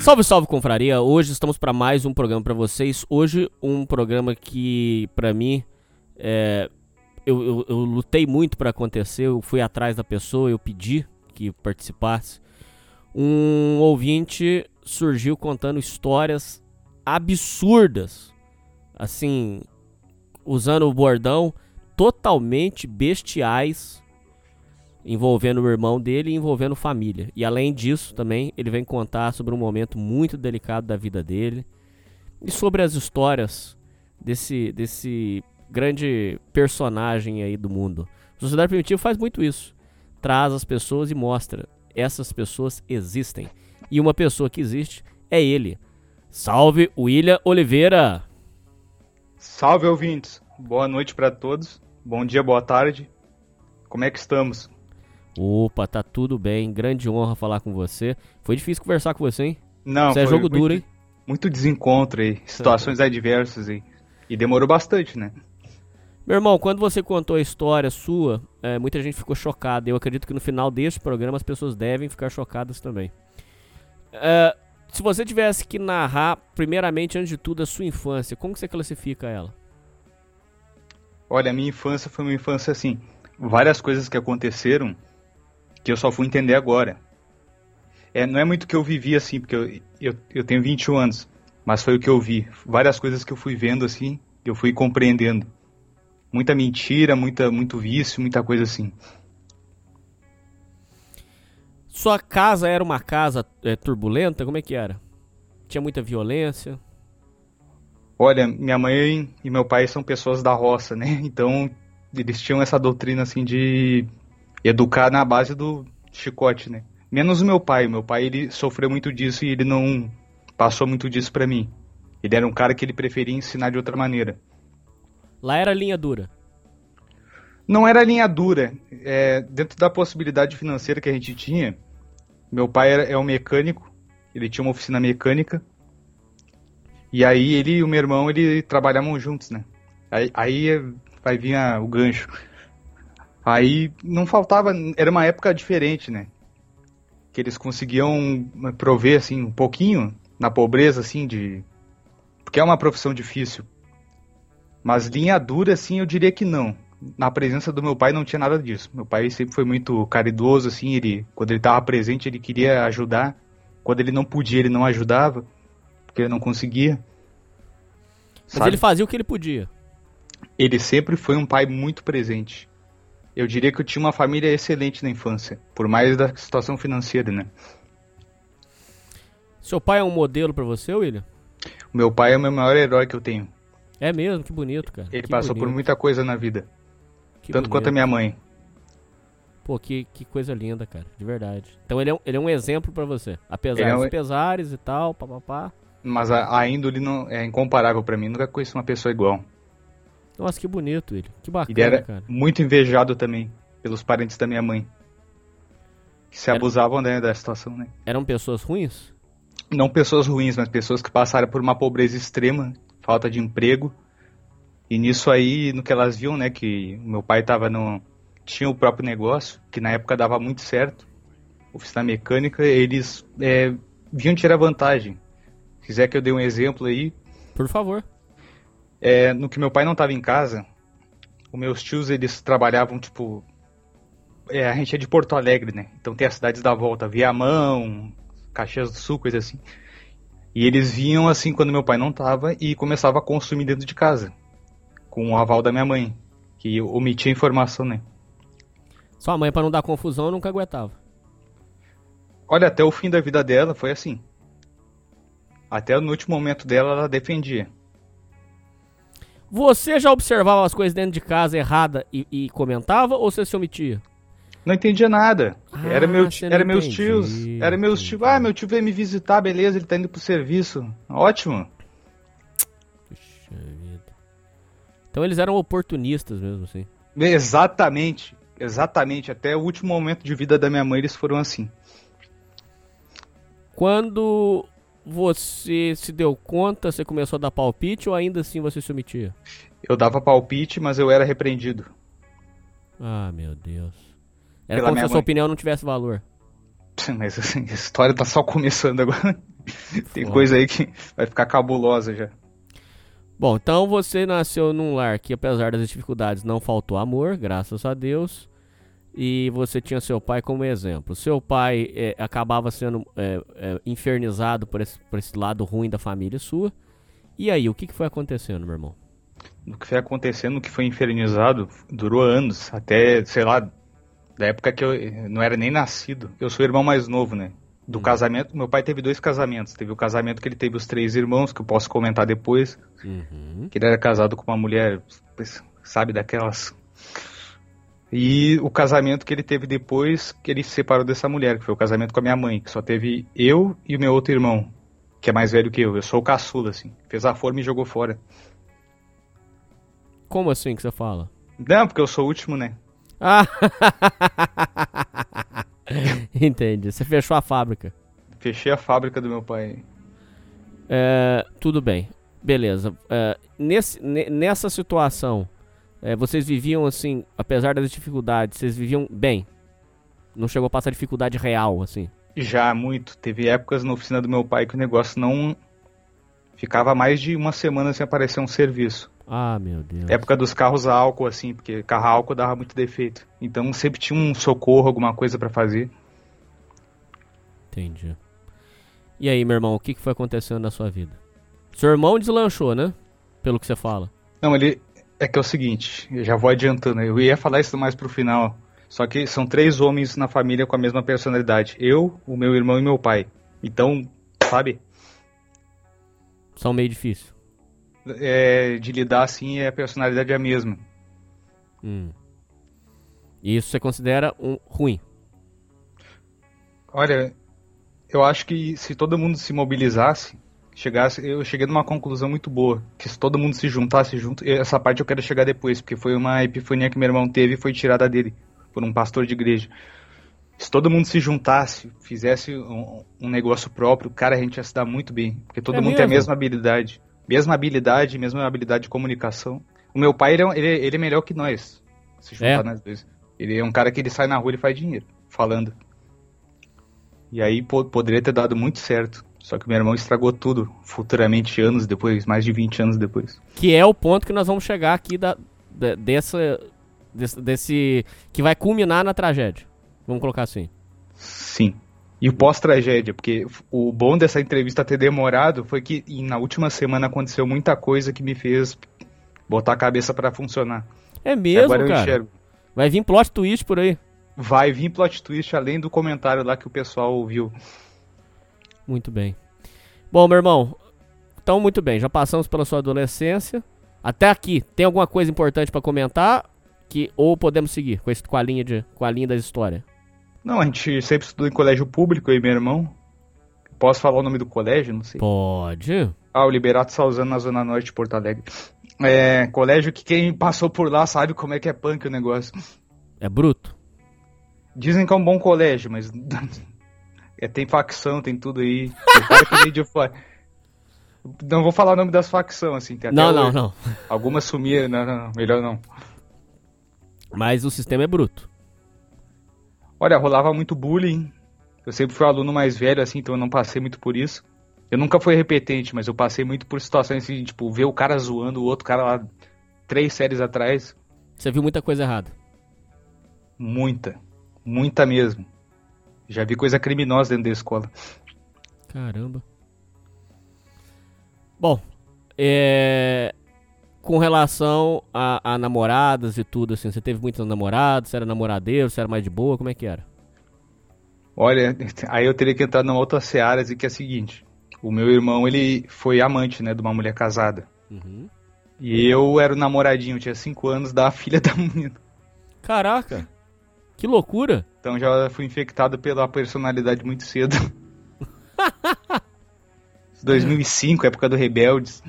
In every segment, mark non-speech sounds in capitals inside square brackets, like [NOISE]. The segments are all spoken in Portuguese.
Salve, salve, confraria! Hoje estamos para mais um programa para vocês. Hoje, um programa que, para mim, é, eu, eu, eu, lutei muito para acontecer. Eu fui atrás da pessoa, eu pedi que participasse. Um ouvinte surgiu contando histórias absurdas, assim, usando o bordão totalmente bestiais envolvendo o irmão dele e envolvendo família. E além disso, também ele vem contar sobre um momento muito delicado da vida dele e sobre as histórias desse desse grande personagem aí do mundo. Sociedade Primitiva faz muito isso. Traz as pessoas e mostra essas pessoas existem. E uma pessoa que existe é ele. Salve William Oliveira. Salve ouvintes. Boa noite para todos. Bom dia, boa tarde. Como é que estamos? Opa, tá tudo bem. Grande honra falar com você. Foi difícil conversar com você, hein? Não, Você é jogo muito, duro, hein? Muito desencontro aí, situações adversas aí. E demorou bastante, né? Meu irmão, quando você contou a história sua, é, muita gente ficou chocada. Eu acredito que no final deste programa as pessoas devem ficar chocadas também. É, se você tivesse que narrar, primeiramente, antes de tudo, a sua infância, como você classifica ela? Olha, a minha infância foi uma infância assim. Várias coisas que aconteceram que eu só fui entender agora. É, não é muito que eu vivi assim, porque eu, eu, eu tenho 21 anos, mas foi o que eu vi. Várias coisas que eu fui vendo assim, eu fui compreendendo. Muita mentira, muita, muito vício, muita coisa assim. Sua casa era uma casa é, turbulenta? Como é que era? Tinha muita violência? Olha, minha mãe e meu pai são pessoas da roça, né? [LAUGHS] Então eles tinham essa doutrina assim de educar na base do chicote, né? Menos o meu pai. Meu pai ele sofreu muito disso e ele não passou muito disso para mim. Ele era um cara que ele preferia ensinar de outra maneira. Lá era linha dura. Não era linha dura. É, dentro da possibilidade financeira que a gente tinha, meu pai era, é um mecânico. Ele tinha uma oficina mecânica. E aí ele e o meu irmão ele trabalhavam juntos, né? Aí, aí vai vir a, o gancho. Aí não faltava, era uma época diferente, né? Que eles conseguiam prover assim um pouquinho na pobreza assim de porque é uma profissão difícil. Mas linha dura assim, eu diria que não. Na presença do meu pai não tinha nada disso. Meu pai sempre foi muito caridoso assim, ele quando ele estava presente, ele queria ajudar. Quando ele não podia, ele não ajudava, porque ele não conseguia. Mas Sabe? ele fazia o que ele podia. Ele sempre foi um pai muito presente eu diria que eu tinha uma família excelente na infância, por mais da situação financeira, né? Seu pai é um modelo para você, William? O meu pai é o meu maior herói que eu tenho. É mesmo, que bonito, cara. Ele que passou bonito. por muita coisa na vida. Que tanto bonito. quanto a minha mãe. Pô, que, que coisa linda, cara, de verdade. Então ele é um, ele é um exemplo para você, apesar é um... dos pesares e tal, papapá. Mas a, a índole não, é incomparável para mim, nunca conheci uma pessoa igual. Nossa, que bonito ele. Que bacana, ele era cara. muito invejado também pelos parentes da minha mãe. Que se Era- abusavam né, da situação, né? Eram pessoas ruins? Não pessoas ruins, mas pessoas que passaram por uma pobreza extrema, falta de emprego. E nisso aí, no que elas viam, né, que meu pai tava no tinha o próprio negócio, que na época dava muito certo, oficina mecânica, eles é, vinham tirar vantagem. Se quiser que eu dê um exemplo aí, Por favor. É, no que meu pai não estava em casa, os meus tios, eles trabalhavam, tipo... É, a gente é de Porto Alegre, né? Então tem as cidades da volta, Viamão, Caxias do Sul, coisa assim. E eles vinham assim quando meu pai não tava e começava a consumir dentro de casa. Com o aval da minha mãe, que omitia informação, né? Sua mãe, pra não dar confusão, nunca aguentava. Olha, até o fim da vida dela foi assim. Até no último momento dela, ela defendia. Você já observava as coisas dentro de casa errada e, e comentava ou você se omitia? Não entendia nada. Ah, era meu, era meus entendia, tios. Era meus tios. Ah, meu tio veio me visitar, beleza, ele tá indo pro serviço. Ótimo. Puxa vida. Então eles eram oportunistas mesmo, assim. Exatamente. Exatamente. Até o último momento de vida da minha mãe, eles foram assim. Quando você se deu conta, você começou a dar palpite ou ainda assim você se omitia? Eu dava palpite, mas eu era repreendido. Ah, meu Deus. Era Pela como se a sua mãe. opinião não tivesse valor. [LAUGHS] Mas assim, a história tá só começando agora. [LAUGHS] Tem Foda. coisa aí que vai ficar cabulosa já. Bom, então você nasceu num lar que, apesar das dificuldades, não faltou amor, graças a Deus. E você tinha seu pai como exemplo. Seu pai é, acabava sendo é, é, infernizado por esse, por esse lado ruim da família sua. E aí, o que, que foi acontecendo, meu irmão? O que foi acontecendo, o que foi infernizado, durou anos. Até, sei lá, da época que eu não era nem nascido. Eu sou o irmão mais novo, né? Do Hum. casamento, meu pai teve dois casamentos. Teve o casamento que ele teve os três irmãos, que eu posso comentar depois. Uhum. que ele era casado com uma mulher, sabe, daquelas. E o casamento que ele teve depois que ele se separou dessa mulher, que foi o casamento com a minha mãe, que só teve eu e o meu outro irmão, que é mais velho que eu. Eu sou o caçula, assim. Fez a forma e jogou fora. Como assim que você fala? Não, porque eu sou o último, né? Ah! [LAUGHS] Entendi. Você fechou a fábrica. Fechei a fábrica do meu pai. É, tudo bem. Beleza. É, nesse, ne- nessa situação, é, vocês viviam assim, apesar das dificuldades, vocês viviam bem? Não chegou a passar dificuldade real, assim? Já muito. Teve épocas na oficina do meu pai que o negócio não. Ficava mais de uma semana sem aparecer um serviço. Ah, meu Deus. Época dos carros a álcool, assim, porque carro a álcool dava muito defeito. Então sempre tinha um socorro, alguma coisa pra fazer. Entendi. E aí, meu irmão, o que foi acontecendo na sua vida? Seu irmão deslanchou, né? Pelo que você fala. Não, ele. É que é o seguinte, eu já vou adiantando. Eu ia falar isso mais pro final. Só que são três homens na família com a mesma personalidade. Eu, o meu irmão e meu pai. Então, sabe? São meio difícil. É, de lidar assim, a personalidade é a mesma. Hum. E isso você considera um ruim? Olha, eu acho que se todo mundo se mobilizasse, chegasse, eu cheguei numa conclusão muito boa, que se todo mundo se juntasse junto, essa parte eu quero chegar depois, porque foi uma epifania que meu irmão teve e foi tirada dele por um pastor de igreja. Se todo mundo se juntasse, fizesse um, um negócio próprio, cara, a gente ia se dar muito bem, porque todo É mundo tem a mesmo? mesma habilidade, mesma habilidade, mesma habilidade de comunicação. O meu pai, ele é, ele, ele é melhor que nós, se juntar É? nós dois. Ele é um cara que ele sai na rua e faz dinheiro, falando. E aí po- poderia ter dado muito certo. Só que meu irmão estragou tudo, futuramente, anos depois, mais de 20 anos depois. Que é o ponto que nós vamos chegar aqui da, da- dessa, desse, desse- que vai culminar na tragédia. Vamos colocar assim. Sim. E o pós-tragédia, porque o bom dessa entrevista ter demorado foi que na última semana aconteceu muita coisa que me fez botar a cabeça pra funcionar. É mesmo, Agora eu cara. enxergo. Vai vir plot twist por aí. Vai vir plot twist além do comentário lá que o pessoal ouviu. Muito bem. Bom, meu irmão, então muito bem, já passamos pela sua adolescência. Até aqui, tem alguma coisa importante pra comentar? Que, ou podemos seguir com, esse, com, a linha de, com a linha da história? Não, a gente sempre estudou em colégio público, e meu irmão. Posso falar o nome do colégio? Não sei. Pode. Ah, o Liberato Salzano na Zona Norte de Porto Alegre. É, colégio que quem passou por lá sabe como é que é punk o negócio. É bruto? Dizem que é um bom colégio, mas [LAUGHS] é, tem facção, tem tudo aí. Não vou falar o nome das facções, assim. Não, não, hoje não. Algumas sumiram, não, não, não, melhor não. Mas o sistema é bruto. Olha, rolava muito bullying. Eu sempre fui o aluno mais velho, assim, então eu não passei muito por isso. Eu nunca fui repetente, mas eu passei muito por situações assim, tipo, ver o cara zoando o outro cara lá três séries atrás. Você viu muita coisa errada. Muita. Muita mesmo. Já vi coisa criminosa dentro da escola. Caramba. Bom, é... com relação a, a namoradas e tudo, assim, você teve muitos namorados, você era namoradeiro, você era mais de boa, como é que era? Olha, [LAUGHS] aí eu teria que entrar numa outra seara, que é a seguinte. O meu irmão, ele foi amante, né, de uma mulher casada. Uhum. E eu era o namoradinho, tinha 5 anos da [LAUGHS] filha da menina. Caraca, que loucura. Então já fui infectado pela personalidade muito cedo. [LAUGHS] 2005, época do Rebeldes.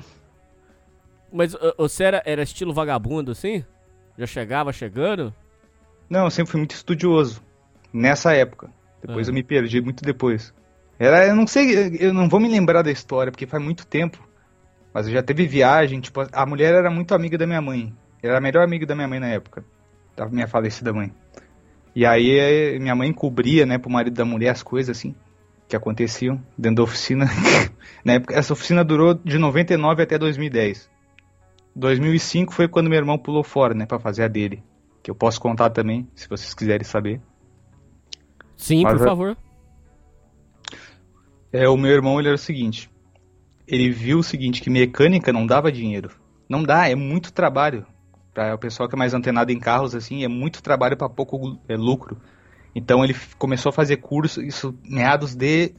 Mas você era, era estilo vagabundo, assim? Já chegava chegando? Não, eu sempre fui muito estudioso. Nessa época. Depois Ah. eu me perdi, muito depois. Era, eu não sei, eu não vou me lembrar da história, porque faz muito tempo. Mas eu já teve viagem, tipo, a mulher era muito amiga da minha mãe. Era a melhor amiga da minha mãe na época. Da minha falecida mãe. E aí eh, minha mãe cobria, né, pro marido da mulher as coisas, assim, que aconteciam dentro da oficina. [LAUGHS] na época, essa oficina durou de 99 até 2010. 2005 foi quando meu irmão pulou fora, né, pra fazer a dele. Que eu posso contar também, se vocês quiserem saber. Sim, Mas por é- favor. É, o meu irmão, ele era o seguinte. Ele viu o seguinte, que mecânica não dava dinheiro. Não dá, é muito trabalho. Para o pessoal que é mais antenado em carros, assim, é muito trabalho para pouco é, lucro. Então ele começou a fazer curso, isso meados de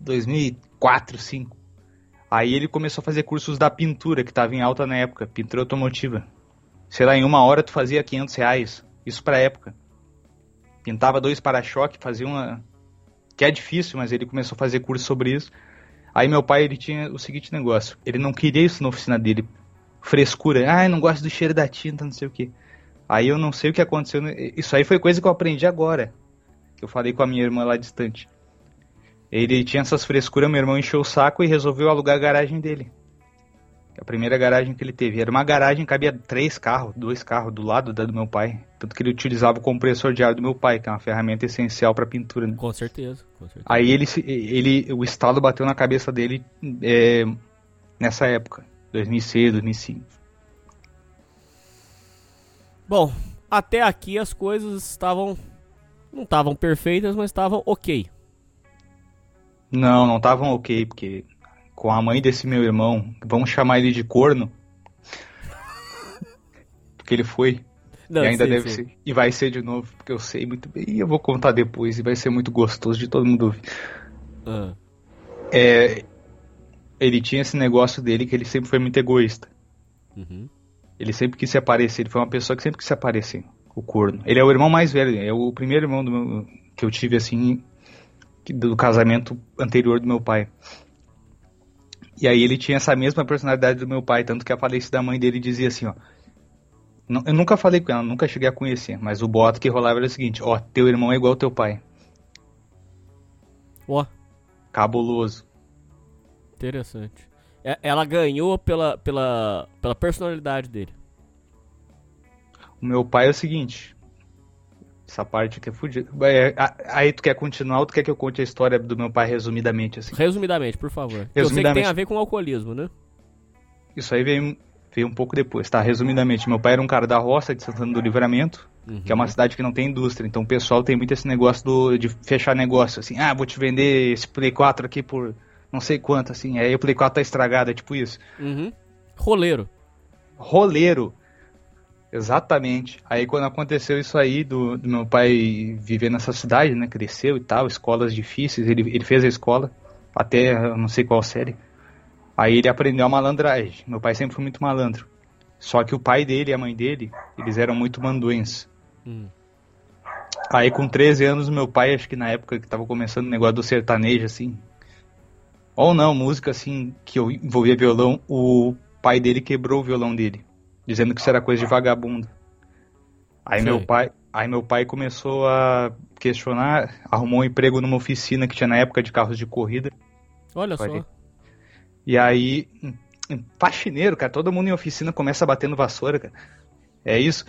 2004, 2005. Aí ele começou a fazer cursos da pintura, que estava em alta na época, pintura automotiva. Sei lá, em uma hora tu fazia 500 reais. Isso pra época. Pintava dois para-choque, fazia uma, que é difícil, mas ele começou a fazer curso sobre isso. Aí meu pai, ele tinha o seguinte negócio, ele não queria isso na oficina dele, frescura, ah, eu não gosto do cheiro da tinta, não sei o que. Aí eu não sei o que aconteceu, né? isso aí foi coisa que eu aprendi agora, que eu falei com a minha irmã lá distante. Ele tinha essas frescuras, meu irmão encheu o saco e resolveu alugar a garagem dele. A primeira garagem que ele teve. Era uma garagem, cabia três carros, dois carros do lado da do meu pai. Tanto que ele utilizava o compressor de ar do meu pai, que é uma ferramenta essencial para pintura. Né? Com certeza, com certeza. Aí ele, ele, o estalo bateu na cabeça dele é, nessa época, 2006, 2005. Bom, até aqui as coisas estavam. Não estavam perfeitas, mas estavam ok. Não, não estavam ok, porque com a mãe desse meu irmão, vamos chamar ele de corno, [LAUGHS] porque ele foi Não, e ainda sim, deve sim. ser. E vai ser de novo, porque eu sei muito bem. E eu vou contar depois, e vai ser muito gostoso de todo mundo ouvir. Ah, É, ele tinha esse negócio dele que ele sempre foi muito egoísta. uhum. Ele sempre quis se aparecer, ele foi uma pessoa que sempre quis se aparecer, o corno. Ele é o irmão mais velho, é o primeiro irmão do meu- que eu tive, assim, do casamento anterior do meu pai. E aí ele tinha essa mesma personalidade do meu pai, tanto que a falecida mãe dele dizia assim, ó. Eu nunca falei com ela, nunca cheguei a conhecer, mas o boato que rolava era o seguinte, ó, teu irmão é igual teu pai, Ó, cabuloso. Interessante. É- Ela ganhou pela, pela, pela personalidade dele. O meu pai é o seguinte. Essa parte aqui é fudida. É, Aí tu quer continuar ou tu quer que eu conte a história do meu pai resumidamente assim? Resumidamente, por favor. Eu sei que Resumidamente. tem a ver com alcoolismo, né? Isso aí veio, veio um pouco depois, tá? Resumidamente, meu pai era um cara da roça de Santana do Livramento, Uhum. que é uma cidade que não tem indústria. Então o pessoal tem muito esse negócio do, de fechar negócio, assim, ah, vou te vender esse Play 4 aqui por não sei quanto, assim. Aí o Play 4 tá estragado, é tipo isso. Uhum. Roleiro. roleiro. Exatamente. Aí quando aconteceu isso aí do, do meu pai viver nessa cidade, né? Cresceu e tal, escolas difíceis, ele, ele fez a escola, até não sei qual série. Aí ele aprendeu a malandragem. Meu pai sempre foi muito malandro. Só que o pai dele e a mãe dele, eles eram muito mandões. Hum. Aí com 13 anos, meu pai, acho que na época que tava começando o negócio do sertanejo, assim. Ou não, música assim, que eu envolvia violão, o pai dele quebrou o violão dele, dizendo que isso era coisa de vagabundo. Aí Sei. meu pai, aí meu pai começou a questionar, arrumou um emprego numa oficina que tinha na época de carros de corrida. Olha só. E aí, um- um faxineiro, cara, todo mundo em oficina começa batendo vassoura, cara. É isso.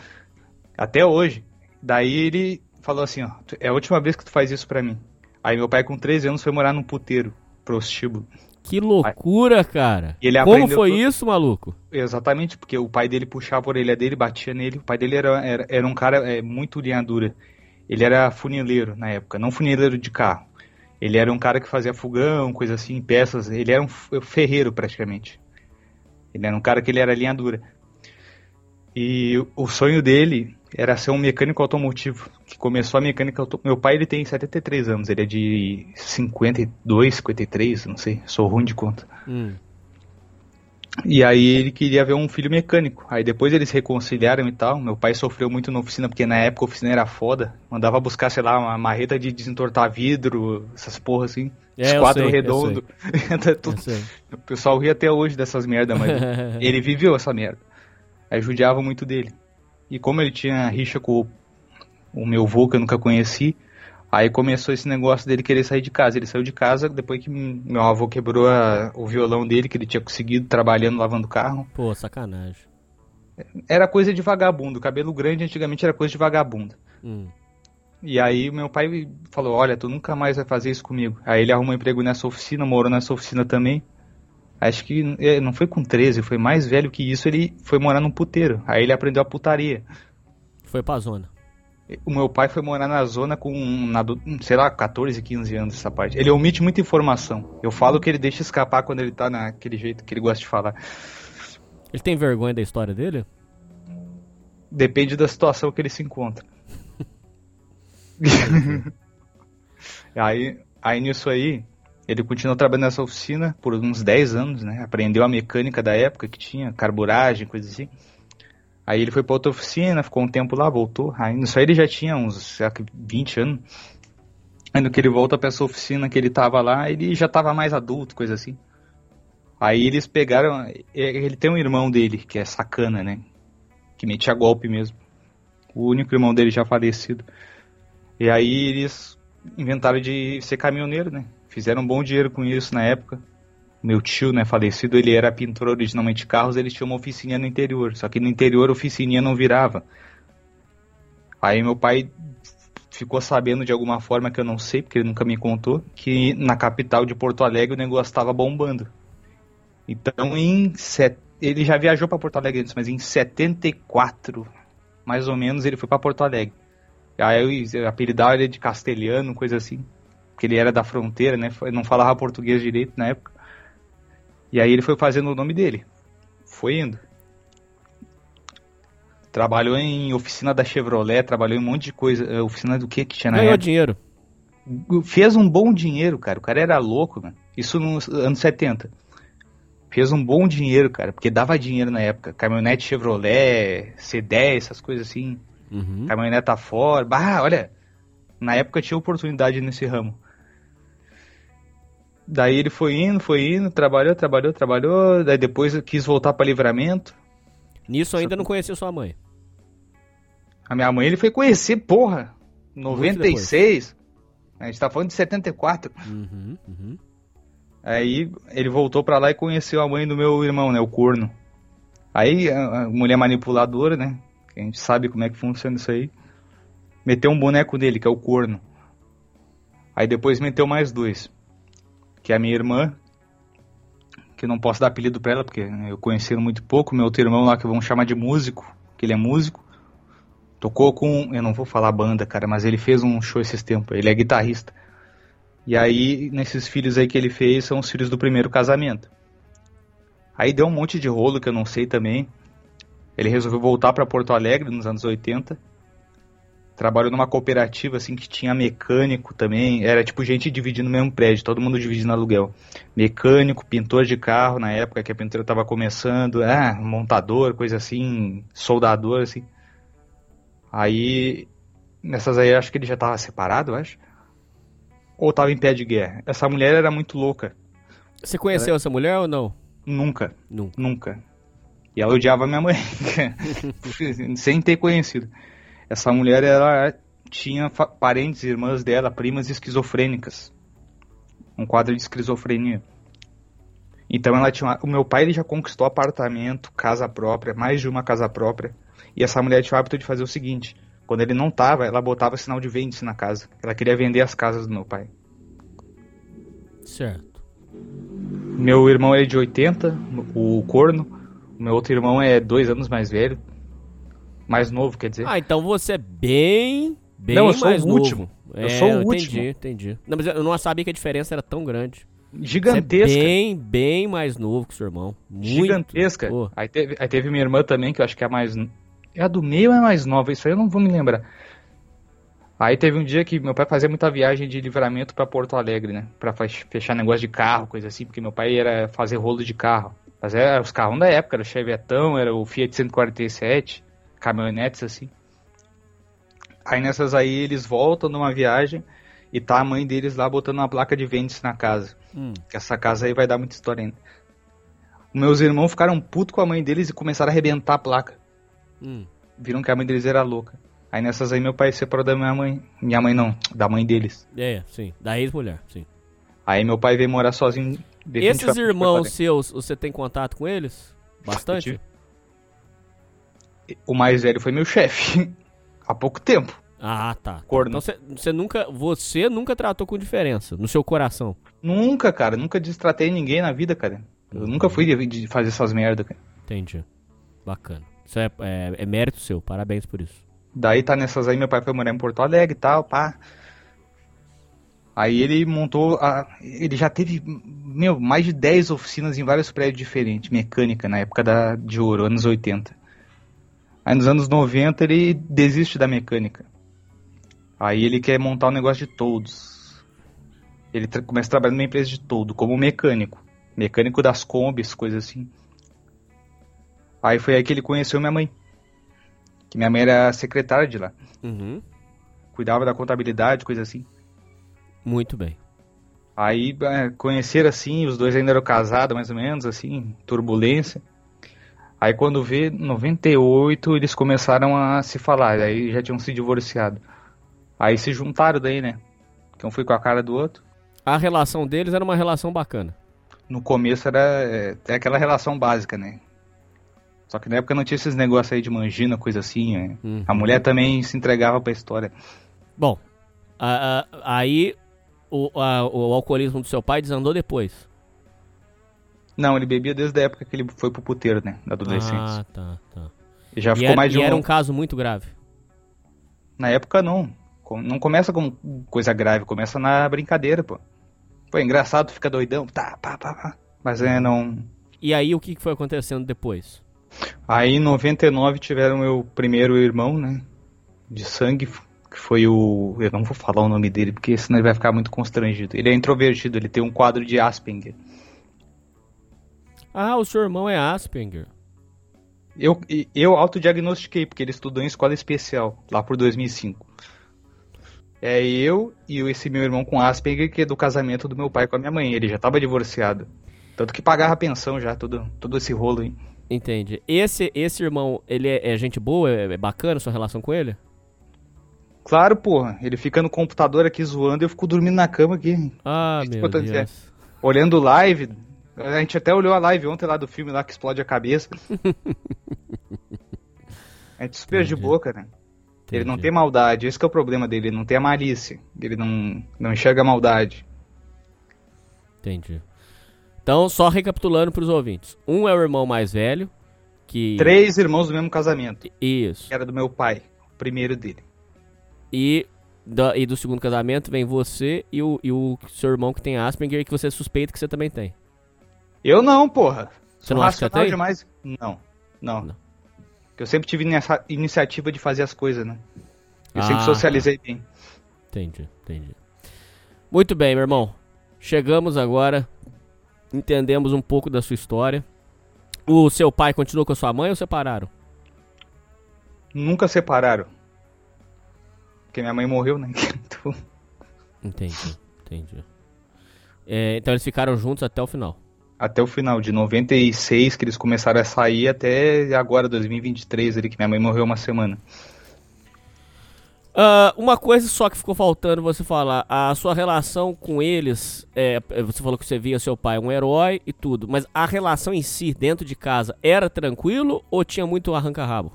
Até hoje. Daí ele falou assim, ó, "Tu- é a última vez que tu faz isso pra mim. Aí meu pai com 13 anos foi morar num puteiro, prostíbulo. Que loucura, cara. Ele Como foi tudo. isso, maluco? Exatamente, porque o pai dele puxava a orelha dele, batia nele. O pai dele era, era, era um cara é, muito linha dura. Ele era funileiro na época, não funileiro de carro. Ele era um cara que fazia fogão, coisa assim, peças. Ele era um ferreiro praticamente. Ele era um cara que ele era linha dura. E o sonho dele era ser um mecânico automotivo, que começou a mecânica automotiva. Meu pai ele tem 73 anos, ele é de 52, 53, não sei, sou ruim de conta. Hum. E aí ele queria ver um filho mecânico. Aí depois eles reconciliaram e tal. Meu pai sofreu muito na oficina, porque na época a oficina era foda. Mandava buscar, sei lá, uma marreta de desentortar vidro, essas porra assim. É, os quadros redondos. o pessoal ri até hoje dessas merdas, mas [LAUGHS] ele viveu essa merda. Aí judiava muito dele. E como ele tinha rixa com o meu avô, que eu nunca conheci, Aí começou esse negócio dele querer sair de casa. Ele saiu de casa depois que meu avô quebrou a, o violão dele, que ele tinha conseguido trabalhando lavando carro. Pô, sacanagem. Era coisa de vagabundo. Cabelo grande antigamente era coisa de vagabundo. Hum. E aí meu pai falou: Olha, tu nunca mais vai fazer isso comigo. Aí ele arrumou um emprego nessa oficina, morou nessa oficina também. Acho que é, não foi com 13, foi mais velho que isso. Ele foi morar num puteiro. Aí ele aprendeu a putaria. Foi pra zona. O meu pai foi morar na zona com, na, sei lá, 14, 15 anos essa parte. Ele omite muita informação. Eu falo que ele deixa escapar quando ele tá naquele jeito que ele gosta de falar. Ele tem vergonha da história dele? Depende da situação que ele se encontra. [LAUGHS] [LAUGHS] aí, aí nisso aí, ele continuou trabalhando nessa oficina por uns 10 anos, né? Aprendeu a mecânica da época que tinha, carburagem, coisa assim. Aí ele foi pra outra oficina, ficou um tempo lá, voltou. Aí nisso aí ele já tinha uns, lá, 20 anos. Aí no que ele volta pra essa oficina que ele tava lá, ele já tava mais adulto, coisa assim. Aí eles pegaram. Ele tem um irmão dele, que é sacana, né? Que metia golpe mesmo. O único irmão dele já falecido. E aí eles inventaram de ser caminhoneiro, né? Fizeram um bom dinheiro com isso na época meu tio, né, falecido, ele era pintor originalmente de carros, ele tinha uma oficina no interior, só que no interior a oficininha não virava. Aí meu pai ficou sabendo de alguma forma que eu não sei, porque ele nunca me contou, que na capital de Porto Alegre o negócio estava bombando. Então em set... ele já viajou para Porto Alegre antes, mas em 74, mais ou menos, ele foi para Porto Alegre. Aí eu apelidava ele de castelhano, coisa assim, porque ele era da fronteira, né, não falava português direito na época. E aí ele foi fazendo o nome dele. Foi indo. Trabalhou em oficina da Chevrolet, trabalhou em um monte de coisa. Eh, oficina do que que tinha na Ganhou época? dinheiro. Fez um bom dinheiro, cara. O cara era louco, mano. Isso nos anos 70. Fez um bom dinheiro, cara, porque dava dinheiro na época. Caminhonete Chevrolet, C10, essas coisas assim. Uhum. Caminhoneta Ford. Bah, olha, na época tinha oportunidade nesse ramo. Daí ele foi indo, foi indo, trabalhou, trabalhou, trabalhou. Daí depois quis voltar para livramento. Nisso ainda não conhecia sua mãe. A minha mãe ele foi conhecer, porra. 96. A gente tá falando de 74. Uhum, uhum. Aí ele voltou para lá e conheceu a mãe do meu irmão, né? O corno. Aí a, a mulher manipuladora, né? a gente sabe como é que funciona isso aí. Meteu um boneco dele, que é o corno. Aí depois meteu mais dois que é a minha irmã, que eu não posso dar apelido para ela, porque eu conheci muito pouco, meu outro irmão lá que vamos chamar de músico, que ele é músico, tocou com, eu não vou falar banda, cara, mas ele fez um show esses tempos, ele é guitarrista. E aí, nesses filhos aí que ele fez, são os filhos do primeiro casamento. Aí deu um monte de rolo que eu não sei também. Ele resolveu voltar para Porto Alegre nos anos 80 trabalhou numa cooperativa assim que tinha mecânico também, era tipo gente dividindo o mesmo prédio, todo mundo dividindo aluguel. Mecânico, pintor de carro na época que a pintura estava começando, ah, montador, coisa assim, soldador assim. Aí nessas aí acho que ele já estava separado, acho. Ou estava em pé de guerra. Essa mulher era muito louca. Você conheceu ela... essa mulher ou não? Nunca. Nunca. Nunca. E ela odiava minha mãe, [LAUGHS] sem ter conhecido. Essa mulher, ela tinha parentes, irmãs dela, primas esquizofrênicas. Um quadro de esquizofrenia. Então ela tinha, o meu pai ele já conquistou apartamento, casa própria, mais de uma casa própria. E essa mulher tinha o hábito de fazer o seguinte: quando ele não tava, ela botava sinal de vende na casa. Ela queria vender as casas do meu pai. Certo. Meu irmão é de 80, o corno. O meu outro irmão é dois anos mais velho. Mais novo, quer dizer? Ah, então você é bem. Bem Não, eu sou o último. É, Eu sou o entendi, último. entendi. Não, mas eu não sabia que a diferença era tão grande. Gigantesca. Você é bem, bem mais novo que seu irmão. Muito. Gigantesca. Pô, Aí teve, aí teve minha irmã também, que eu acho que é a mais. É a do meio ou é a mais nova? Isso aí eu não vou me lembrar. Aí teve um dia que meu pai fazia muita viagem de livramento pra Porto Alegre, né? Pra fech- fechar negócio de carro, coisa assim, porque meu pai era fazer rolo de carro. Mas era os carros da época, era o Chevetão, era o Fiat 147, caminhonetes assim. Aí nessas aí eles voltam numa viagem e tá a mãe deles lá botando uma placa de vende-se na casa. hum, Que essa casa aí vai dar muita história ainda. Meus irmãos ficaram putos com a mãe deles e começaram a arrebentar a placa. hum. Viram que a mãe deles era louca. Aí nessas aí meu pai se separou da minha mãe. Minha mãe não, da mãe deles. É, sim. Da ex-mulher, sim. Aí meu pai veio morar sozinho. Esses irmãos seus, você tem contato com eles? Bastante? tive. O mais velho foi meu chefe. [LAUGHS] Há pouco tempo. Ah, tá. Corno. Então você, nunca, você nunca tratou com diferença no seu coração. Nunca, cara. Nunca destratei ninguém na vida, cara. Eu nunca fui de, de fazer essas merda, cara. Entendi. Bacana. Isso é, é, é mérito seu. Parabéns por isso. Daí tá nessas aí, meu pai foi morar em Porto Alegre e tal, pá. Aí ele montou, a, ele já teve, meu, mais de 10 oficinas em vários prédios diferentes, mecânica, na época da, de ouro, anos 80. Aí nos anos 90 ele desiste da mecânica. Aí ele quer montar um negócio de todos. Ele começa a trabalhar numa empresa de todo, como mecânico. Mecânico das combis, coisas assim. Aí foi aí que ele conheceu minha mãe. Que minha mãe era secretária de lá. Uhum. Cuidava da contabilidade, coisa assim. Muito bem. Aí é, conheceram assim, os dois ainda eram casados, mais ou menos, assim, turbulência. Aí quando vê, 98, eles começaram a se falar, aí já tinham se divorciado. Aí se juntaram daí, né? Que um foi com a cara do outro. A relação deles era uma relação bacana. No começo era é, é aquela relação básica, né? Só que na época não tinha esses negócios aí de mangina, coisa assim. né? A mulher também se entregava pra história. Bom, a- a- aí o, a- o alcoolismo do seu pai desandou depois. Não, ele bebia desde a época que ele foi pro puteiro, né? Da adolescência. Ah, tá, tá. E já E ficou era, mais de e um era um caso muito grave. Na época não. Não começa com coisa grave, começa na brincadeira, pô. Pô, é engraçado, fica doidão, tá, pá, pá, pá. Mas é, não. E aí o que que foi acontecendo depois? Aí em 99 tiveram meu primeiro irmão, né? De sangue, que foi o. Eu não vou falar o nome dele, porque senão ele vai ficar muito constrangido. Ele é introvertido, ele tem um quadro de Asperger. Ah, o seu irmão é Asperger. Eu, eu autodiagnostiquei, porque ele estudou em escola especial, lá por 2005. É eu e esse meu irmão com Asperger, que é do casamento do meu pai com a minha mãe. Ele já tava divorciado. Tanto que pagava pensão já, todo, todo esse rolo aí. Entendi. Esse, esse irmão, ele é, é gente boa? É, é bacana a sua relação com ele? Claro, porra, ele fica no computador aqui zoando e eu fico dormindo na cama aqui, Ah, meu. Deus. olhando live. A gente até olhou a live ontem lá do filme lá que explode a cabeça. [LAUGHS] A gente super de Entendi. boca, né? Ele não Entendi. tem maldade, esse que é o problema dele, ele não tem a malícia. Ele não, não enxerga a maldade. Entendi. Então, só recapitulando pros ouvintes. Um é o irmão mais velho, que... Três irmãos do mesmo casamento, Isso. que era do meu pai, o primeiro dele. E, da- e do segundo casamento vem você e o, e o seu irmão que tem Asperger, que você suspeita que você também tem. Eu não, porra. Você Sou não acha que você racional tem? demais. Não, não. Não. Eu sempre tive nessa iniciativa de fazer as coisas, né? Eu Ah, sempre socializei bem. Entendi, entendi. Muito bem, meu irmão. Chegamos agora, entendemos um pouco da sua história. O seu pai continuou com a sua mãe ou separaram? Nunca separaram. Porque minha mãe morreu, né? Então, [LAUGHS] Entendi, entendi. É, então eles ficaram juntos até o final. Até o final, de 96 que eles começaram a sair até agora, 2023, ali, que minha mãe morreu uma semana. Ah, uma coisa só que ficou faltando você falar, a sua relação com eles, é, você falou que você via seu pai um herói e tudo, mas a relação em si, dentro de casa, era tranquilo ou tinha muito arranca-rabo?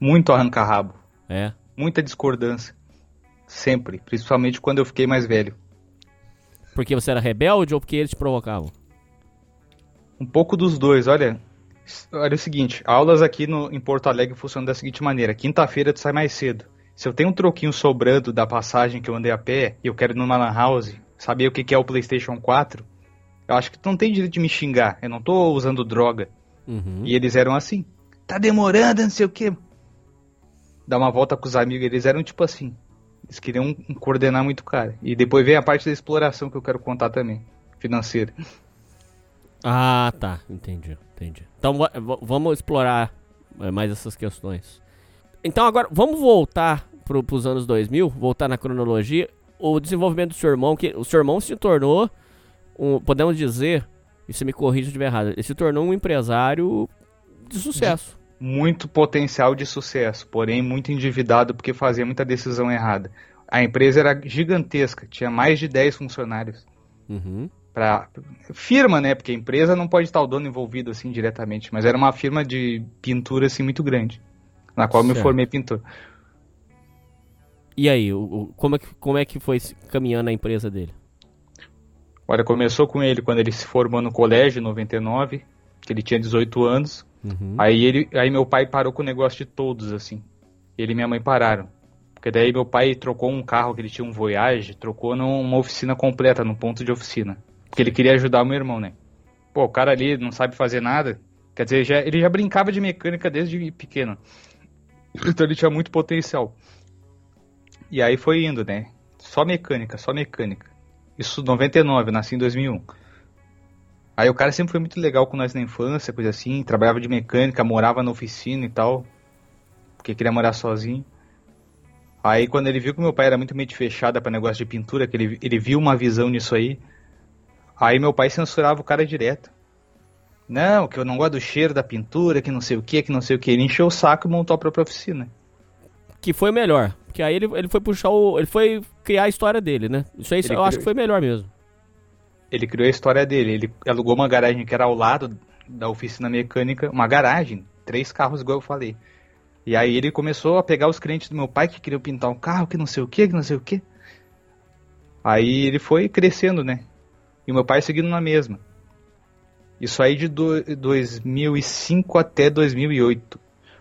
Muito arranca-rabo. É. Muita discordância. Sempre. Principalmente quando eu fiquei mais velho. Porque você era rebelde ou porque eles te provocavam? Um pouco dos dois, olha. Olha o seguinte, aulas aqui no, em Porto Alegre funcionam da seguinte maneira. Quinta-feira tu sai mais cedo. Se eu tenho um troquinho sobrando da passagem que eu andei a pé e eu quero ir numa lan house, saber o que que é o PlayStation 4, eu acho que tu não tem direito de me xingar. Eu não tô usando droga. Uhum. E eles eram assim. Tá demorando, não sei o quê. Dar uma volta com os amigos, eles eram tipo assim. Eles queriam coordenar muito cara. E depois vem a parte da exploração que eu quero contar também. Financeira. Ah, tá. Entendi, entendi. Então va- va- vamos explorar eh, mais essas questões. Então agora, vamos voltar pro, pros anos 2000, voltar na cronologia. O desenvolvimento do seu irmão, que o seu irmão se tornou, um, podemos dizer, e você me corrige se estiver errado, ele se tornou um empresário de sucesso. Muito potencial de sucesso, porém muito endividado porque fazia muita decisão errada. A empresa era gigantesca, tinha mais de 10 funcionários. Uhum. Pra, firma, né? Porque a empresa não pode estar o dono envolvido assim diretamente, mas era uma firma de pintura assim muito grande, na qual eu me Certo. formei pintor. E aí, o, o- como, é que, como é que foi caminhando a empresa dele? Olha, começou com ele quando ele se formou no colégio, em 99, que ele tinha 18 anos. Uhum. Aí ele, aí meu pai parou com o negócio de todos, assim. Ele e minha mãe pararam. Porque daí meu pai trocou um carro que ele tinha um Voyage, trocou numa oficina completa, num ponto de oficina. Porque ele queria ajudar o meu irmão, né? Pô, o cara ali não sabe fazer nada. Quer dizer, já, ele já brincava de mecânica desde pequeno. [LAUGHS] Então ele tinha muito potencial. E aí foi indo, né? Só mecânica, só mecânica. Isso 99, eu nasci em 2001. Aí o cara sempre foi muito legal com nós na infância, coisa assim, trabalhava de mecânica, morava na oficina e tal, porque queria morar sozinho. Aí quando ele viu que meu pai era muito mente fechada para negócio de pintura, que ele, ele viu uma visão nisso aí, aí meu pai censurava o cara direto. Não, que eu não gosto do cheiro da pintura, que não sei o que, que não sei o que. Ele encheu o saco e montou a própria oficina. Que foi melhor. Porque aí ele, ele foi puxar o. Ele foi criar a história dele, né? Isso aí Ele eu acho criou- que foi melhor mesmo. Ele criou a história dele. Ele alugou uma garagem que era ao lado da oficina mecânica, uma garagem, três carros, igual eu falei. E aí ele começou a pegar os clientes do meu pai que queriam pintar um carro, que não sei o que, que não sei o que. Aí ele foi crescendo, né? E meu pai seguindo na mesma. Isso aí de do, 2005 até 2008.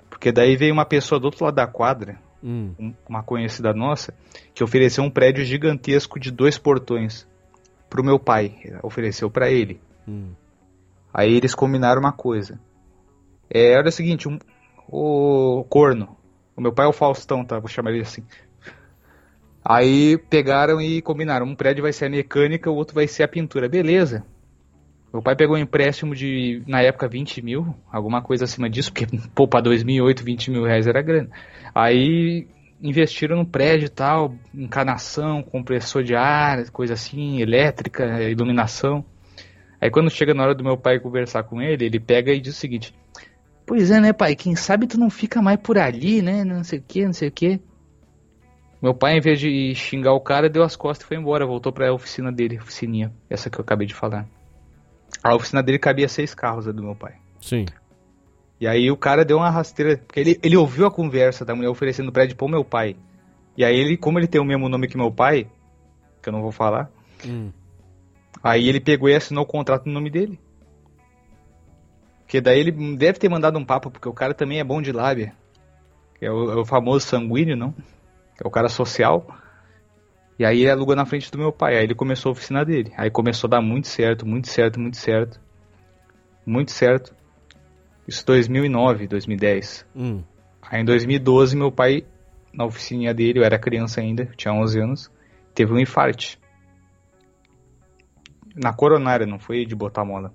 Porque daí veio uma pessoa do outro lado da quadra, Hum. um- uma conhecida nossa, que ofereceu um prédio gigantesco de dois portões pro meu pai. Ofereceu pra ele. Hum. Aí eles combinaram uma coisa. É, era o seguinte, um, o corno. O meu pai é o Faustão, tá? Vou chamar ele assim. Aí pegaram e combinaram. Um prédio vai ser a mecânica, o outro vai ser a pintura. Beleza. Meu pai pegou um empréstimo de, na época, 20 mil, alguma coisa acima disso, porque, [LAUGHS] pô, pra 2008, 20 mil reais era grana. Aí investiram no prédio e tal, encanação, compressor de ar, coisa assim, elétrica, iluminação. Aí quando chega na hora do meu pai conversar com ele, ele pega e diz o seguinte: Pois é, né, pai? Quem sabe tu não fica mais por ali, né? Não sei o que, não sei o que. Meu pai, em vez de xingar o cara, deu as costas e foi embora. Voltou pra oficina dele, oficininha. Essa que eu acabei de falar. A oficina dele cabia seis carros, a do meu pai. Sim. E aí o cara deu uma rasteira, porque ele, ele ouviu a conversa da mulher oferecendo prédio pro meu pai. E aí ele, como ele tem o mesmo nome que meu pai, que eu não vou falar, Hum. aí ele pegou e assinou o contrato no nome dele. Porque daí ele deve ter mandado um papo, porque o cara também é bom de lábia. É o, é o famoso sanguíneo, não? É o cara social. E aí ele alugou na frente do meu pai. Aí ele começou a oficina dele. Aí começou a dar muito certo, muito certo, muito certo. Muito certo. Isso 2009, 2010. Hum. Aí em 2012, meu pai, na oficininha dele, eu era criança ainda, tinha 11 anos, teve um infarte. Na coronária, não foi de botar mola.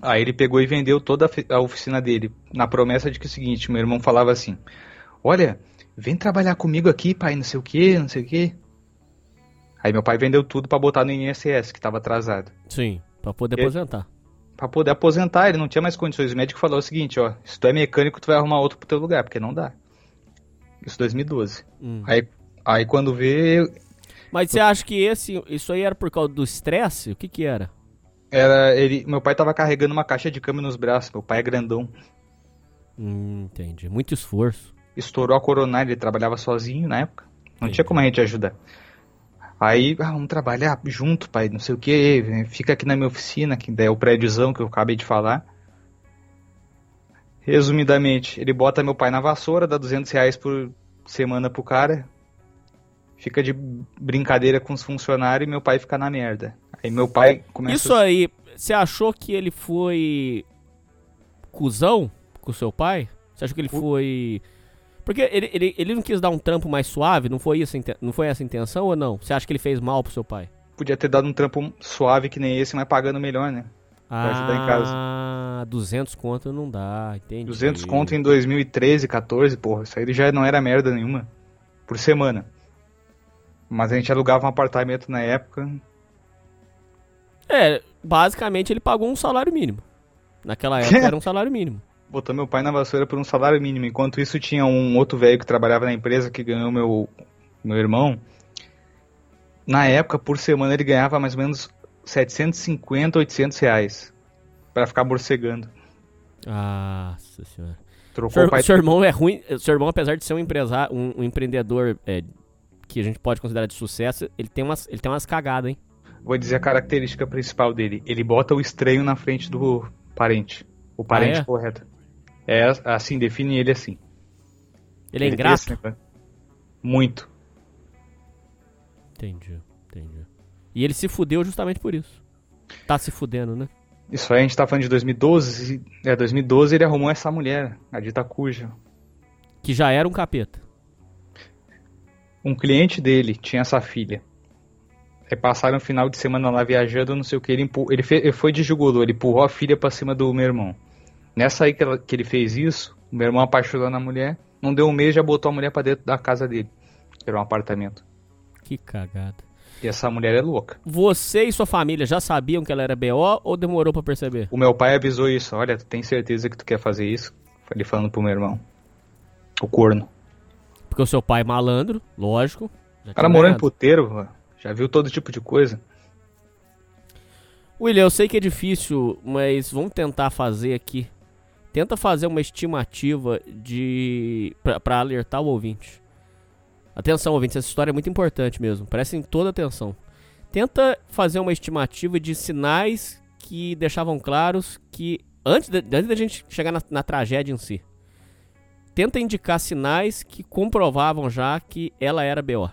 Aí ele pegou e vendeu toda a oficina dele, na promessa de que é o seguinte, meu irmão falava assim, olha, vem trabalhar comigo aqui, pai, não sei o que, não sei o que. Aí meu pai vendeu tudo pra botar no INSS, que tava atrasado. Sim. Pra poder E- aposentar. Pra poder aposentar, ele não tinha mais condições. O médico falou o seguinte, ó, se tu é mecânico, tu vai arrumar outro pro teu lugar, porque não dá. Isso 2012. Hum. Aí, aí quando vê, Mas você acha que esse, isso aí era por causa do estresse? O que que era? era ele, meu pai tava carregando uma caixa de câmbio nos braços. Meu pai é grandão. Hum, entendi. Muito esforço. Estourou a coronária, ele trabalhava sozinho na época. Não Entendi. tinha como a gente ajudar. Aí, ah, vamos trabalhar junto, pai, não sei o que, fica aqui na minha oficina, que é o prédiozão que eu acabei de falar. Resumidamente, ele bota meu pai na vassoura, dá 200 reais por semana pro cara, fica de brincadeira com os funcionários e meu pai fica na merda. Aí meu pai começa. Isso aí, você achou que ele foi. cuzão com o seu pai? Você achou que ele foi. Porque ele, ele, ele não quis dar um trampo mais suave? Não foi, isso, não foi essa a intenção ou não? Você acha que ele fez mal pro seu pai? Podia ter dado um trampo suave que nem esse, mas pagando melhor, né? Pra ajudar em casa. Ah, 200 conto não dá, entendi. 200 conto em 2013, 14, porra. Isso aí já não era merda nenhuma. Por semana. Mas a gente alugava um apartamento na época. É, basicamente ele pagou um salário mínimo. Naquela época [LAUGHS] era um salário mínimo. Botou meu pai na vassoura por um salário mínimo. Enquanto isso, tinha um outro velho que trabalhava na empresa que ganhou meu, meu irmão. Na época, por semana, ele ganhava mais ou menos 750, 800 reais. Pra ficar morcegando. Nossa senhora. Trocou Seu, o pai. seu irmão é ruim. Seu irmão, apesar de ser um empresário, um, um empreendedor é, que a gente pode considerar de sucesso, ele tem umas, ele tem umas cagadas, hein? Vou dizer a característica principal dele. Ele bota o estranho na frente do parente. O parente é? correto. É assim, define ele assim. Ele é ingrato? Muito. Entendi, entendi. E ele se fudeu justamente por isso. Tá se fudendo, né? Isso aí a gente tá falando de 2012. É, 2012 ele arrumou essa mulher, a dita cuja. Que já era um capeta. Um cliente dele tinha essa filha. Aí passaram o final de semana lá viajando, não sei o que. Ele, empu- ele, ele foi de jugulô, ele empurrou a filha pra cima do meu irmão. Nessa aí que, ela- que ele fez isso, o meu irmão apaixonou na mulher. Não deu um mês, já botou a mulher pra dentro da casa dele. Que era um apartamento. Que cagada. E essa mulher é louca. Você e sua família já sabiam que ela era BO ou demorou pra perceber? O meu pai avisou isso. Olha, tu tem certeza que tu quer fazer isso? Ele falando pro meu irmão. O corno. Porque o seu pai é malandro, lógico. já O cara morou em puteiro, já viu todo tipo de coisa. William, eu sei que é difícil, mas vamos tentar fazer aqui. Tenta fazer uma estimativa de pra alertar o ouvinte. Atenção, ouvintes, essa história é muito importante mesmo. Prestem toda atenção. Tenta fazer uma estimativa de sinais que deixavam claros que antes, de, antes da gente chegar na, na tragédia em si. Tenta indicar sinais que comprovavam já que ela era BO.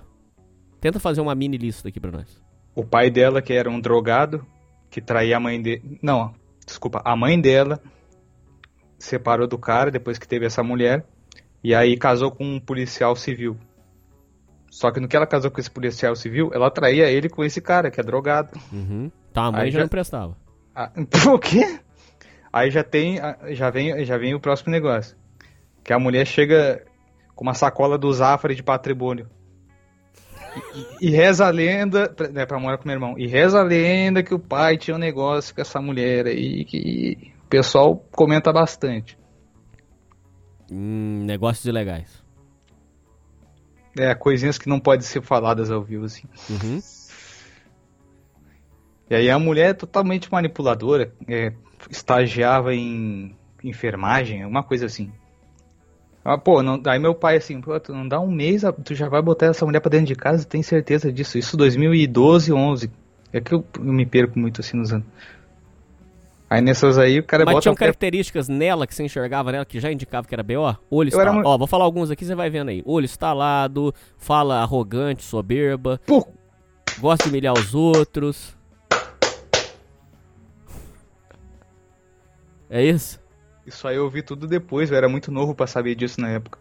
Tenta fazer uma mini lista aqui pra nós. O pai dela, que era um drogado, que traía a mãe dele. Não, desculpa, a mãe dela separou do cara depois que teve essa mulher. E aí casou com um policial civil. Só que no que ela casou com esse policial civil, ela traía ele com esse cara, que é drogado. Uhum. Tá, a mãe Aí já já- não prestava. Ah, [LAUGHS] o quê? Aí já tem, ah, já vem, já vem o próximo negócio. Que a mulher chega com uma sacola do Zafari de patrimônio. E, e reza a lenda, pra- né, pra morar com meu irmão, e reza a lenda que o pai tinha um negócio com essa mulher aí, que o pessoal comenta bastante. Hum, negócios ilegais. É, coisinhas que não podem ser faladas ao vivo, assim. Uhum. E aí a mulher é totalmente manipuladora, é, estagiava em enfermagem, uma coisa assim. Ah, pô, não, aí meu pai assim, pô, tu não dá um mês, tu já vai botar essa mulher pra dentro de casa, tem certeza disso? Isso 2012, 11. É que eu, eu me perco muito assim nos anos. Aí nessas aí o cara Mas bota tinham a mulher- características nela que você enxergava nela que já indicava que era BO? Olho Eu era Ó, vou falar alguns aqui, você vai vendo aí. Olho estalado, fala arrogante, soberba, Pô, gosta de humilhar os outros. É isso? isso aí eu vi tudo depois, eu era muito novo pra saber disso na época.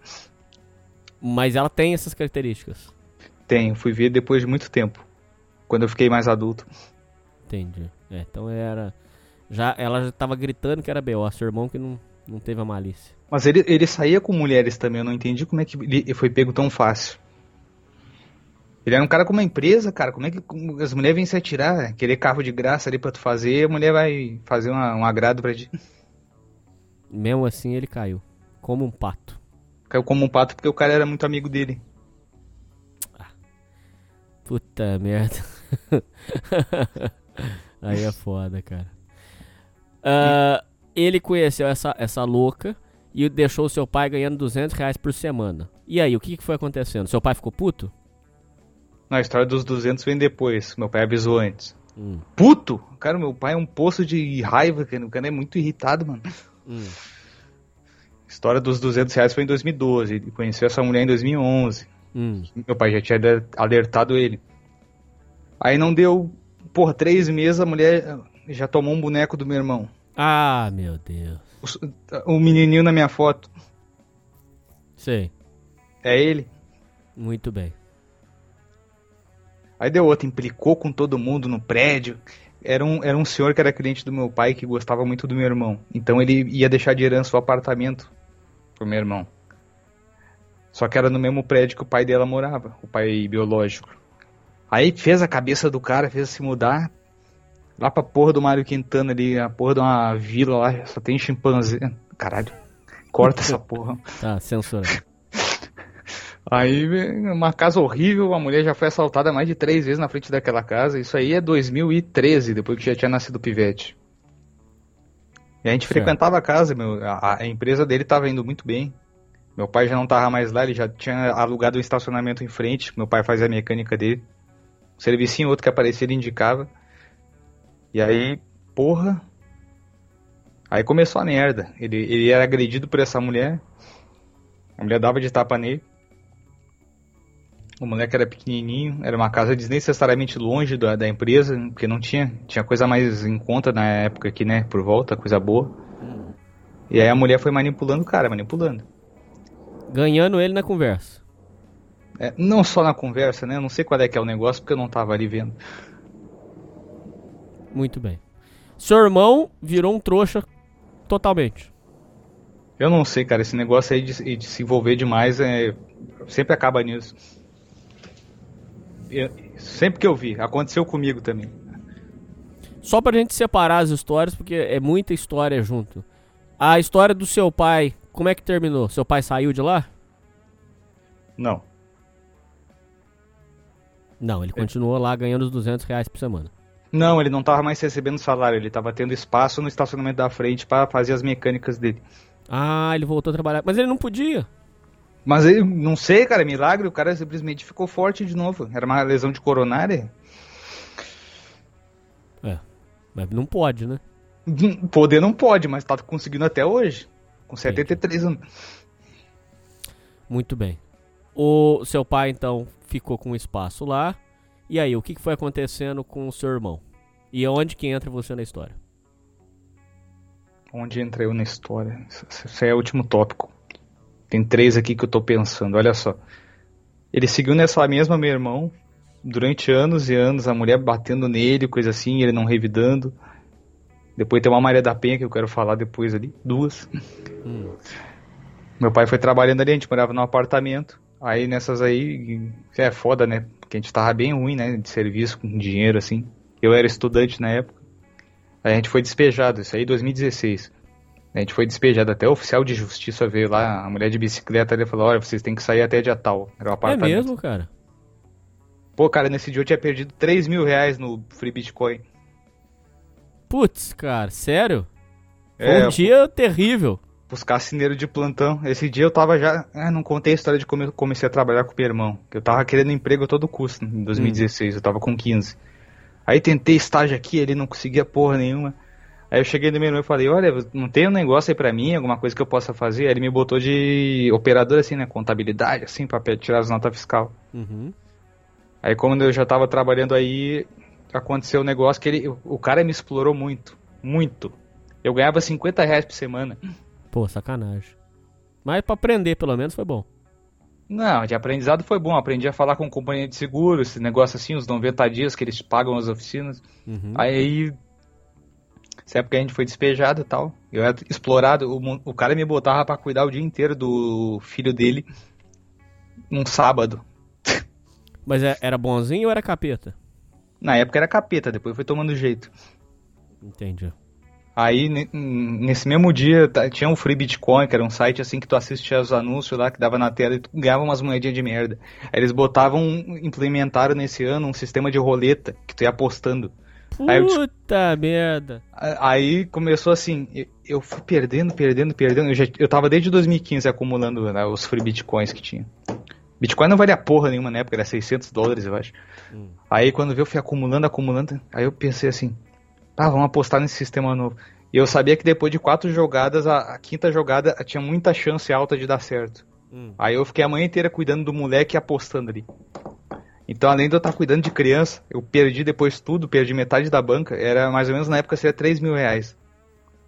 Mas ela tem essas características. Tenho, fui ver depois de muito tempo. Quando eu fiquei mais adulto. Entendi. É, então era. Já, ela já tava gritando que era BO, seu irmão que não, não teve a malícia. Mas ele, ele saía com mulheres também, eu não entendi como é que ele foi pego tão fácil. Ele era um cara com uma empresa, cara, como é que as mulheres vêm se atirar, querer carro de graça ali pra tu fazer, a mulher vai fazer uma- um agrado pra ti. Mesmo assim ele caiu. Como um pato. Caiu como um pato porque o cara era muito amigo dele. Puta merda. [LAUGHS] Aí é foda, cara. Ah, ele conheceu essa, essa louca e deixou o seu pai ganhando 200 reais por semana. E aí, o que, que foi acontecendo? Seu pai ficou puto? Não, a história dos 200 vem depois, meu pai avisou antes. Hum, Puto! Cara, meu pai é um poço de raiva, cara, o cara é muito irritado, mano. hum. A história dos 200 reais foi em 2012. Ele conheceu essa mulher em 2011. Hum. Meu pai já tinha aler- alertado ele. Aí não deu, por três meses, a mulher já tomou um boneco do meu irmão. Ah, meu Deus. O, o menininho na minha foto. Sei. É ele. Muito bem. Aí deu outra, implicou com todo mundo no prédio. Era um, era um senhor que era cliente do meu pai que gostava muito do meu irmão. Então ele ia deixar de herança o apartamento pro meu irmão. Só que era no mesmo prédio que o pai dela morava, o pai biológico. Aí fez a cabeça do cara, fez se mudar lá pra porra do Mário Quintana ali, a porra de uma vila lá, só tem chimpanzé. Caralho, corta essa [LAUGHS] porra. Tá, censurado. [LAUGHS] Aí, uma casa horrível, a mulher já foi assaltada mais de três vezes na frente daquela casa. Isso aí é 2013, depois que já tinha nascido o Pivete. E a gente Certo. frequentava a casa, meu, a, a empresa dele tava indo muito bem. Meu pai já não tava mais lá, ele já tinha alugado um estacionamento em frente. Meu pai fazia a mecânica dele. Um servicinho outro que aparecia, ele indicava. E aí, porra. Aí começou a merda. Ele, ele era agredido por essa mulher. A mulher dava de tapa nele. O moleque era pequenininho, era uma casa desnecessariamente longe da, da empresa, porque não tinha, tinha coisa mais em conta na época aqui, né, por volta, coisa boa. E aí a mulher foi manipulando o cara, manipulando. Ganhando ele na conversa. É, não só na conversa, né, eu não sei qual é que é o negócio, porque eu não tava ali vendo. Muito bem. Seu irmão virou um trouxa totalmente. Eu não sei, cara, esse negócio aí de, de se envolver demais é, sempre acaba nisso. Eu- sempre que eu vi, aconteceu comigo também. Só pra gente separar as histórias, porque é muita história junto. A história do seu pai, como é que terminou? Seu pai saiu de lá? Não. Não, ele continuou lá ganhando os 200 reais por semana. Não, ele não tava mais recebendo salário, ele tava tendo espaço no estacionamento da frente para fazer as mecânicas dele. Ah, ele voltou a trabalhar. Mas ele não podia. Mas eu não sei, cara, é milagre, o cara simplesmente ficou forte de novo. Era uma lesão de coronária. É. Mas não pode, né? Poder não pode, mas tá conseguindo até hoje. Com 73 anos. Muito bem. O seu pai, então, ficou com espaço lá. E aí, o que foi acontecendo com o seu irmão? E onde que entra você na história? Onde entra eu na história? Isso é o último tópico. Tem três aqui que eu tô pensando, olha só. Ele seguiu nessa mesma meu irmão durante anos e anos, a mulher batendo nele, coisa assim, ele não revidando. Depois tem uma Maria da Penha que eu quero falar depois ali, duas. Meu pai foi trabalhando ali, a gente morava num apartamento. Aí nessas aí, é foda, né? Porque a gente tava bem ruim, né? De serviço, com dinheiro, assim. Eu era estudante na época. Aí a gente foi despejado, isso aí em 2016. A gente foi despejado, até o oficial de justiça veio lá, a mulher de bicicleta, ele falou, olha, vocês têm que sair até dia tal. Era o É apartamento. mesmo, cara? Pô, cara, nesse dia eu tinha perdido 3 mil reais no Free Bitcoin. Putz, cara, sério? Foi É, um dia terrível. Os cassineiros de plantão. Esse dia eu tava já. Ah, não contei a história de como eu comecei a trabalhar com o meu irmão. Que eu tava querendo emprego a todo custo em 2016, eu tava com 15. Aí tentei estágio aqui, ele não conseguia porra nenhuma. Aí eu cheguei no meu irmão e falei, olha, não tem um negócio aí pra mim, alguma coisa que eu possa fazer? Aí ele me botou de operador assim, né? Contabilidade, assim, pra tirar as notas fiscal. Uhum. Aí quando eu já tava trabalhando aí, aconteceu um negócio que ele. O cara me explorou muito. Muito. Eu ganhava 50 reais por semana. Pô, sacanagem. Mas pra aprender, pelo menos, foi bom. Não, de aprendizado foi bom. Aprendi a falar com companhia de seguro, esse negócio assim, os 90 dias que eles pagam as oficinas. Uhum. Aí. Nessa época a gente foi despejado e tal. Eu era explorado. O, o cara me botava pra cuidar o dia inteiro do filho dele num sábado. [LAUGHS] Mas é- era bonzinho ou era capeta? Na época era capeta, depois foi tomando jeito. Entendi. Aí, ne- nesse mesmo dia, tá- tinha o Free Bitcoin, que era um site assim que tu assistia os anúncios lá, que dava na tela e tu ganhava umas moedinhas de merda. Aí eles botavam, implementaram nesse ano um sistema de roleta, que tu ia apostando. Aí eu- Puta merda. A- Aí começou assim, eu- eu fui perdendo, perdendo, perdendo. Eu, já, eu tava desde 2015 acumulando né, os free bitcoins que tinha. Bitcoin não valia porra nenhuma na época, era 600 dólares, eu acho. Aí quando veio, eu fui acumulando, acumulando. Aí eu pensei assim, Ah, vamos apostar nesse sistema novo. E eu sabia que depois de quatro jogadas, a, a quinta jogada tinha muita chance alta de dar certo. Hum. Aí eu fiquei a manhã inteira cuidando do moleque e apostando ali. Então, além de eu estar cuidando de criança, eu perdi depois tudo, perdi metade da banca. Era mais ou menos na época seria 3 mil reais.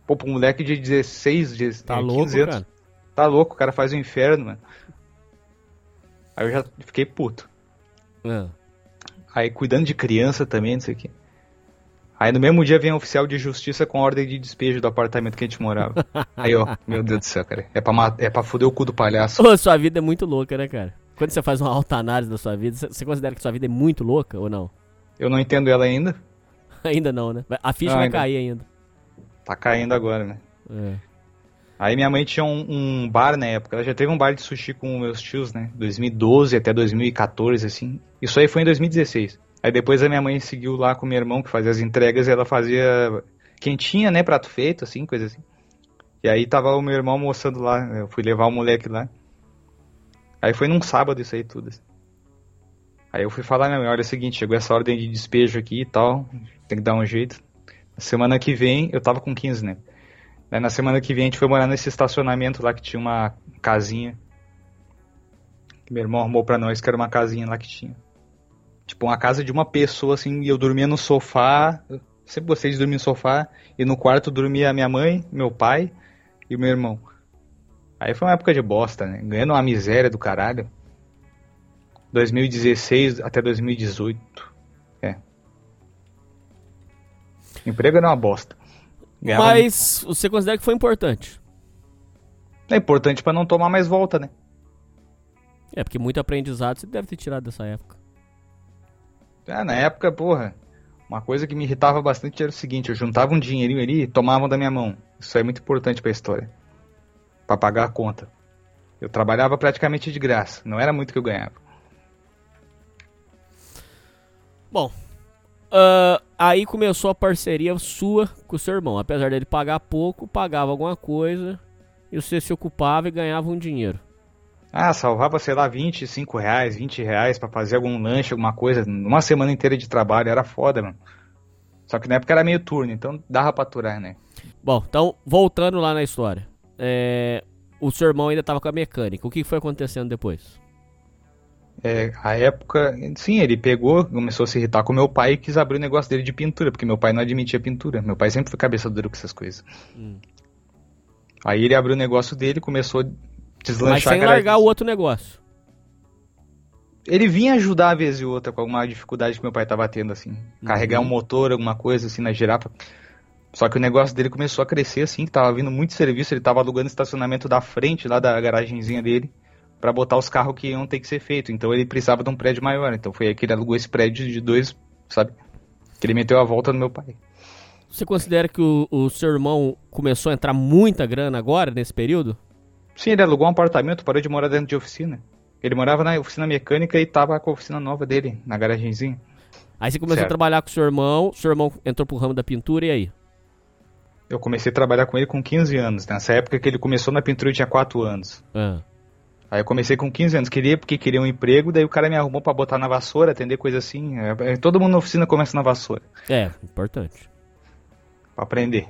Pô, pra um moleque de 16, de Tá é, louco, 15 anos. cara? Tá louco, o cara faz o inferno, mano. Aí eu já fiquei puto. Ah. Aí cuidando de criança também, não sei o quê. Aí no mesmo dia vem um oficial de justiça com ordem de despejo do apartamento que a gente morava. [LAUGHS] Aí, ó, meu Deus do céu, cara. É pra, é pra fuder o cu do palhaço. Ô, sua vida é muito louca, né, cara? Quando você faz uma alta análise da sua vida, você- você considera que sua vida é muito louca ou não? Eu não entendo ela ainda. [LAUGHS] Ainda não, né? A ficha Não, vai ainda. cair ainda. Tá caindo agora, né? É. Aí minha mãe tinha um, um bar na época. Ela já teve um bar de sushi com meus tios, né? 2012 até 2014, assim. Isso aí foi em 2016. Aí depois a minha mãe seguiu lá com o meu irmão, que fazia as entregas, e ela fazia quentinha, né? Prato feito, assim, coisa assim. E aí tava o meu irmão almoçando lá. Eu fui levar o moleque lá. Aí foi num sábado isso aí tudo. assim. Aí eu fui falar, minha mãe, olha é o seguinte, chegou essa ordem de despejo aqui e tal. Tem que dar um jeito. Semana que vem, eu tava com 15, né? Daí na semana que vem a gente foi morar nesse estacionamento lá que tinha uma casinha. Que meu irmão arrumou pra nós, que era uma casinha lá que tinha. Tipo, uma casa de uma pessoa, assim, e eu dormia no sofá. Eu sempre gostei de dormir no sofá. E no quarto dormia minha mãe, meu pai e meu irmão. Aí foi uma época de bosta, né? Ganhando uma miséria do caralho. 2016 até 2018. É. Emprego era uma bosta. Ganhava Mas você considera que foi importante? É importante pra não tomar mais volta, né? É, porque muito aprendizado você deve ter tirado dessa época. Ah, na época, porra, uma coisa que me irritava bastante era o seguinte, eu juntava um dinheirinho ali e tomavam da minha mão. Isso é muito importante pra história. Pra pagar a conta. Eu trabalhava praticamente de graça, não era muito que eu ganhava. Bom, ah, aí começou a parceria sua com o seu irmão. Apesar dele pagar pouco, pagava alguma coisa e você se ocupava e ganhava um dinheiro. Ah, salvava, sei lá, 25 reais, 20 reais pra fazer algum lanche, alguma coisa, numa semana inteira de trabalho, era foda, mano. Só que na época era meio turno, então dava pra aturar, né? Bom, então, voltando lá na história. É, o seu irmão ainda tava com a mecânica. O que foi acontecendo depois? É, a época, sim, ele pegou, começou a se irritar com meu pai e quis abrir o negócio dele de pintura, porque meu pai não admitia pintura. Meu pai sempre foi cabeça dura com essas coisas. Hum. Aí ele abriu o negócio dele, começou deslanchar Mas sem largar o outro negócio. Ele vinha ajudar a vez e outra com alguma dificuldade que meu pai tava tendo, assim. Carregar um motor, alguma coisa, assim, na girafa. Só que o negócio dele começou a crescer, assim, que tava vindo muito serviço. Ele tava alugando estacionamento da frente, lá da garagenzinha dele, pra botar os carros que iam ter que ser feito. Então ele precisava de um prédio maior. Então foi aí que ele alugou esse prédio de dois, sabe? Que ele meteu a volta no meu pai. Você considera que o, o seu irmão começou a entrar muita grana agora, nesse período? Sim, ele alugou um apartamento, parou de morar dentro de oficina. Ele morava na oficina mecânica e tava com a oficina nova dele, na garagenzinha. Aí você começou Certo. a trabalhar com o seu irmão, seu irmão entrou pro ramo da pintura e aí? Eu comecei a trabalhar com ele com 15 anos. Nessa época que ele começou na pintura eu tinha 4 anos. Ah, Aí eu comecei com 15 anos, queria porque queria um emprego, daí o cara me arrumou pra botar na vassoura, atender coisa assim. É, é, todo mundo na oficina começa na vassoura, é, importante. pra aprender.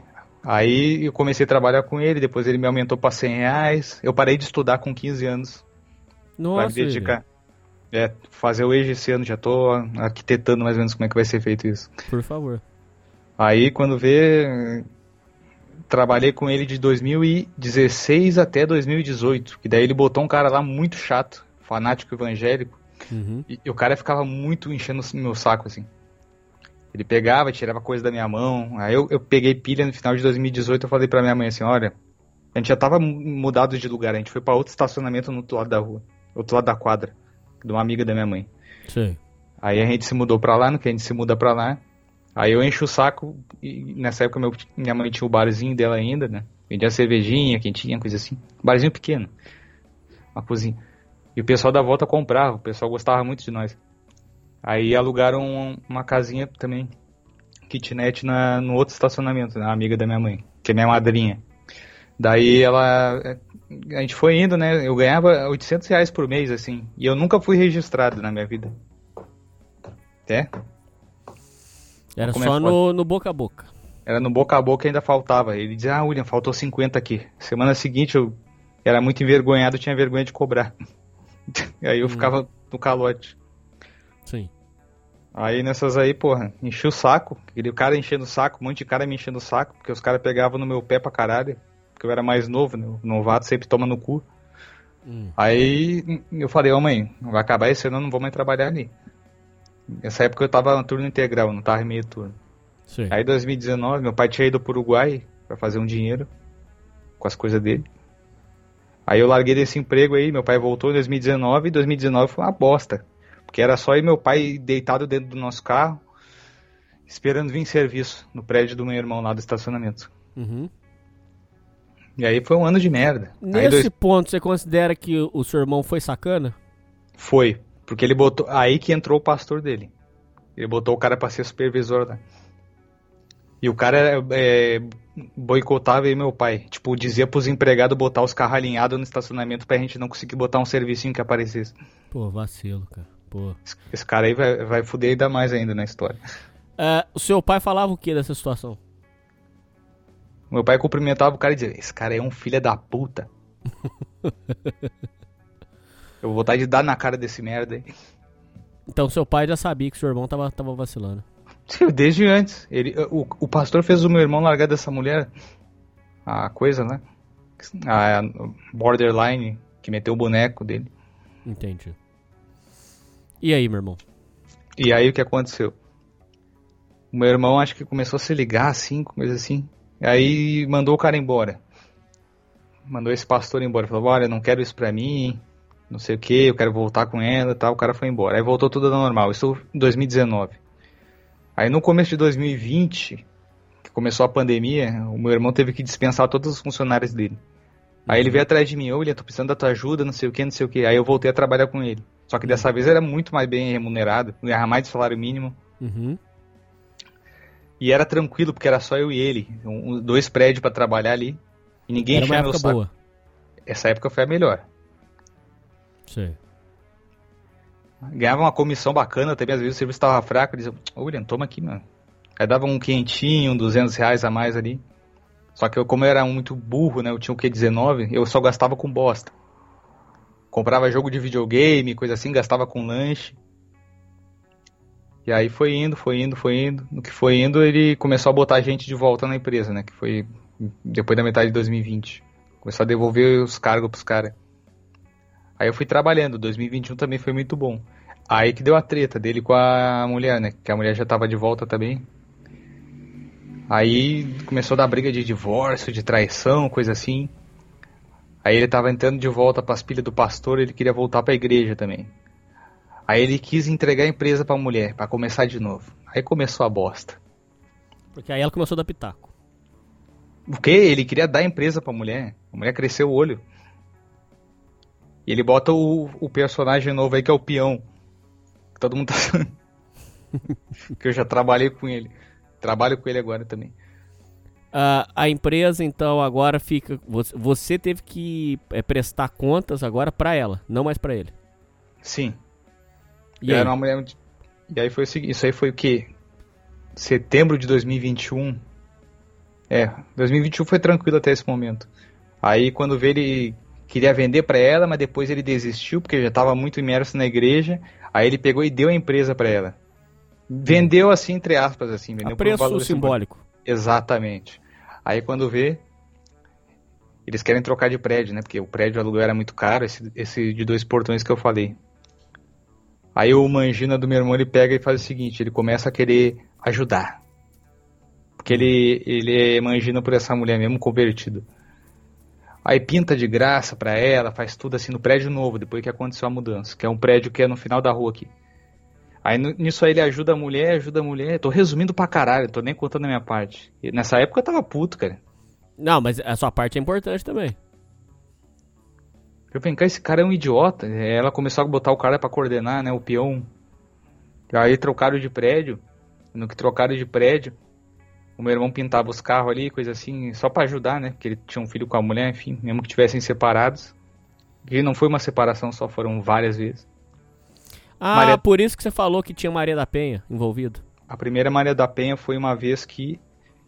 Aí eu comecei a trabalhar com ele, depois ele me aumentou pra 100 reais. Eu parei de estudar com 15 anos pra me Nossa, dedicar. É, fazer o EJA esse ano, já tô arquitetando mais ou menos como é que vai ser feito isso. por favor. Aí quando vê, trabalhei com ele de 2016 até 2018, que daí ele botou um cara lá muito chato, fanático evangélico, Uhum. e, e o cara ficava muito enchendo o meu saco assim. Ele pegava, tirava coisa da minha mão. Aí eu, eu peguei pilha no final de 2018, eu falei pra minha mãe assim, olha, a gente já tava mu- mudado de lugar, a gente foi pra outro estacionamento no outro lado da rua, outro lado da quadra, de uma amiga da minha mãe. Sei. Aí a gente se mudou pra lá, no que a gente se muda pra lá. Aí eu encho o saco, e nessa época meu- minha mãe tinha o barzinho dela ainda, né? Vendia cervejinha, quentinha, coisa assim. Barzinho pequeno. Uma cozinha. E o pessoal da volta comprava, o pessoal gostava muito de nós. Aí alugaram um- uma casinha também, kitnet na, no outro estacionamento, na amiga da minha mãe, que é minha madrinha. Daí ela. A gente foi indo, né? Eu ganhava 800 reais por mês, assim. E eu nunca fui registrado na minha vida. É? Era Como é só foda. no, no boca a boca. Era no boca a boca ainda faltava. Ele dizia, ah, William, faltou 50 aqui. Semana seguinte eu era muito envergonhado, tinha vergonha de cobrar. [LAUGHS] aí eu hum. ficava no calote. Sim. Aí nessas aí, porra, enchi o saco. Aquele cara enchendo o saco, um monte de cara me enchendo o saco, porque os caras pegavam no meu pé pra caralho. Porque eu era mais novo, né? O novato sempre toma no cu. Hum. Aí eu falei, ô oh, mãe, vai acabar esse ano, eu não vou mais trabalhar ali. Nessa época eu tava no turno integral, não tava meio turno. Sim. Aí 2019, meu pai tinha ido pro Uruguai para fazer um dinheiro com as coisas dele. Aí eu larguei desse emprego aí, meu pai voltou em 2019 e 2019 foi uma bosta. Porque era só eu e meu pai deitado dentro do nosso carro, esperando vir serviço no prédio do meu irmão lá do estacionamento. Uhum. E aí foi um ano de merda. Nesse dois... ponto, você considera que o seu irmão foi sacana? Foi, porque ele botou. Aí que entrou o pastor dele. Ele botou o cara pra ser supervisor, né? E o cara é, boicotava aí meu pai. Tipo, dizia pros empregados botar os carros alinhados no estacionamento pra gente não conseguir botar um servicinho que aparecesse. Pô, vacilo, cara. Pô. Esse, cara aí vai, vai fuder ainda mais ainda na história. Uh, o seu pai falava o que dessa situação? Meu pai cumprimentava o cara e dizia: Esse cara é um filho da puta. [LAUGHS] Eu vou vontade de dar na cara desse merda aí. Então seu pai já sabia que seu irmão tava, tava vacilando. Desde antes. Ele, o, o pastor fez o meu irmão largar dessa mulher. A coisa, né? A borderline que meteu o boneco dele. Entendi. E aí, meu irmão? E aí o que aconteceu? O meu irmão acho que começou a se ligar assim, coisa assim. Aí mandou o cara embora. Mandou esse pastor embora. Falou: Olha, não quero isso pra mim. Não sei o que, eu quero voltar com ela e tal. O cara foi embora. Aí voltou tudo ao normal. Isso em 2019. Aí no começo de 2020, que começou a pandemia, o meu irmão teve que dispensar todos os funcionários dele. Aí ele veio atrás de mim, William, tô precisando da tua ajuda, não sei o que, não sei o que. Aí eu voltei a trabalhar com ele. Só que dessa vez era muito mais bem remunerado, ganhava mais de salário mínimo. Uhum. E era tranquilo, porque era só eu e ele. Um, dois prédios para trabalhar ali. E ninguém era uma época boa. Essa época foi a melhor. Sim. Ganhava uma comissão bacana também, às vezes o serviço estava fraco, dizia, ô William, toma aqui, mano. Aí dava um quentinho, um 200 reais a mais ali. Só que eu, como eu era muito burro, né, eu tinha o que, 19, eu só gastava com bosta. Comprava jogo de videogame, coisa assim, gastava com lanche. E aí foi indo, foi indo, foi indo. No que foi indo, ele começou a botar gente de volta na empresa, né? Que foi depois da metade de 2020. Começou a devolver os cargos pros caras. Aí eu fui trabalhando, 2021 também foi muito bom. Aí que deu a treta dele com a mulher, né? Que a mulher já tava de volta também. Aí começou a dar briga de divórcio, de traição, coisa assim. Aí ele tava entrando de volta para as pilhas do pastor, ele queria voltar para a igreja também. Aí ele quis entregar a empresa pra mulher, para começar de novo. Aí começou a bosta. Porque aí ela começou a dar pitaco. O quê? Ele queria dar a empresa pra mulher. A mulher cresceu o olho. E ele bota o, o personagem novo aí que é o peão. Que todo mundo tá. [LAUGHS] [LAUGHS] que eu já trabalhei com ele. Trabalho com ele agora também. Uh, a empresa, então, agora fica. Você teve que é, prestar contas agora para ela, não mais para ele. Sim. E aí? Era uma mulher. E aí foi o seguinte, isso aí foi o que? Setembro de 2021. É, 2021 foi tranquilo até esse momento. Aí quando veio ele queria vender para ela, mas depois ele desistiu porque já estava muito imerso na igreja. Aí ele pegou e deu a empresa para ela. Vendeu assim entre aspas assim, vendeu a preço um simbólico. Exatamente. Aí quando vê eles querem trocar de prédio, né? Porque o prédio aluguel era muito caro, esse, esse de dois portões que eu falei. Aí o Mangina do meu irmão ele pega e faz o seguinte, ele começa a querer ajudar. Porque ele, ele é mangina por essa mulher mesmo convertido. Aí pinta de graça pra ela, faz tudo assim no prédio novo, depois que aconteceu a mudança, que é um prédio que é no final da rua aqui. Aí nisso aí ele ajuda a mulher, ajuda a mulher. Tô resumindo pra caralho, tô nem contando a minha parte. E nessa época eu tava puto, cara. Não, mas a sua parte é importante também. Eu cara, esse cara é um idiota. Ela começou a botar o cara para coordenar, né, o peão. Aí trocaram de prédio. No que trocaram de prédio, o meu irmão pintava os carros ali, coisa assim, só para ajudar, né? Porque ele tinha um filho com a mulher, enfim, mesmo que tivessem separados. E não foi uma separação só, foram várias vezes. Ah, Maria... por isso que você falou que tinha Maria da Penha envolvido. A primeira Maria da Penha foi uma vez que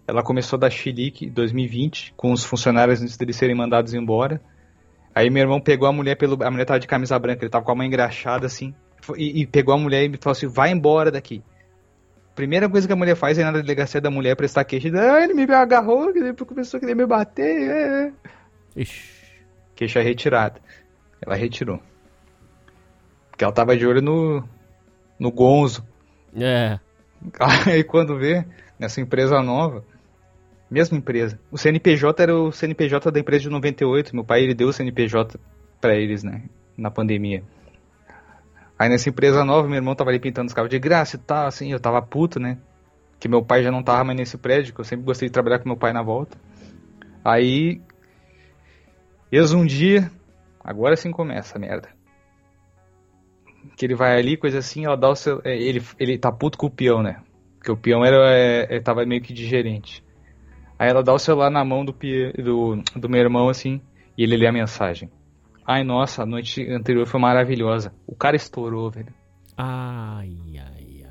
Ela começou a dar chilique em 2020 com os funcionários antes deles serem mandados embora. Aí meu irmão pegou a mulher pelo. A mulher tava de camisa branca, ele tava com a mão engraxada assim. E, e pegou a mulher e falou assim: vai embora daqui. Primeira coisa que a mulher faz é ir na delegacia da mulher prestar queixa. Ah, ele me agarrou, começou a querer me bater. É. é. Ixi. Queixa retirada. Ela retirou. Porque ela tava de olho no. no Gonzo. É. [LAUGHS] Aí quando vê, nessa empresa nova, mesma empresa. O CNPJ era o CNPJ da empresa de 98. Meu pai ele deu o CNPJ para eles, né? Na pandemia. Aí nessa empresa nova, meu irmão tava ali pintando os carros de graça e tal, assim, eu tava puto, né? Que meu pai já não tava mais nesse prédio, que eu sempre gostei de trabalhar com meu pai na volta. Aí. Eis um dia. Agora sim começa a merda. Que ele vai ali, coisa assim, ela dá o seu. é, Ele, ele tá puto com o peão, né? Porque o peão era, é, é, tava meio que de gerente. Aí ela dá o celular na mão do, do, do meu irmão, assim, e ele lê a mensagem. Ai, nossa, a noite anterior foi maravilhosa. O cara estourou, velho. Ai, ai, ai.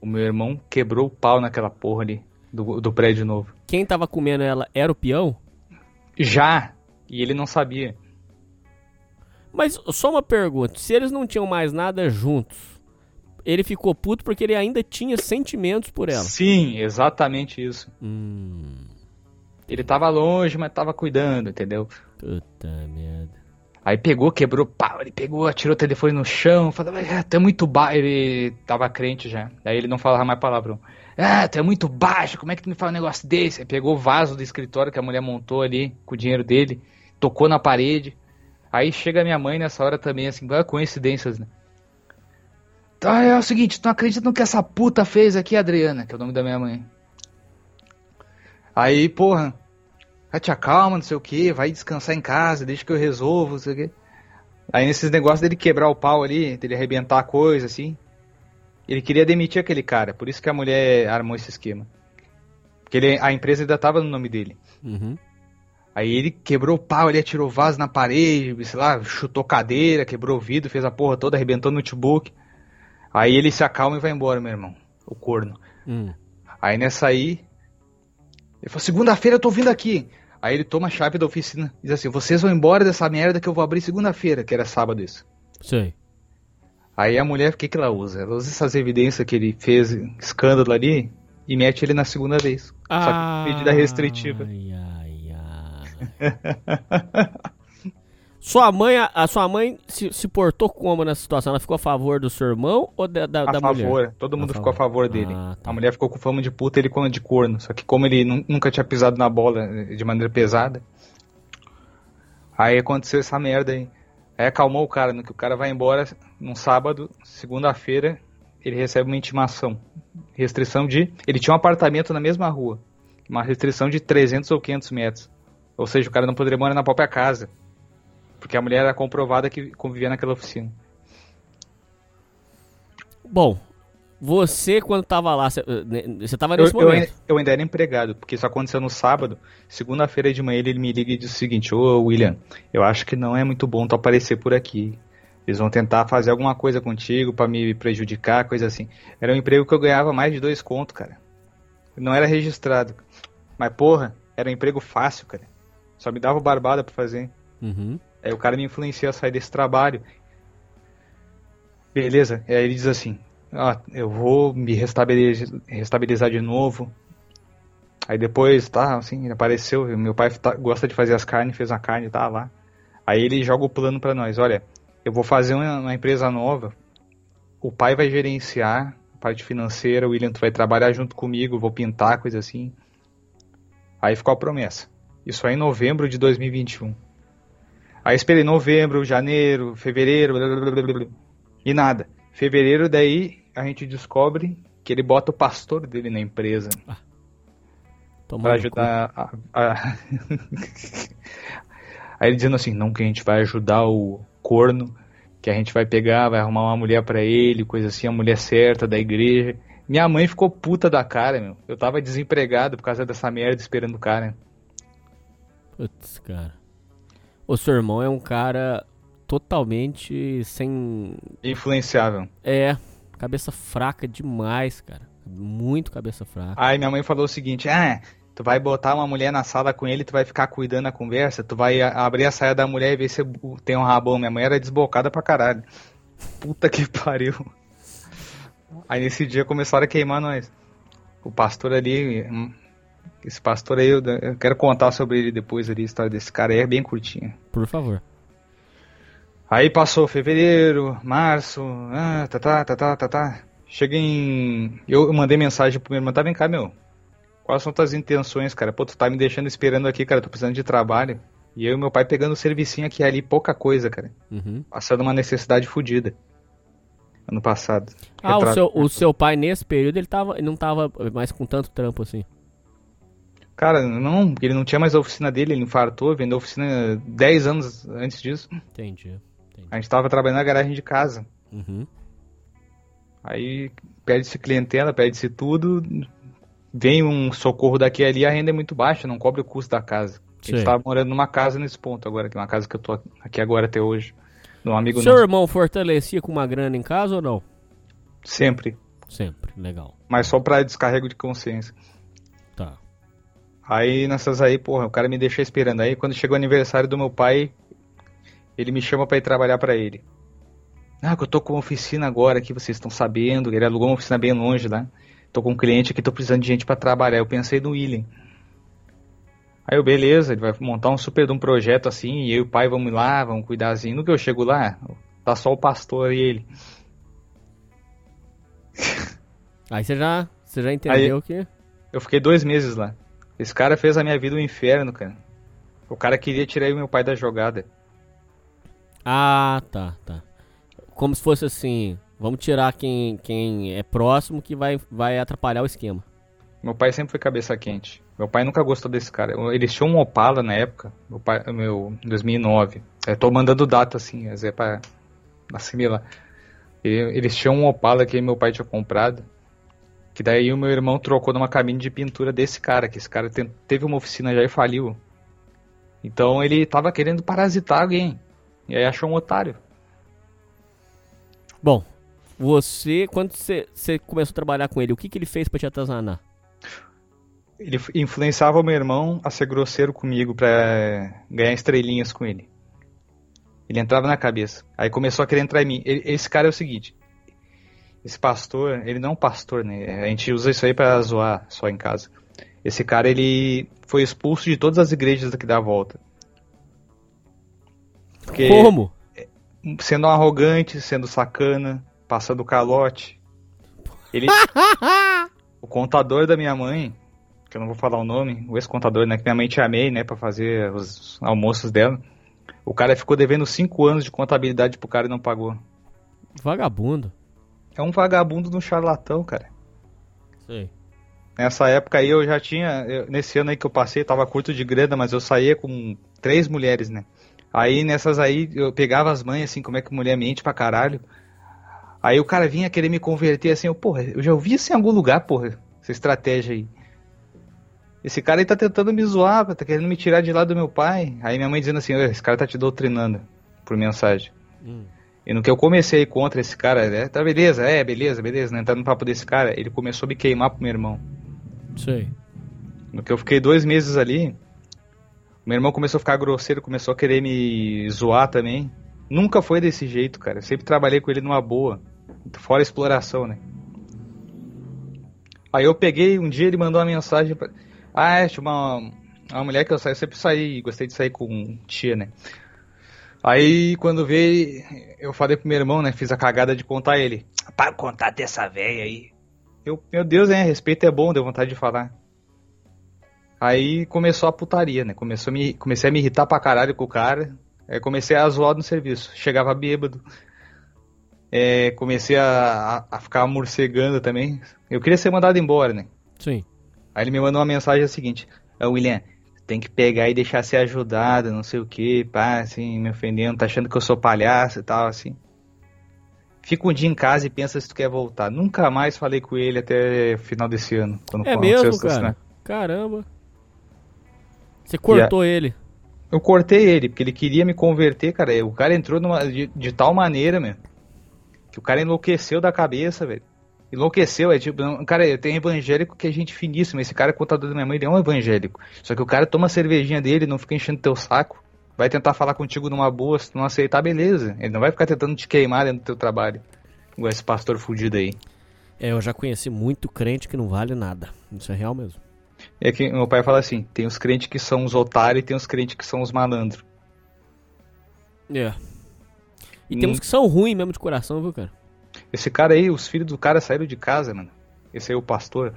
O meu irmão quebrou o pau naquela porra ali, do, do prédio novo. Quem tava comendo ela era o peão? Já! E ele não sabia. Mas só uma pergunta: se eles não tinham mais nada juntos, ele ficou puto porque ele ainda tinha sentimentos por ela. Sim, exatamente isso. Hum. Ele tava longe, mas tava cuidando, entendeu? Puta merda. Aí pegou, quebrou pau, ele pegou, atirou o telefone no chão, falou, ah, tu é muito baixo. Ele tava crente já. Daí ele não falava mais palavrão. Ah, tu é muito baixo, como é que tu me fala um negócio desse? Aí pegou o vaso do escritório que a mulher montou ali, com o dinheiro dele, tocou na parede. Aí chega minha mãe nessa hora também, assim, coincidências, né? Tá, é o seguinte, tu não acredita no que essa puta fez aqui, Adriana, que é o nome da minha mãe. Aí, porra, te acalma, não sei o que, vai descansar em casa, deixa que eu resolvo, não sei o que. Aí nesses negócios dele quebrar o pau ali, dele arrebentar a coisa, assim, ele queria demitir aquele cara, por isso que a mulher armou esse esquema. Porque ele, a empresa ainda tava no nome dele. Uhum. Aí ele quebrou o pau, ele atirou vaso na parede, sei lá, chutou cadeira, quebrou o vidro, fez a porra toda, arrebentou o notebook. Aí ele se acalma e vai embora, meu irmão. O corno. Hum. Aí nessa aí, ele falou, segunda-feira eu tô vindo aqui. Aí ele toma a chave da oficina e diz assim, vocês vão embora dessa merda que eu vou abrir segunda-feira, que era sábado isso. Sei. Aí a mulher, o que que ela usa? Ela usa essas evidências que ele fez, escândalo ali, e mete ele na segunda vez. Só que medida restritiva. Ai. [LAUGHS] Sua mãe, a, sua mãe se, se portou como nessa situação? Ela ficou a favor do seu irmão ou da, da, A da favor, mulher? todo mundo A ficou a favor dele. Ah, tá. A mulher ficou com fama de puta, ele com de corno. Só que como ele nu- nunca tinha pisado na bola eh, de maneira pesada, aí aconteceu essa merda aí. Aí acalmou o cara, no que o cara vai embora num sábado, segunda-feira, ele recebe uma intimação. Restrição de. Ele tinha um apartamento na mesma rua. Uma restrição de 300 ou 500 metros. Ou seja, o cara não poderia morar na própria casa. Porque a mulher era comprovada que convivia naquela oficina. Bom, você quando tava lá, você, eh, tava Eu, nesse eu, momento. ai- eu ainda era empregado, porque isso aconteceu no sábado. Segunda-feira de manhã ele me liga e diz o seguinte: Ô William, eu acho que não é muito bom tu aparecer por aqui. Eles vão tentar fazer alguma coisa contigo pra me prejudicar, coisa assim. Era um emprego que eu ganhava mais de dois contos, cara. Não era registrado. Mas porra, era um emprego fácil, cara. Só me dava barbada pra fazer. Uhum. Aí o cara me influencia a sair desse trabalho. Beleza, aí ele diz assim: ah, eu vou me restabelez- restabilizar de novo. Aí depois, tá, assim, apareceu. Meu pai tá- gosta de fazer as carnes, fez uma carne, tá lá. Aí ele joga o plano pra nós: olha, eu vou fazer uma, uma empresa nova. O pai vai gerenciar a parte financeira, o William vai trabalhar junto comigo, vou pintar, coisa assim. Aí ficou a promessa. Isso aí em novembro de 2021. Aí esperei novembro, janeiro, fevereiro, blá, blá, blá, blá, blá, e nada. Fevereiro daí a gente descobre que ele bota o pastor dele na empresa para cu. ajudar a, a- [LAUGHS] Aí ele dizendo assim, não que a gente vai ajudar o corno, que a gente vai pegar, vai arrumar uma mulher pra ele, coisa assim, a mulher certa da igreja. Minha mãe ficou puta da cara, meu. Eu tava desempregado por causa dessa merda esperando o cara. Putz, cara. O seu irmão é um cara totalmente sem. Influenciável. É, cabeça fraca demais, cara. Muito cabeça fraca. Aí minha mãe falou o seguinte: Ah, Tu vai botar uma mulher na sala com ele, tu vai ficar cuidando da conversa, tu vai abrir a saia da mulher e ver se tem um rabão. Minha mãe era desbocada pra caralho. Puta que pariu. Aí nesse dia começaram a queimar nós. O pastor ali, hum, esse pastor aí, eu, eu quero contar sobre ele depois ali, a história desse cara aí é bem curtinha. Por favor. Aí passou fevereiro, março, ah, tá, tá, tá, tá, tá, tá. Chega em. Eu mandei mensagem pro meu irmão, tá, vem cá, meu. Quais são tuas intenções, cara? Pô, tu tá me deixando esperando aqui, cara, tô precisando de trabalho. E eu e meu pai pegando o servicinho aqui e ali, pouca coisa, cara. Uhum. Passando uma necessidade fodida. Ano passado. Ah, o Retrato. seu, o seu pai nesse período ele, tava, ele não tava mais com tanto trampo assim. Cara, não, porque ele não tinha mais a oficina dele, ele infartou, vendeu a oficina 10 anos antes disso. Entendi. entendi. A gente tava trabalhando na garagem de casa. Uhum. Aí perde-se clientela, perde-se tudo. Vem um socorro daqui e ali, a renda é muito baixa, não cobre o custo da casa. A gente tava morando numa casa nesse ponto agora, que é uma casa que eu tô aqui agora até hoje. Um amigo Seu nosso. irmão fortalecia com uma grana em casa ou não? Sempre. Sempre, legal. Mas só pra descarrego de consciência. Aí nessas aí, porra, o cara me deixou esperando. Aí quando chegou o aniversário do meu pai, ele me chama pra ir trabalhar pra ele. Ah, que eu tô com uma oficina agora aqui, vocês estão sabendo. Ele alugou uma oficina bem longe lá. Tô com um cliente aqui, tô precisando de gente pra trabalhar. Eu pensei no William. Aí eu, beleza, ele vai montar um super de um projeto assim, e eu e o pai vamos lá, vamos cuidar assim. No que eu chego lá, tá só o pastor e ele. Aí você já, você já entendeu que. Eu fiquei dois meses lá. Esse cara fez a minha vida um inferno, cara. O cara queria tirar e meu pai da jogada. Ah, tá, tá. Como se fosse assim, vamos tirar quem, quem é próximo que vai, vai atrapalhar o esquema. Meu pai sempre foi cabeça quente. Meu pai nunca gostou desse cara. Eles tinham um Opala na época, meu pai, meu 2009. Eu tô mandando data assim, mas é pra assimilar. Eles tinham um Opala que meu pai tinha comprado. Que daí o meu irmão trocou numa cabine de pintura desse cara, que esse cara teve uma oficina já e faliu. Então ele tava querendo parasitar alguém. E aí achou um otário. Bom, você, quando você, você começou a trabalhar com ele, o que, que ele fez pra te atazanar? Ele influenciava o meu irmão a ser grosseiro comigo pra ganhar estrelinhas com ele. Ele entrava na cabeça. Aí começou a querer entrar em mim. Ele- esse cara é o seguinte. Esse pastor, ele não é um pastor, né? A gente usa isso aí pra zoar só em casa. Esse cara, ele foi expulso de todas as igrejas aqui da volta. Porque Como? sendo arrogante, sendo sacana, passando calote. Ele. [LAUGHS] o contador da minha mãe, que eu não vou falar o nome, o ex-contador, né? Que minha mãe te amei, né? Pra fazer os almoços dela. O cara ficou devendo 5 anos de contabilidade pro cara e não pagou. Vagabundo. É um vagabundo de um charlatão, cara. Sei. Nessa época aí eu já tinha. eu- nesse ano aí que eu passei, tava curto de grana, mas eu saía com três mulheres, né? Aí nessas aí eu pegava as mães, assim, como é que mulher mente pra caralho. Aí o cara vinha querer me converter assim, eu, porra, eu já ouvi isso em algum lugar, porra, essa estratégia aí. Esse cara aí tá tentando me zoar, tá querendo me tirar de lá do meu pai. Aí minha mãe dizendo assim, "Ô, esse cara tá te doutrinando por mensagem. Hum. E no que eu comecei contra esse cara, né? Tá beleza, é, beleza, beleza, né? Entrando no papo desse cara, ele começou a me queimar pro meu irmão. Sei. No que eu fiquei dois meses ali, meu irmão começou a ficar grosseiro, começou a querer me zoar também. Nunca foi desse jeito, cara. Eu sempre trabalhei com ele numa boa. Fora exploração, né? Aí eu peguei, um dia ele mandou uma mensagem pra... Ah, é, tinha uma, uma mulher que eu saí, eu sempre saí, gostei de sair com tia, né? Aí quando veio, eu falei pro meu irmão, né? Fiz a cagada de contar ele. Para contar dessa velha aí. Eu, meu Deus, né? Respeito é bom, deu vontade de falar. Aí começou a putaria, né? Começou a me, comecei a me irritar pra caralho com o cara. Aí comecei a zoar no serviço. Chegava bêbado. É, comecei a, a, a ficar morcegando também. Eu queria ser mandado embora, né? Sim. Aí ele me mandou uma mensagem seguinte: "Ô, William, tem que pegar e deixar ser ajudado, não sei o que, pá, assim, me ofendendo, tá achando que eu sou palhaço e tal, assim. Fica um dia em casa e pensa se tu quer voltar. Nunca mais falei com ele até o final desse ano. Quando É mesmo, cara? cena. Caramba. Você cortou ele. Eu cortei ele, porque ele queria me converter, cara. O cara entrou numa, de, de tal maneira, meu, que o cara enlouqueceu da cabeça, velho. Enlouqueceu. É tipo, um cara, tem evangélico que é gente finíssima. Esse cara, contador da minha mãe, ele é um evangélico. Só que o cara toma a cervejinha dele, não fica enchendo teu saco. Vai tentar falar contigo numa boa, se tu não aceitar, beleza. Ele não vai ficar tentando te queimar dentro do teu trabalho. Igual esse pastor fudido aí. É, eu já conheci muito crente que não vale nada. Isso é real mesmo. É que meu pai fala assim: tem os crentes que são os otários e tem os crentes que são os malandros. É. E hum. tem uns que são ruins mesmo de coração, viu, cara? Esse cara aí, os filhos do cara saíram de casa, mano. Esse aí é o pastor.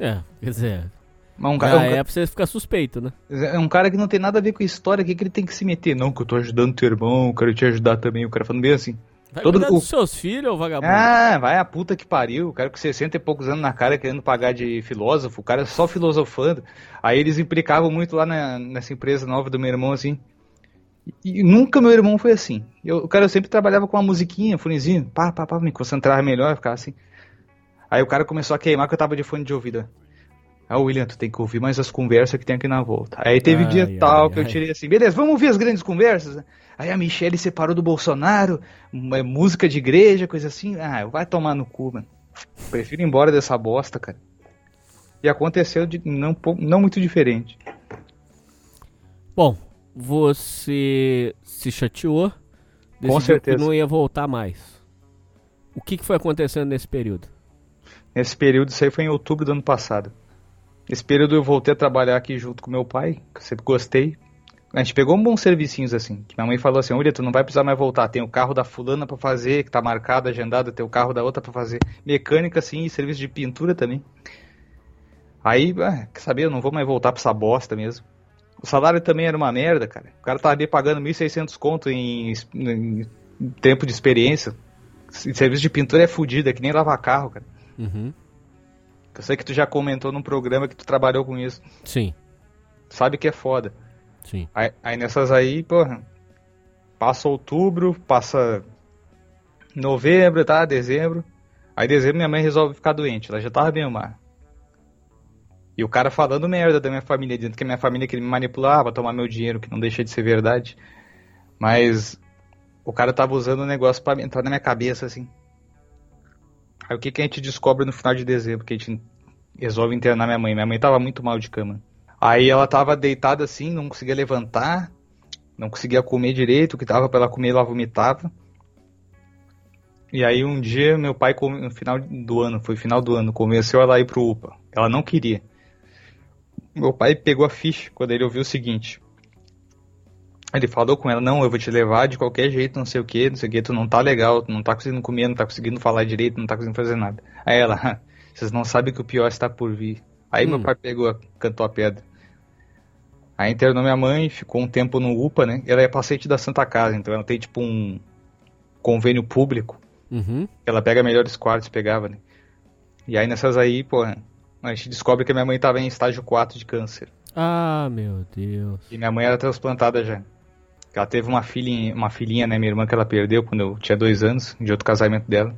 É, quer dizer. Mas um cara, um, é pra você ficar suspeito, né? É um cara que não tem nada a ver com a história, o que, que ele tem que se meter? Não, que eu tô ajudando teu irmão, eu quero te ajudar também. O cara falando bem assim. Vai Todo o... dos seus filhos, ou vagabundo? Ah, vai a puta que pariu. O cara com 60 e poucos anos na cara querendo pagar de filósofo, o cara só filosofando. Aí eles implicavam muito lá na, nessa empresa nova do meu irmão, assim. E, nunca meu irmão foi assim. Eu, o cara sempre trabalhava com uma musiquinha, fonezinho, pá, pá, pá, me concentrar melhor, ficar assim. Aí o cara começou a queimar que eu tava de fone de ouvido. Ah, William, tu tem que ouvir mais as conversas que tem aqui na volta. Aí teve ai, dia ai, tal ai, que eu tirei assim, beleza, vamos ouvir as grandes conversas? Aí a Michelle separou do Bolsonaro, uma música de igreja, coisa assim. Ah, vai tomar no cu, mano. Prefiro ir embora dessa bosta, cara. E aconteceu de não, não muito diferente. Bom, você se chateou, Com certeza. que não ia voltar mais. O que, que foi acontecendo nesse período? Nesse período, isso aí foi em outubro do ano passado. Nesse período eu voltei a trabalhar aqui junto com meu pai, que eu sempre gostei. A gente pegou um bons servicinhos assim. Que minha mãe falou assim: Olha, tu não vai precisar mais voltar. Tem o carro da fulana para fazer, que tá marcado, agendado. Tem o carro da outra para fazer. Mecânica, sim, e serviço de pintura também. Aí, ah, quer saber? Eu não vou mais voltar pra essa bosta mesmo. O salário também era uma merda, cara. O cara tava ali pagando 1.600 conto em, em, tempo de experiência. Serviço de pintura é fodido, é que nem lavar carro, cara. Uhum. Eu sei que tu já comentou num programa que tu trabalhou com isso. Sim. Sabe que é foda. Sim. Aí, aí nessas aí, porra, passa outubro, passa novembro, tá? Dezembro. Aí dezembro minha mãe resolve ficar doente, ela já tava bem mar. E o cara falando merda da minha família, dizendo que a minha família queria me manipular pra tomar meu dinheiro, que não deixa de ser verdade. Mas o cara tava usando o negócio para entrar na minha cabeça, assim. Aí o que, que a gente descobre no final de dezembro? Que a gente resolve internar minha mãe. Minha mãe tava muito mal de cama. Aí ela tava deitada assim, não conseguia levantar, não conseguia comer direito, o que tava pra ela comer ela vomitava. E aí um dia meu pai, no final do ano, foi final do ano, convenceu ela a ir pro UPA. Ela não queria. Meu pai pegou a ficha quando ele ouviu o seguinte. Ele falou com ela, não, eu vou te levar de qualquer jeito, não sei o que, não sei o que, tu não tá legal, tu não tá conseguindo comer, não tá conseguindo falar direito, não tá conseguindo fazer nada. Aí ela, vocês não sabem que o pior está por vir. Aí hum. meu pai pegou, cantou a pedra. Aí internou minha mãe, ficou um tempo no UPA, né? Ela é paciente da Santa Casa, então ela tem tipo um convênio público. Uhum. Ela pega melhores quartos, pegava, né? E aí nessas aí, pô, a gente descobre que minha mãe tava em estágio 4 de câncer. Ah, meu Deus. E minha mãe era transplantada já. Ela teve uma filhinha, uma filhinha, né, minha irmã, que ela perdeu quando eu tinha dois anos, de outro casamento dela.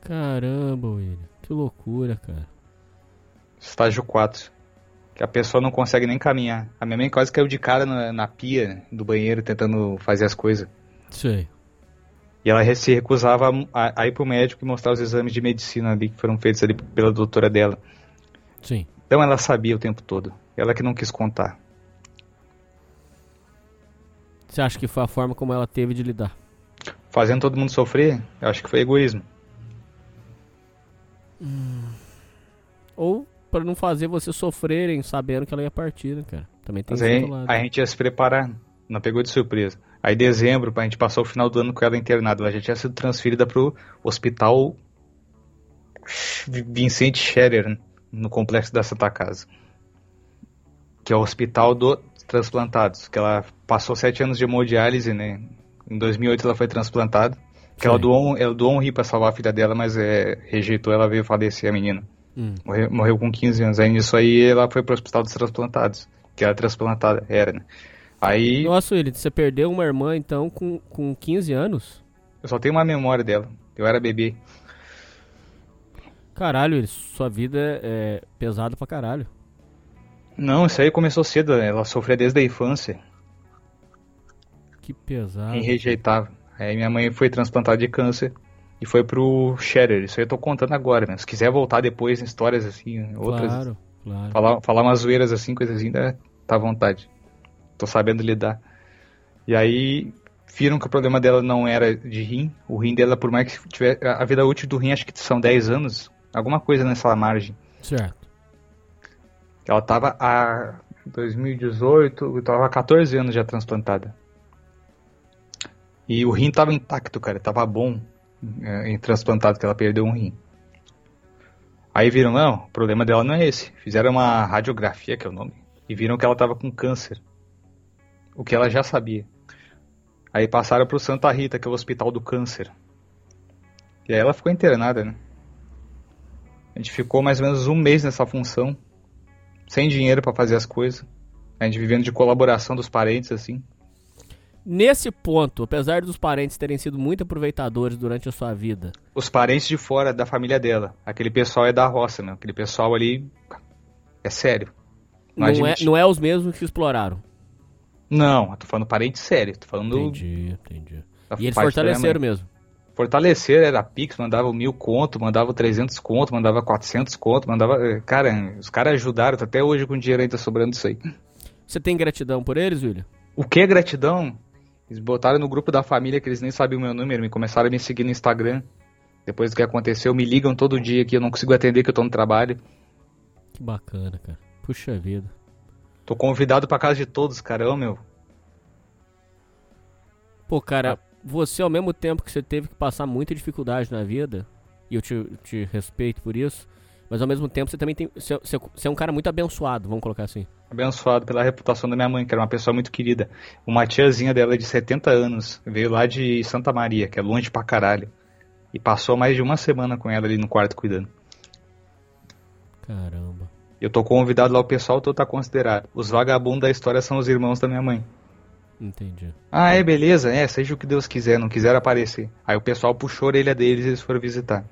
Caramba, William. Que loucura, cara. Estágio 4. Que a pessoa não consegue nem caminhar. A minha mãe quase caiu de cara na, na pia do banheiro tentando fazer as coisas. Sei. E ela se recusava a, a, ir pro médico e mostrar os exames de medicina ali que foram feitos ali pela doutora dela. Sim. Então ela sabia o tempo todo. Ela que não quis contar. Você acha que foi a forma como ela teve de lidar? Fazendo todo mundo sofrer? Eu acho que foi egoísmo. Hum. Ou para não fazer você sofrerem sabendo que ela ia partir, né, cara? Também tem Mas aí, a gente ia se preparar, não pegou de surpresa. Aí dezembro, a gente passou o final do ano com ela internada, ela já tinha sido transferida pro hospital Vicente Scherer, né, no complexo da Santa Casa. Que é o hospital dos transplantados, que ela passou sete anos de hemodiálise, né? Em 2008 ela foi transplantada. Que ela doou, ela doou um rim pra salvar a filha dela, mas é, rejeitou, ela veio falecer a menina. Hum. Morreu, morreu, com 15 anos. Aí nisso aí ela foi pro hospital dos transplantados. Que era transplantada, era, né? Aí. Nossa, Willi, você perdeu uma irmã então com, com 15 anos? Eu só tenho uma memória dela. Eu era bebê. Caralho, sua vida é pesada pra caralho. Não, isso aí começou cedo. Ela sofria desde a infância. Que pesado. E rejeitava. Aí minha mãe foi transplantada de câncer. e foi pro Shatter. Isso aí eu tô contando agora, né? Se quiser voltar depois em histórias assim, outras. Claro, claro. Falar, falar umas zoeiras assim, coisas assim, tá à vontade. Tô sabendo lidar. E aí viram que o problema dela não era de rim. O rim dela, por mais que tiver. A vida útil do rim acho que são 10 anos. Alguma coisa nessa margem. Certo. Ela tava a 2018, tava há 14 anos já transplantada. E o rim tava intacto, cara, tava bom é, em transplantado, que ela perdeu um rim. Aí viram, não, o problema dela não é esse. Fizeram uma radiografia, que é o nome, e viram que ela tava com câncer. O que ela já sabia. Aí passaram pro Santa Rita, que é o hospital do câncer. E aí ela ficou internada, né? A gente ficou mais ou menos um mês nessa função, sem dinheiro para fazer as coisas. A gente vivendo de colaboração dos parentes, assim. Nesse ponto, apesar dos parentes terem sido muito aproveitadores durante a sua vida, Os parentes de fora da família dela. Aquele pessoal é da roça, né? Aquele pessoal ali é sério. não, é, admite. não é os mesmos que exploraram. Não, eu tô falando parente sério. Tô falando Entendi, entendi. E eles fortaleceram mesmo. Fortalecer era Pix, mandava mil conto, mandava 300 conto, mandava 400 conto, mandava... eh, Cara, os caras ajudaram, tá até hoje com dinheiro ainda sobrando isso aí. Você tem gratidão por eles, William? O que é gratidão? Eles botaram no grupo da família que eles nem sabiam o meu número, me começaram a me seguir no Instagram. Depois do que aconteceu, me ligam todo dia que eu não consigo atender, que eu tô no trabalho. Que bacana, cara. Puxa vida. Tô convidado pra casa de todos, cara, ô meu. Pô, Ah. Você ao mesmo tempo que você teve que passar muita dificuldade na vida, e eu te, te respeito por isso, mas ao mesmo tempo você também tem. Você, você- você é um cara muito abençoado, vamos colocar assim. Abençoado pela reputação da minha mãe, que era uma pessoa muito querida. Uma tiazinha dela de 70 anos veio lá de Santa Maria, que é longe pra caralho. E passou mais de uma semana com ela ali no quarto cuidando. Caramba. Eu tô convidado lá, o pessoal todo tá considerado. Os vagabundos da história são os irmãos da minha mãe. Entendi. Ah, é, beleza, é, seja o que Deus quiser, não quiser aparecer. Aí o pessoal puxou a orelha deles e eles foram visitar.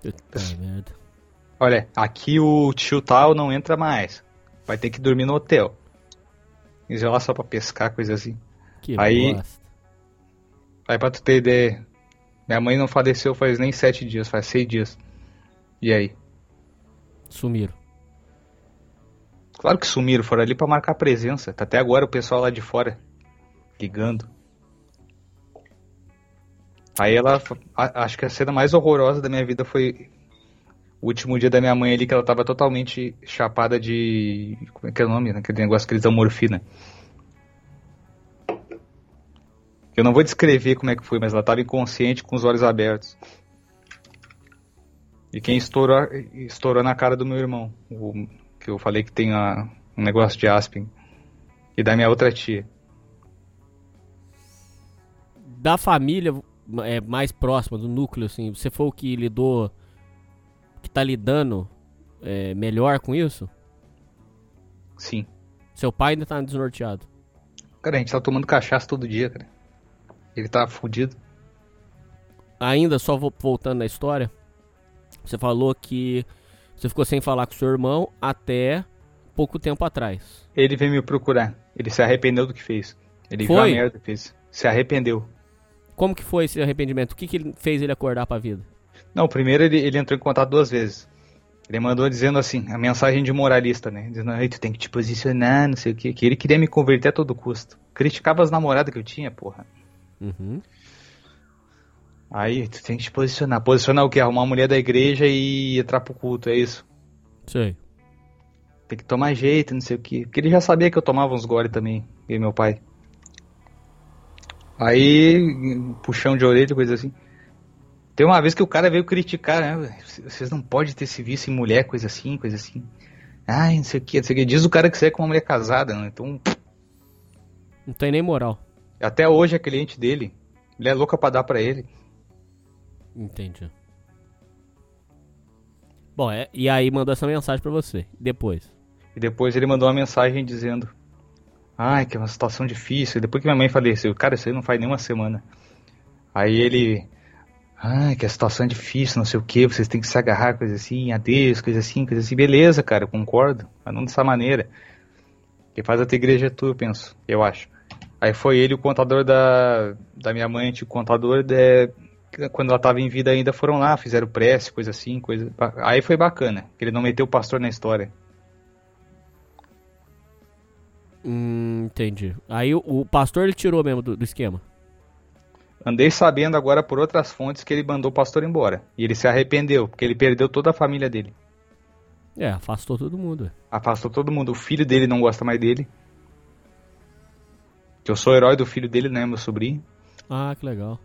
Puta merda. Olha, aqui o tio tal não entra mais. Vai ter que dormir no hotel. Eles lá só pra pescar, coisa assim. Que Aí- bosta. Aí pra tu ter ideia, minha mãe não faleceu faz nem sete dias, faz seis dias. E aí? Sumiram. Claro que sumiram, foram ali pra marcar presença. Tá até agora o pessoal lá de fora ligando. Aí ela, acho que a cena mais horrorosa da minha vida foi o último dia da minha mãe ali, que ela tava totalmente chapada de. Como é que é o nome? Aquele negócio que eles dão morfina. Eu não vou descrever como é que foi, mas ela tava inconsciente com os olhos abertos. E quem estourou, estourou na cara do meu irmão, o que eu falei que tem a- um negócio de Aspen. E da minha outra tia. Da família é, mais próxima, do núcleo, assim, você foi o que lidou. que tá lidando é, melhor com isso? Sim. Seu pai ainda tá desnorteado. Cara, a gente tá tomando cachaça todo dia, cara. Ele tá fudido. Ainda só vo- voltando na história, você falou que você ficou sem falar com seu irmão até pouco tempo atrás. Ele veio me procurar. Ele se arrependeu do que fez. Ele viu Foi? a merda que fez. Se arrependeu. Como que foi esse arrependimento? O que, que ele fez ele acordar pra vida? Não, primeiro ele, ele entrou em contato duas vezes. Ele mandou dizendo assim, a mensagem de moralista, né? Dizendo, tu tem que te posicionar, não sei o quê. Que ele queria me converter a todo custo. Criticava as namoradas que eu tinha, porra. Uhum. Aí, tu tem que te posicionar. Posicionar o quê? Arrumar uma mulher da igreja e entrar pro culto, é isso. Sei. Tem que tomar jeito, não sei o quê. Porque ele já sabia que eu tomava uns gole também, e meu pai. Aí, puxão de orelha, coisa assim. Tem uma vez que o cara veio criticar, né? Vocês não podem ter se visto em mulher, coisa assim, coisa assim. Ai, não sei o que, não sei o que. Diz o cara que você é com uma mulher casada, né? Então, Não tem nem moral. até hoje é cliente dele. Ele é louca pra dar pra ele. Entendi. Bom, é, e aí mandou essa mensagem pra você. Depois. E depois ele mandou uma mensagem dizendo: Ai, que é uma situação difícil. E depois que minha mãe faleceu, cara, isso aí não faz nem uma semana. Aí ele: Ai, que a situação é difícil, não sei o que, vocês têm que se agarrar, coisa assim, adeus, coisa assim, coisa assim. Beleza, cara, eu concordo, mas não dessa maneira. Quem faz a tua igreja é tu, eu penso, eu acho. Aí foi ele o contador da, da minha mãe, o contador de, quando ela tava em vida ainda, foram lá, fizeram prece, coisa assim, coisa. Aí foi bacana, que ele não meteu o pastor na história. Hum, entendi. Aí o, o pastor ele tirou mesmo do, do esquema. Andei sabendo agora por outras fontes que ele mandou o pastor embora. E ele se arrependeu, porque ele perdeu toda a família dele. É, afastou todo mundo. é. Afastou todo mundo. O filho dele não gosta mais dele. Que eu sou o herói do filho dele, né, meu sobrinho. Ah, que legal.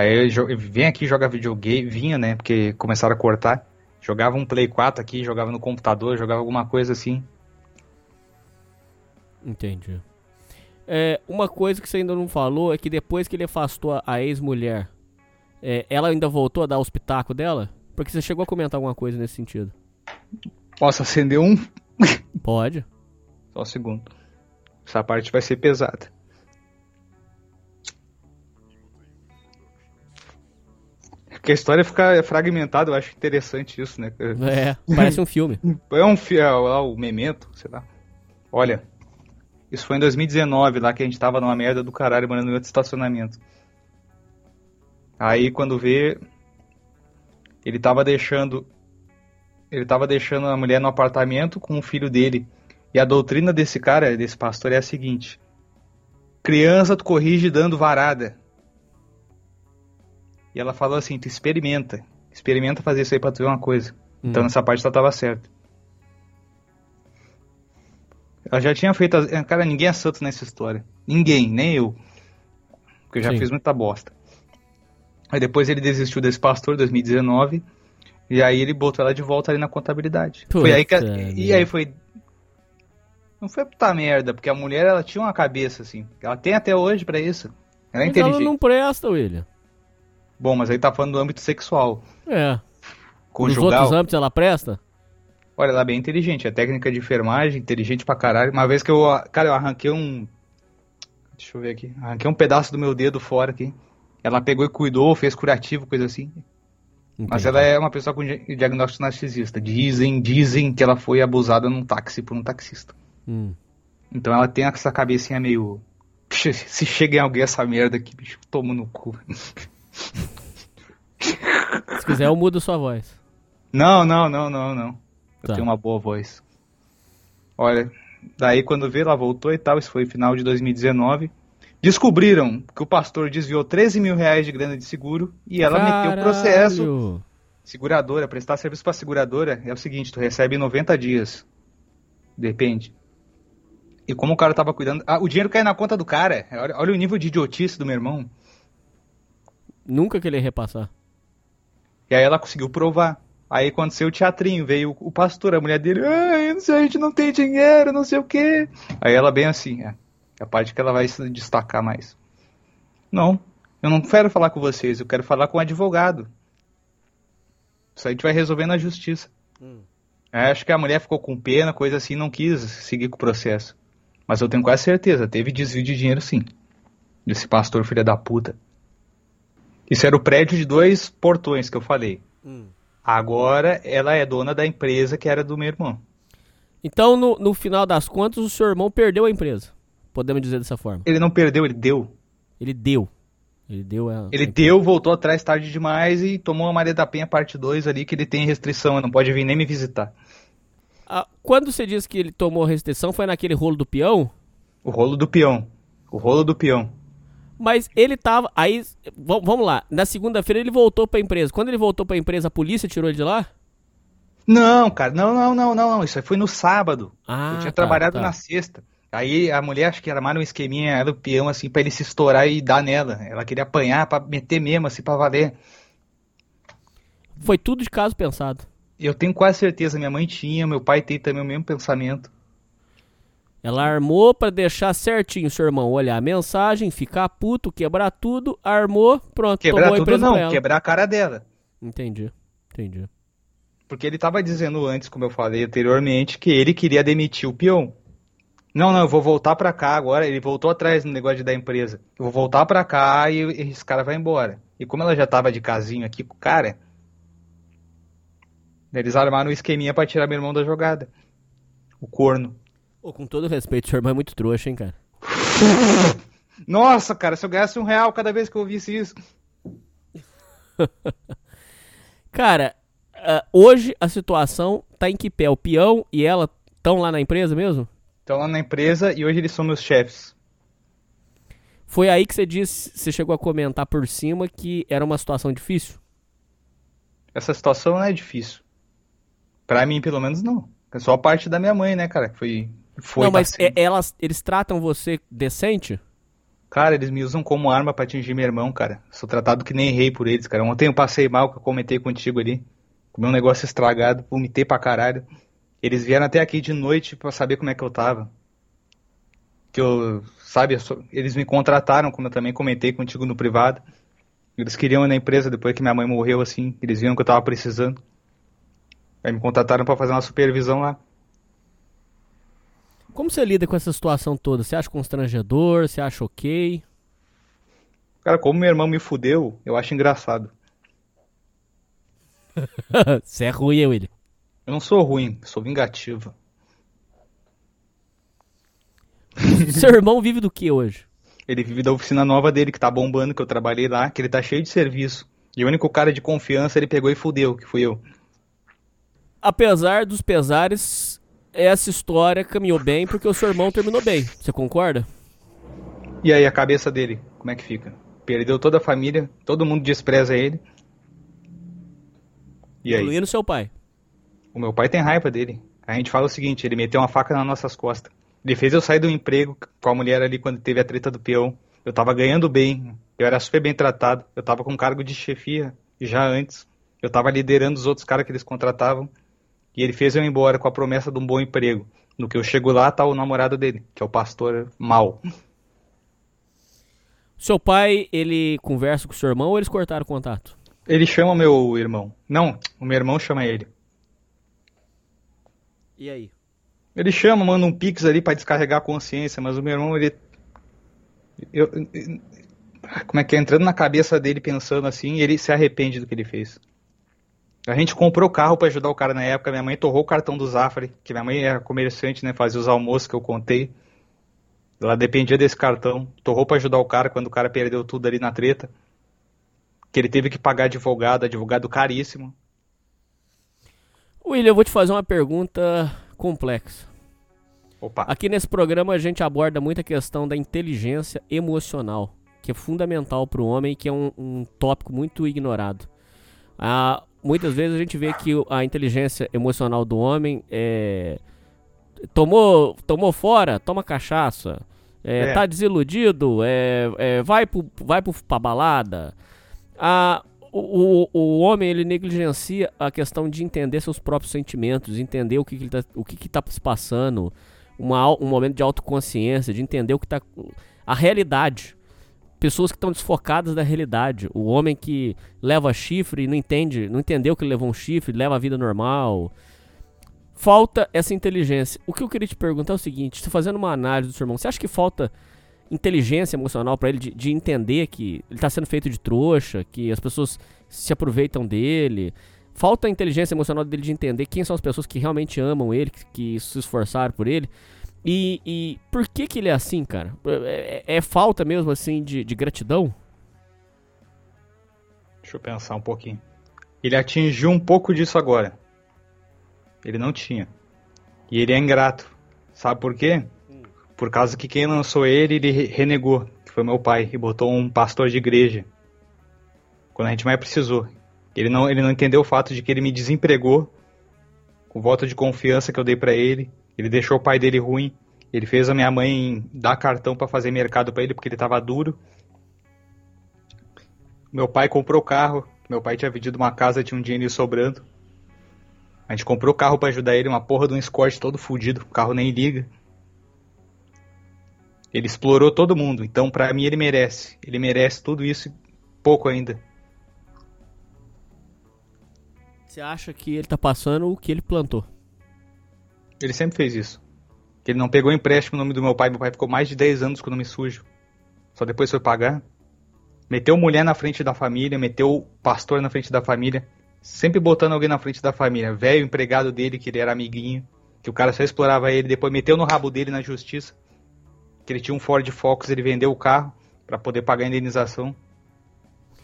Aí ele vem aqui jogar videogame, vinha, né, porque começaram a cortar. Jogava um Play 4 aqui, jogava no computador, jogava alguma coisa assim. Entendi. É, uma coisa que você ainda não falou é que depois que ele afastou a, ex-mulher, é, ela ainda voltou a dar os pitacos dela? Porque você chegou a comentar alguma coisa nesse sentido. Posso acender um? [LAUGHS] Pode. Só um segundo. Essa parte vai ser pesada. Porque a história fica fragmentada, eu acho interessante isso, né? É, parece um filme. [LAUGHS] É um fiel lá, o Memento, sei lá. Olha, isso foi em 2019, lá que a gente tava numa merda do caralho, morando em outro estacionamento. Aí quando vê, ele tava deixando. Ele tava deixando a mulher no apartamento com o filho dele. E a doutrina desse cara, desse pastor, é a seguinte: criança tu corrige dando varada. E ela falou assim: tu experimenta. Experimenta fazer isso aí pra tu ver uma coisa. Então Hum. nessa parte ela tava certa. Ela já tinha feito. as- Cara, ninguém é santo nessa história. Ninguém, nem eu. Porque eu já Sim. fiz muita bosta. Aí depois ele desistiu desse pastor, 2019. E aí ele botou ela de volta ali na contabilidade. Puta foi aí que. merda. E aí foi. Não foi puta merda, porque a mulher ela tinha uma cabeça assim. Ela tem até hoje pra isso. Ela é Mas ela inteligente. não presta, William. Bom, mas aí tá falando do âmbito sexual. É. Nos Conjugal. outros âmbitos ela presta? Olha, ela é bem inteligente. É técnica de enfermagem, inteligente pra caralho. Uma vez que eu. Cara, eu arranquei um. Deixa eu ver aqui. Arranquei um pedaço do meu dedo fora aqui. Ela pegou e cuidou, fez curativo, coisa assim. Mas Entendi. ela é uma pessoa com di- diagnóstico narcisista. Dizem, dizem que ela foi abusada num táxi por um taxista. Hum. Então ela tem essa cabecinha meio. Se chega em alguém essa merda aqui, bicho, tomo no cu. [LAUGHS] [LAUGHS] Se quiser, eu mudo sua voz. Não, não, não, não, não. Eu Tá. tenho uma boa voz. Olha, daí quando vê, ela voltou e tal, isso foi final de 2019. Descobriram que o pastor desviou 13 mil reais de grana de seguro e ela meteu o processo. Caralho. Seguradora, prestar serviço pra seguradora é o seguinte, tu recebe em 90 dias. Depende. E como o cara tava cuidando. Ah, o dinheiro cai na conta do cara. Olha, olha o nível de idiotice do meu irmão. Nunca que ele ia repassar. E aí ela conseguiu provar. Aí aconteceu o teatrinho, veio o pastor, a mulher dele, ai, não sei, a gente não tem dinheiro, não sei o quê. Aí ela bem assim, é, é a parte que ela vai se destacar mais. Não, eu não quero falar com vocês, eu quero falar com o advogado. Isso aí a gente vai resolver na justiça. É, acho que a mulher ficou com pena, coisa assim, não quis seguir com o processo. Mas eu tenho quase certeza, teve desvio de dinheiro sim. Desse pastor filha da puta. Isso era o prédio de dois portões que eu falei. Agora ela é dona da empresa que era do meu irmão. Então, no, no final das contas, o seu irmão perdeu a empresa. Podemos dizer dessa forma. Ele não perdeu, ele deu. Ele deu. Ele deu a. Ele deu, voltou atrás tarde demais e tomou a Maria da Penha parte 2 ali que ele tem restrição, não pode vir nem me visitar. Ah, quando você disse que ele tomou restrição, foi naquele rolo do peão? O rolo do peão. O rolo do peão. Mas ele tava. Aí. vamos lá. Na segunda-feira ele voltou pra empresa. Quando ele voltou pra empresa, a polícia tirou ele de lá? Não, cara, não, não, não, não, não. Isso aí foi no sábado. Ah, eu tinha tá, trabalhado tá. na sexta. Aí a mulher acho que armaram um esqueminha, era o peão, assim, pra ele se estourar e dar nela. Ela queria apanhar pra meter mesmo, assim, pra valer. Foi tudo de caso pensado. Eu tenho quase certeza, minha mãe tinha, meu pai tem também o mesmo pensamento. Ela armou pra deixar certinho seu irmão olhar a mensagem, ficar puto, quebrar tudo, armou, pronto, Quebrar tomou tudo não, quebrar a cara dela. Entendi, entendi. Porque ele tava dizendo antes, como eu falei anteriormente, que ele queria demitir o peão. Não, não, eu vou voltar pra cá agora. Ele voltou atrás no negócio da empresa. Eu vou voltar pra cá e esse cara vai embora. E como ela já tava de casinho aqui com o cara, eles armaram um esqueminha pra tirar meu irmão da jogada. O corno. Pô, com todo respeito, seu irmão é muito trouxa, hein, cara. [LAUGHS] Nossa, cara, se eu ganhasse um real cada vez que eu ouvisse isso. [LAUGHS] Cara, uh, hoje a situação tá em que pé? O peão e ela estão lá na empresa mesmo? Estão lá na empresa e hoje eles são meus chefes. Foi aí que você disse, você chegou a comentar por cima que era uma situação difícil? Essa situação não é difícil. Pra mim, pelo menos, não. É só a parte da minha mãe, né, cara? Foi. Foi não, mas é, elas, eles tratam você decente? Cara, eles me usam como arma para atingir meu irmão, cara. Sou tratado que nem rei por eles, cara. Ontem eu passei mal, que eu comentei contigo ali. Comi um negócio estragado, vomitei pra caralho. Eles vieram até aqui de noite para saber como é que eu tava. Que eu, sabe, eu sou, eles me contrataram, como eu também comentei contigo no privado. Eles queriam ir na empresa depois que minha mãe morreu, assim. Eles viram que eu tava precisando. Aí me contrataram para fazer uma supervisão lá. Como você lida com essa situação toda? Você acha constrangedor? Você acha ok? Cara, como meu irmão me fudeu, eu acho engraçado. [LAUGHS] Você é ruim, William. Eu não sou ruim, sou vingativo. [LAUGHS] Seu irmão vive do que hoje? Ele vive da oficina nova dele, que tá bombando, que eu trabalhei lá, que ele tá cheio de serviço. E o único cara de confiança ele pegou e fudeu, que fui eu. Apesar dos pesares, essa história caminhou bem porque o seu irmão terminou bem. Você concorda? E aí, a cabeça dele, como é que fica? Perdeu toda a família, todo mundo despreza ele. E aí? Incluindo seu pai. O meu pai tem raiva dele. A gente fala o seguinte, ele meteu uma faca nas nossas costas. Ele fez eu sair do emprego com a mulher ali quando teve a treta do peão. Eu tava ganhando bem, eu era super bem tratado, eu tava com cargo de chefia já antes. Eu tava liderando os outros caras que eles contratavam. E ele fez eu ir embora com a promessa de um bom emprego. No que eu chego lá, tá o namorado dele, que é o pastor mal. Seu pai, ele conversa com o seu irmão ou eles cortaram o contato? Ele chama meu irmão. Não, o meu irmão chama ele. E aí? Ele chama, manda um pix ali para descarregar a consciência, mas o meu irmão, ele. Eu, eu, como é que é? Entrando na cabeça dele pensando assim, ele se arrepende do que ele fez. A gente comprou carro para ajudar o cara na época. Minha mãe torrou o cartão do Zafari, que minha mãe era comerciante, né? Fazia os almoços que eu contei. Ela dependia desse cartão. Torrou para ajudar o cara quando o cara perdeu tudo ali na treta. Que ele teve que pagar advogado, advogado caríssimo. William, eu vou te fazer uma pergunta complexa. Opa. Aqui nesse programa a gente aborda muito a questão da inteligência emocional, que é fundamental para o homem e que é um, um tópico muito ignorado. Ah, muitas vezes a gente vê que a inteligência emocional do homem é. Tomou, tomou fora, toma cachaça. É, é. Tá desiludido, é, é, vai, pro, vai pro, pra balada. A, o, o, o homem ele negligencia a questão de entender seus próprios sentimentos, entender o que, que, tá, o que, que tá se passando, uma, um momento de autoconsciência, de entender o que tá. a realidade pessoas que estão desfocadas da realidade. O homem que leva chifre e não entende, não entendeu que ele levou um chifre, leva a vida normal. Falta essa inteligência. O que eu queria te perguntar é o seguinte: você fazendo uma análise do seu irmão, você acha que falta inteligência emocional para ele de, de, entender que ele está sendo feito de trouxa, que as pessoas se aproveitam dele? Falta a inteligência emocional dele de entender quem são as pessoas que realmente amam ele, que, que se esforçaram por ele. E, e por que que ele é assim, cara? É, é, é falta mesmo, assim, de, de gratidão? Deixa eu pensar um pouquinho. Ele atingiu um pouco disso agora. Ele não tinha. E ele é ingrato. Sabe por quê? Por causa que quem lançou ele, ele renegou, que foi meu pai, e botou um pastor de igreja. Quando a gente mais precisou. Ele não, ele não entendeu o fato de que ele me desempregou com voto de confiança que eu dei para ele ele deixou o pai dele ruim. Ele fez a minha mãe dar cartão para fazer mercado para ele porque ele tava duro. Meu pai comprou carro. Meu pai tinha vendido uma casa, tinha um dinheiro sobrando. A gente comprou carro para ajudar ele, uma porra de um Escort todo fudido, o carro nem liga. Ele explorou todo mundo, então para mim ele merece. Ele merece tudo isso e pouco ainda. Você acha que ele tá passando o que ele plantou? Ele sempre fez isso. Ele não pegou empréstimo no nome do meu pai. Meu pai ficou mais de 10 anos com o nome sujo. Só depois foi pagar. Meteu mulher na frente da família, meteu pastor na frente da família. Sempre botando alguém na frente da família. Velho empregado dele, que ele era amiguinho. Que o cara só explorava ele. Depois meteu no rabo dele na justiça. Que ele tinha um Ford Focus, ele vendeu o carro para poder pagar a indenização.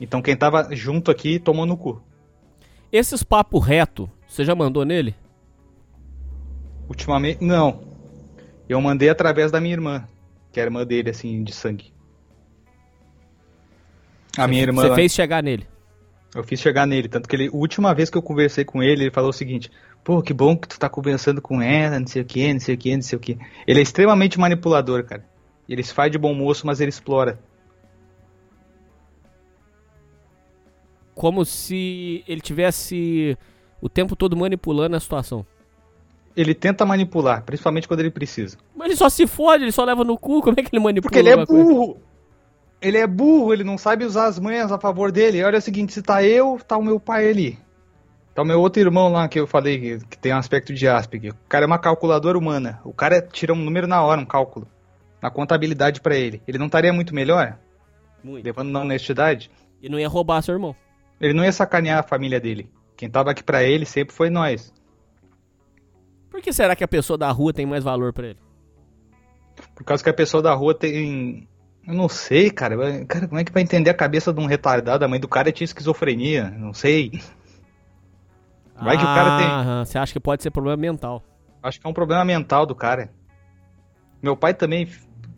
Então quem tava junto aqui tomou no cu. Esses papo reto, você já mandou nele? Ultimamente, não. Eu mandei através da minha irmã, que é a irmã dele, assim, de sangue. A minha irmã. Você fez chegar nele. Eu fiz chegar nele, tanto que ele, a última vez que eu conversei com ele, ele falou o seguinte: Pô, que bom que tu tá conversando com ela, não sei o que, não sei o que, não sei o que. Ele é extremamente manipulador, cara. Ele se faz de bom moço, mas ele explora. Como se ele tivesse o tempo todo manipulando a situação. Ele tenta manipular, principalmente quando ele precisa. Mas ele só se fode, ele só leva no cu, como é que ele manipula Porque ele é alguma coisa? burro. Ele é burro, ele não sabe usar as manhas a favor dele. Olha o seguinte, se tá eu, tá o meu pai ali. Tá o meu outro irmão lá que eu falei que, que tem um aspecto de Asperger. O cara é uma calculadora humana. O cara tira um número na hora, um cálculo. Na contabilidade pra ele. Ele não estaria muito melhor? Muito. Levando na honestidade? E não ia roubar seu irmão. Ele não ia sacanear a família dele. Quem tava aqui pra ele sempre foi nós. Por que será que a pessoa da rua tem mais valor pra ele? Por causa que a pessoa da rua tem. Eu não sei, cara. Cara, como é que vai entender a cabeça de um retardado? A mãe do cara tinha esquizofrenia. Não sei. Vai que o cara tem. Aham, Você acha que pode ser problema mental. Acho que é um problema mental do cara. Meu pai também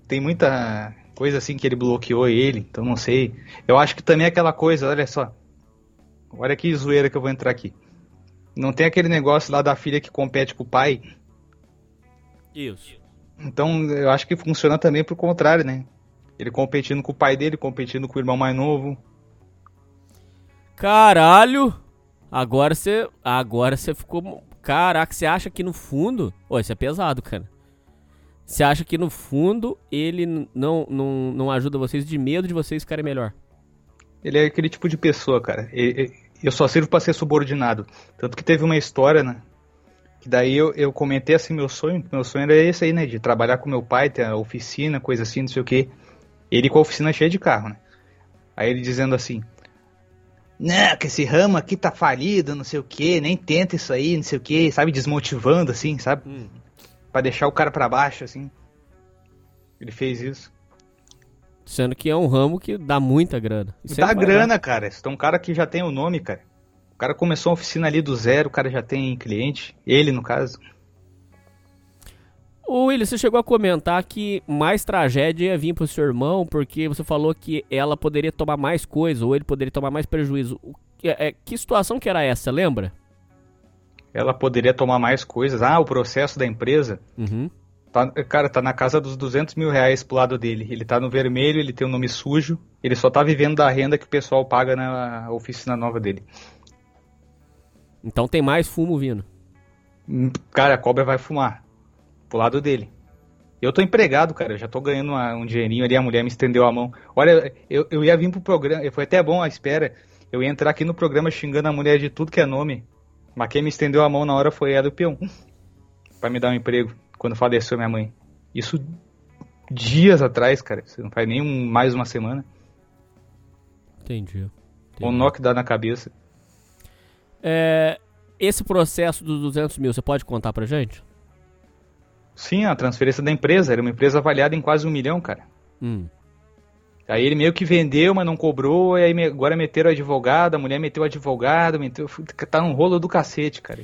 tem muita coisa assim que ele bloqueou ele, então não sei. Eu acho que também é aquela coisa, olha só. Olha que zoeira que eu vou entrar aqui. Não tem aquele negócio lá da filha que compete com o pai. Isso. Então eu acho que funciona também pro contrário, né? Ele competindo com o pai dele, competindo com o irmão mais novo. Caralho! Agora você. Agora você ficou. Caraca, você acha que no fundo. Ô, isso é pesado, cara. Você acha que no fundo ele não, não, não ajuda vocês de medo de vocês ficarem melhor? Ele é aquele tipo de pessoa, cara. E- e- Eu só sirvo pra ser subordinado. Tanto que teve uma história, né? Que daí eu, eu comentei assim meu sonho. Meu sonho era esse aí, né? De trabalhar com meu pai, ter a oficina, coisa assim, não sei o quê. Ele com a oficina cheia de carro, né? Aí ele dizendo assim: Não, que esse ramo aqui tá falido, não sei o quê, nem tenta isso aí, não sei o quê, sabe? Desmotivando, assim, sabe? Pra deixar o cara pra baixo, assim. Ele fez isso. Sendo que é um ramo que dá muita grana. Sempre Dá dar. grana, cara. Você tem um cara que já tem o nome, cara. O cara começou a oficina ali do zero, o cara já tem cliente. Ele, no caso. Ô, William, você chegou a comentar que mais tragédia ia vir pro seu irmão, porque você falou que ela poderia tomar mais coisa, ou ele poderia tomar mais prejuízo. O que, é, que situação que era essa, lembra? Ela poderia tomar mais coisas. Ah, o processo da empresa. Uhum. Tá, cara, tá na casa dos 200 mil reais pro lado dele. Ele tá no vermelho, ele tem um nome sujo. Ele só tá vivendo da renda que o pessoal paga na oficina nova dele. Então tem mais fumo vindo. Hum, Cara, a cobra vai fumar. Pro lado dele. Eu tô empregado, cara. Eu já tô ganhando uma- um dinheirinho ali. A mulher me estendeu a mão. Olha, eu, eu ia vir pro programa. Foi até bom a espera. Eu ia entrar aqui no programa xingando a mulher de tudo que é nome. Mas quem me estendeu a mão na hora foi ela e o peão. Pra me dar um emprego. Quando faleceu minha mãe. Isso dias atrás, cara. Você não faz nem um- mais uma semana. Entendi. Um nó que dá na cabeça. É, esse processo dos 200 mil, você pode contar pra gente? Sim, a transferência da empresa. Era uma empresa avaliada em quase um milhão, cara. Hum. Aí ele meio que vendeu, mas não cobrou, e aí agora meteram o advogado, a mulher meteu o advogado, meteu. Tá um rolo do cacete, cara.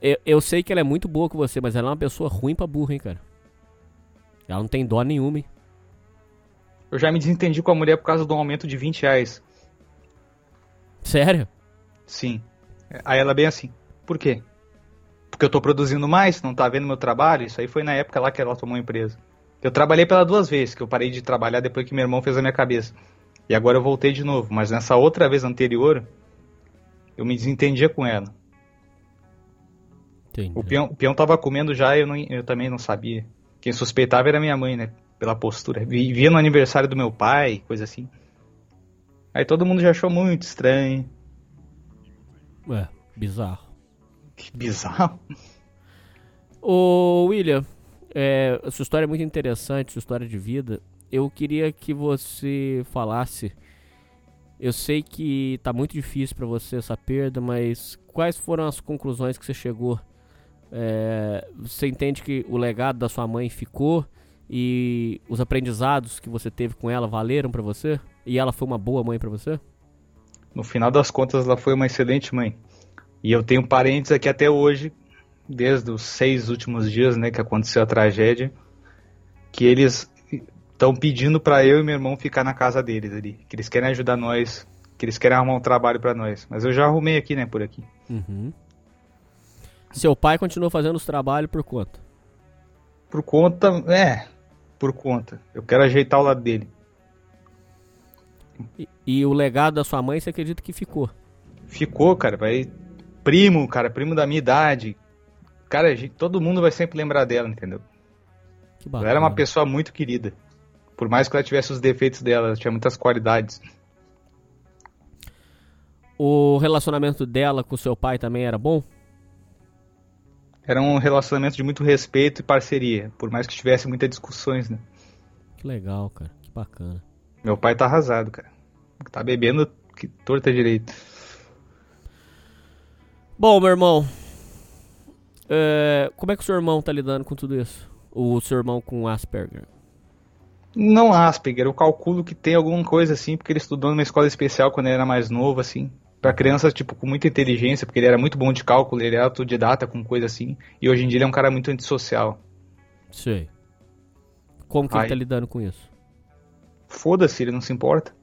Eu, eu sei que ela é muito boa com você, mas ela é uma pessoa ruim pra burra, hein, cara. Ela não tem dó nenhuma, hein? Eu já me desentendi com a mulher por causa do aumento de 20 reais. Sério? Sim. Aí ela bem assim, por quê? Porque eu tô produzindo mais, não tá vendo meu trabalho? Isso aí foi na época lá que ela tomou a empresa. Eu trabalhei pela duas vezes, que eu parei de trabalhar depois que meu irmão fez a minha cabeça. E agora eu voltei de novo, mas nessa outra vez anterior, eu me desentendia com ela. Entendi. O peão, o peão tava comendo já, eu, não, eu também não sabia. Quem suspeitava era minha mãe, né? Pela postura. Vi- Via no aniversário do meu pai, coisa assim. Aí todo mundo já achou muito estranho. É, bizarro. Que bizarro. Ô, William, é, sua história é muito interessante, sua história de vida. Eu queria que você falasse. Eu sei que tá muito difícil pra você essa perda, mas quais foram as conclusões que você chegou? É, você entende que o legado da sua mãe ficou e os aprendizados que você teve com ela valeram pra você? E ela foi uma boa mãe pra você? no final das contas, ela foi uma excelente mãe. E eu tenho parentes aqui até hoje, desde os seis últimos dias, né, que aconteceu a tragédia, que eles estão pedindo para eu e meu irmão ficar na casa deles ali, que eles querem ajudar nós, que eles querem arrumar um trabalho para nós. Mas eu já arrumei aqui, né, por aqui. Uhum. Seu pai continuou fazendo os trabalhos por conta? Por conta, é, por conta. Eu quero ajeitar o lado dele. E, e o legado da sua mãe, você acredita que ficou? Ficou, cara, vai primo, cara, primo da minha idade. Cara, gente, todo mundo vai sempre lembrar dela, entendeu? Que ela era uma pessoa muito querida. Por mais que ela tivesse os defeitos dela, ela tinha muitas qualidades. O relacionamento dela com seu pai também era bom? Era um relacionamento de muito respeito e parceria, por mais que tivesse muitas discussões, né? Que legal, cara. Que bacana. Meu pai tá arrasado, cara. Tá bebendo que torta direito. Bom, meu irmão. É, como é que o seu irmão tá lidando com tudo isso? O seu irmão com Asperger? Não Asperger, eu calculo que tem alguma coisa assim, porque ele estudou numa escola especial quando ele era mais novo, assim. Pra criança, tipo, com muita inteligência, porque ele era muito bom de cálculo, ele era autodidata com coisa assim. E hoje em dia ele é um cara muito antissocial. Sei. Como que Aí, ele tá lidando com isso? Foda-se, ele não se importa.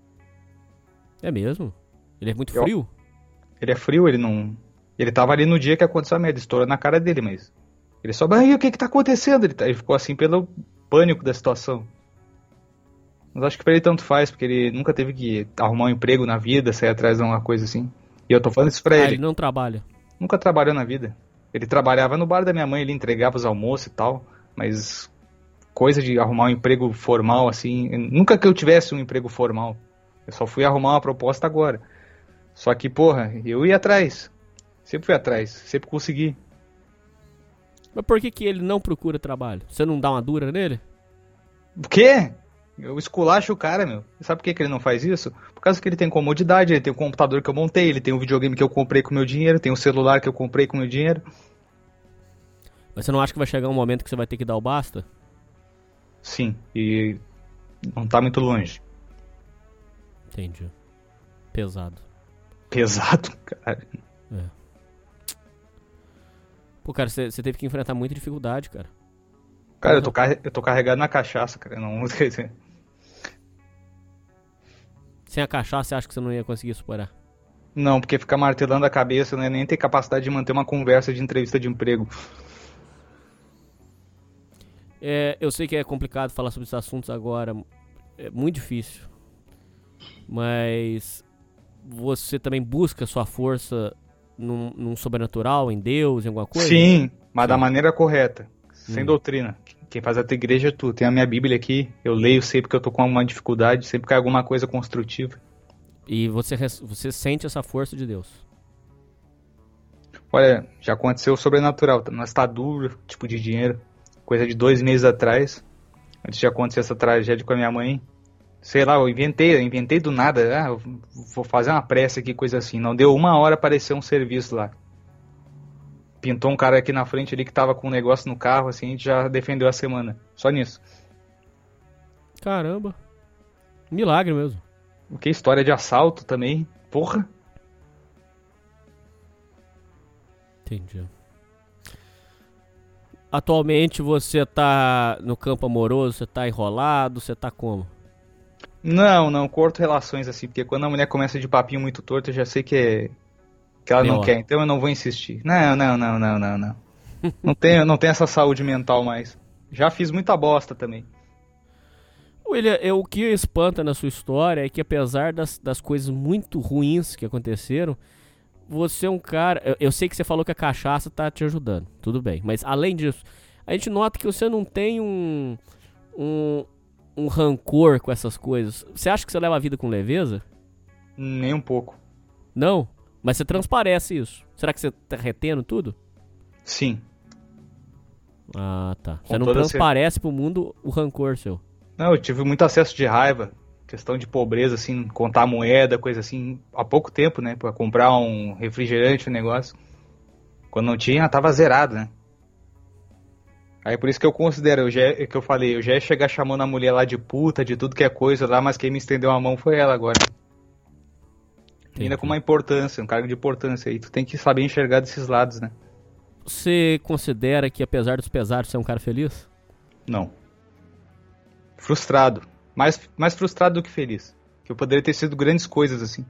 É mesmo? Ele é muito frio? Ele é frio, ele não. Ele tava ali no dia que aconteceu a merda, estourou na cara dele, mas. Ele só, aí o que que tá acontecendo? Ele, tá... ele ficou assim pelo pânico da situação. Mas acho que pra ele tanto faz, porque ele nunca teve que arrumar um emprego na vida, sair atrás de uma coisa assim. E eu tô falando isso pra ah, ele. ele não trabalha. Nunca trabalhou na vida. Ele trabalhava no bar da minha mãe, ele entregava os almoços e tal, mas coisa de arrumar um emprego formal assim, nunca que eu tivesse um emprego formal. Eu só fui arrumar uma proposta agora. Só que, porra, eu ia atrás. Sempre fui atrás, sempre consegui. Mas por que, que ele não procura trabalho? Você não dá uma dura nele? O quê? Eu esculacho o cara, meu. Sabe por que, que ele não faz isso? Por causa que ele tem comodidade, ele tem o computador que eu montei, ele tem o videogame que eu comprei com meu dinheiro, tem o celular que eu comprei com meu dinheiro. Mas você não acha que vai chegar um momento que você vai ter que dar o basta? Sim, e não tá muito longe. Entendi. Pesado. Pesado, [LAUGHS] cara. É. Pô, cara, você teve que enfrentar muita dificuldade, cara. Cara, eu tô, eu tô carregado na cachaça, cara. Não [LAUGHS] Sem a cachaça, você acha que você não ia conseguir superar? Não, porque ficar martelando a cabeça não é nem ter capacidade de manter uma conversa de entrevista de emprego. É, eu sei que é complicado falar sobre esses assuntos agora. É muito difícil. Mas você também busca sua força num, num sobrenatural, em Deus, em alguma coisa? Sim, mas Sim. da maneira correta. Sem hum. doutrina. Quem faz a tua igreja é tu. Tem a minha Bíblia aqui, eu leio sempre que eu tô com alguma dificuldade, sempre que é alguma coisa construtiva. E você, você sente essa força de Deus? Olha, já aconteceu o sobrenatural. Nós tá duro, tipo de dinheiro. Coisa de dois meses atrás, antes de acontecer essa tragédia com a minha mãe. Sei lá, eu inventei, eu inventei do nada. Ah, vou fazer uma pressa aqui, coisa assim. Não deu uma hora aparecer um serviço lá pintou um cara aqui na frente ali que tava com um negócio no carro, assim, a gente já defendeu a semana. Só nisso. Caramba. Milagre mesmo. O que? História de assalto também. Porra. Entendi. Atualmente você tá no campo amoroso, você tá enrolado, você tá como? Não, não, corto relações assim, porque quando a mulher começa de papinho muito torto, eu já sei que é que ela não quer, então eu não vou insistir. Não, não, não, não, não, não. não tenho, não tenho essa saúde mental mais. Já fiz muita bosta também. William, eu, o que espanta na sua história é que apesar das, das coisas muito ruins que aconteceram, você é um cara. Eu, eu, sei que você falou que a cachaça tá te ajudando, tudo bem. Mas além disso, a gente nota que você não tem um, um, um rancor com essas coisas. Você acha que você leva a vida com leveza? Nem um pouco. Não? Mas você transparece isso. Será que você tá retendo tudo? Sim. Ah, tá. Você não transparece pro mundo o rancor seu. Não, eu tive muito acesso de raiva. Questão de pobreza, assim, contar moeda, coisa assim, há pouco tempo, né? Pra comprar um refrigerante, um negócio. Quando não tinha, tava zerado, né? Aí por isso que eu considero, eu já, que eu falei, eu já ia chegar chamando a mulher lá de puta, de tudo que é coisa lá, mas quem me estendeu a mão foi ela agora. Ainda com uma importância, um cargo de importância. E tu tem que saber enxergar desses lados, né? Você considera que, apesar dos pesares, você é um cara feliz? Não. Frustrado. Mais, mais frustrado do que feliz. Que eu poderia ter sido grandes coisas assim.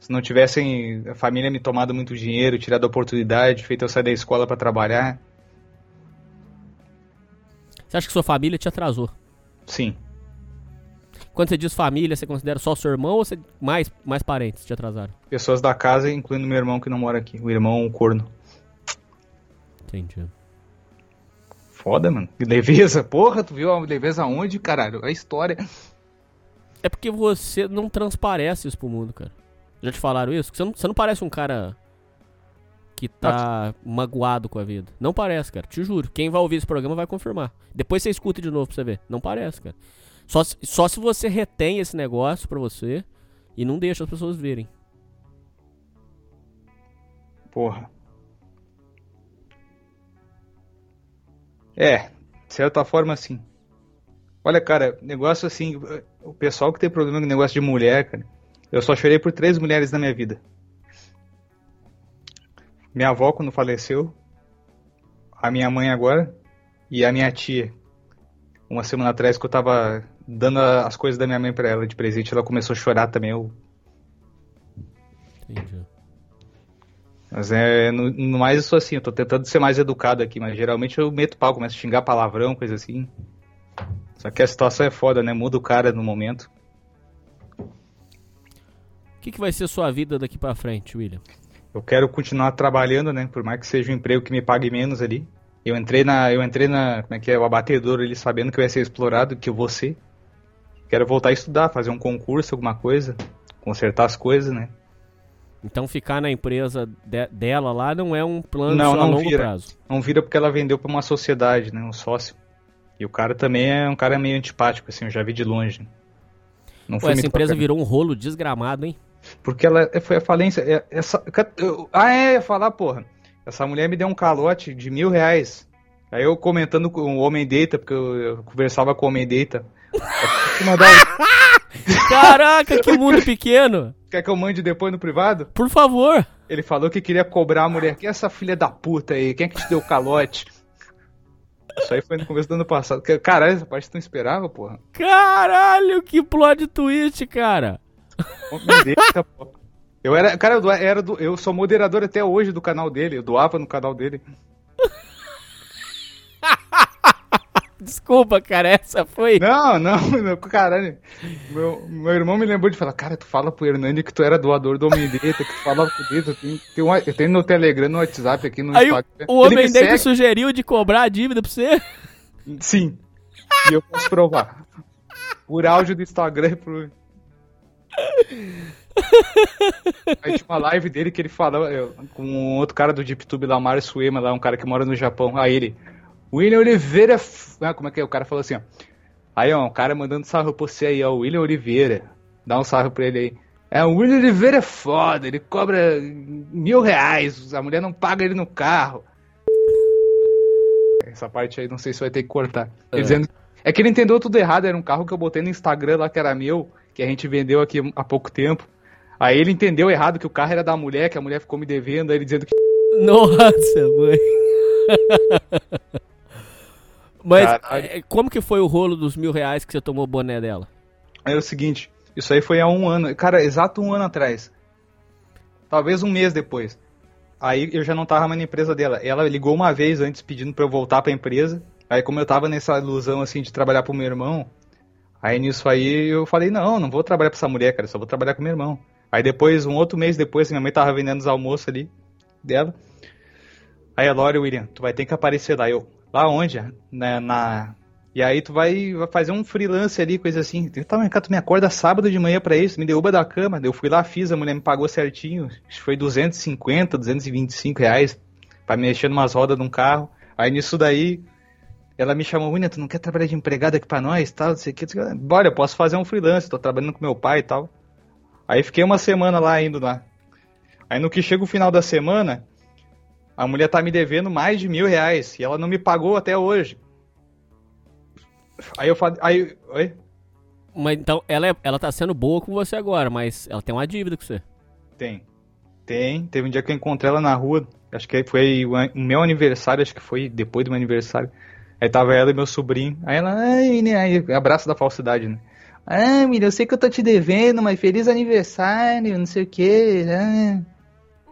Se não tivessem a família me tomado muito dinheiro, tirado a oportunidade, feito eu sair da escola para trabalhar. Você acha que sua família te atrasou? Sim. Quando você diz família, você considera só seu irmão ou você mais, mais parentes te atrasaram? Pessoas da casa, incluindo meu irmão que não mora aqui. O irmão, o corno. Entendi. Foda, mano. Que leveza. Porra, tu viu a leveza onde, caralho? A história. É porque você não transparece isso pro mundo, cara. Já te falaram isso? Você não, você não parece um cara que tá magoado com a vida. Não parece, cara. Te juro. Quem vai ouvir esse programa vai confirmar. Depois você escuta de novo pra você ver. Não parece, cara. Só se, só se você retém esse negócio pra você e não deixa as pessoas verem. Porra. É, de certa forma sim. Olha, cara, negócio assim, o pessoal que tem problema com negócio de mulher, cara, eu só chorei por três mulheres na minha vida. Minha avó quando faleceu, a minha mãe agora e a minha tia. Uma semana atrás que eu tava dando as coisas da minha mãe para ela de presente, ela começou a chorar também. Eu... Entendi. Mas é, no, no mais eu sou assim, eu tô tentando ser mais educado aqui, mas geralmente eu meto pau, começo a xingar palavrão, coisa assim. Só que a situação é foda, né? Muda o cara no momento. O que, que vai ser sua vida daqui pra frente, William? Eu quero continuar trabalhando, né? Por mais que seja um emprego que me pague menos ali. Eu entrei na, eu entrei na, como é que é, o abatedor ali sabendo que eu ia ser explorado, que eu vou ser. Quero voltar a estudar, fazer um concurso, alguma coisa, consertar as coisas, né? Então ficar na empresa de, dela lá não é um plano Não, só a não longo vira. prazo. Não vira porque ela vendeu pra uma sociedade, né? Um sócio. E o cara também é um cara meio antipático, assim, eu já vi de longe. Não Pô, foi essa empresa virou um rolo desgramado, hein? Porque ela foi a falência. é- Essa, ah, é, ia falar, porra. Essa mulher me deu um calote de mil reais. Aí eu comentando com o Homem Deita, porque eu, eu conversava com o Homem Deita. Mandar [LAUGHS] Caraca, que mundo pequeno! Quer que eu mande depois no privado? Por favor! Ele falou que queria cobrar a mulher. Quem é essa filha da puta aí? Quem é que te deu calote? Isso aí foi no começo do ano passado. Que- Caralho, essa parte tu não esperava, porra. Caralho, que plot twist, cara! Eu era, cara, eu, era do, eu sou moderador até hoje do canal dele. Eu doava no canal dele. Desculpa, cara, essa foi. Não, não, [LAUGHS] não, caralho. Meu, meu irmão me lembrou de falar, cara, tu fala pro Hernani que tu era doador do Homem Data, que tu falava pro Data, tem, tem eu tenho no Telegram, no WhatsApp aqui, no Aí o, Instagram. homem segue. sugeriu de cobrar a dívida pra você? Sim. E eu posso provar. Por áudio do Instagram e pro. Aí tinha uma live dele que ele falava eu, com um outro cara do DeepTube lá, Mário Suema, lá, um cara que mora no Japão. Aí ele. William Oliveira. Ah, como é que é? O cara falou assim, ó. Aí, ó, um cara mandando sarro pra você aí, ó. o William Oliveira. Dá um sarro pra ele aí. É, o William Oliveira é foda, ele cobra mil reais, a mulher não paga ele no carro. Essa parte aí não sei se vai ter que cortar. É. dizendo- é que ele entendeu tudo errado, era um carro que eu botei no Instagram lá que era meu, que a gente vendeu aqui há pouco tempo. Aí ele entendeu errado que o carro era da mulher, que a mulher ficou me devendo, aí ele dizendo que. Nossa, mãe. [LAUGHS] Mas Caralho. é, como que foi o rolo dos mil reais que você tomou o boné dela? É o seguinte, isso aí foi há um ano, cara, exato um ano atrás. Talvez um mês depois. Aí eu já não tava mais na empresa dela. Ela ligou uma vez antes pedindo pra eu voltar pra empresa. Aí como eu tava nessa ilusão assim de trabalhar pro meu irmão, aí nisso aí eu falei, não, não vou trabalhar pra essa mulher, cara, só vou trabalhar com meu irmão. Aí depois, um outro mês depois, minha mãe tava vendendo os almoços ali dela. Aí a Lore, William, tu vai ter que aparecer lá. Eu, lá onde? Na, na... E aí tu vai, vai fazer um freelance ali, coisa assim. Tá, mas cara, tu me acorda sábado de manhã pra isso, me derruba da cama. Eu fui lá, fiz, a mulher me pagou certinho. Acho que foi 250, 225 reais pra mexer numas rodas de um carro. Aí nisso daí, ela me chamou, William, tu não quer trabalhar de empregada aqui pra nós, tal, não sei o que. Bora, eu posso fazer um freelance, tô trabalhando com meu pai e tal. Aí fiquei uma semana lá indo lá. Aí no que chega o final da semana, a mulher tá me devendo mais de mil reais e ela não me pagou até hoje. Aí eu falei. Aí. Oi? Mas então, ela, é, ela tá sendo boa com você agora, mas ela tem uma dívida com você. Tem. Tem. Teve um dia que eu encontrei ela na rua. Acho que foi o meu aniversário, acho que foi depois do meu aniversário. Aí tava ela e meu sobrinho. Aí ela, ai, né? Aí, abraço da falsidade, né? Ah, filho, eu sei que eu tô te devendo, mas feliz aniversário, não sei o que.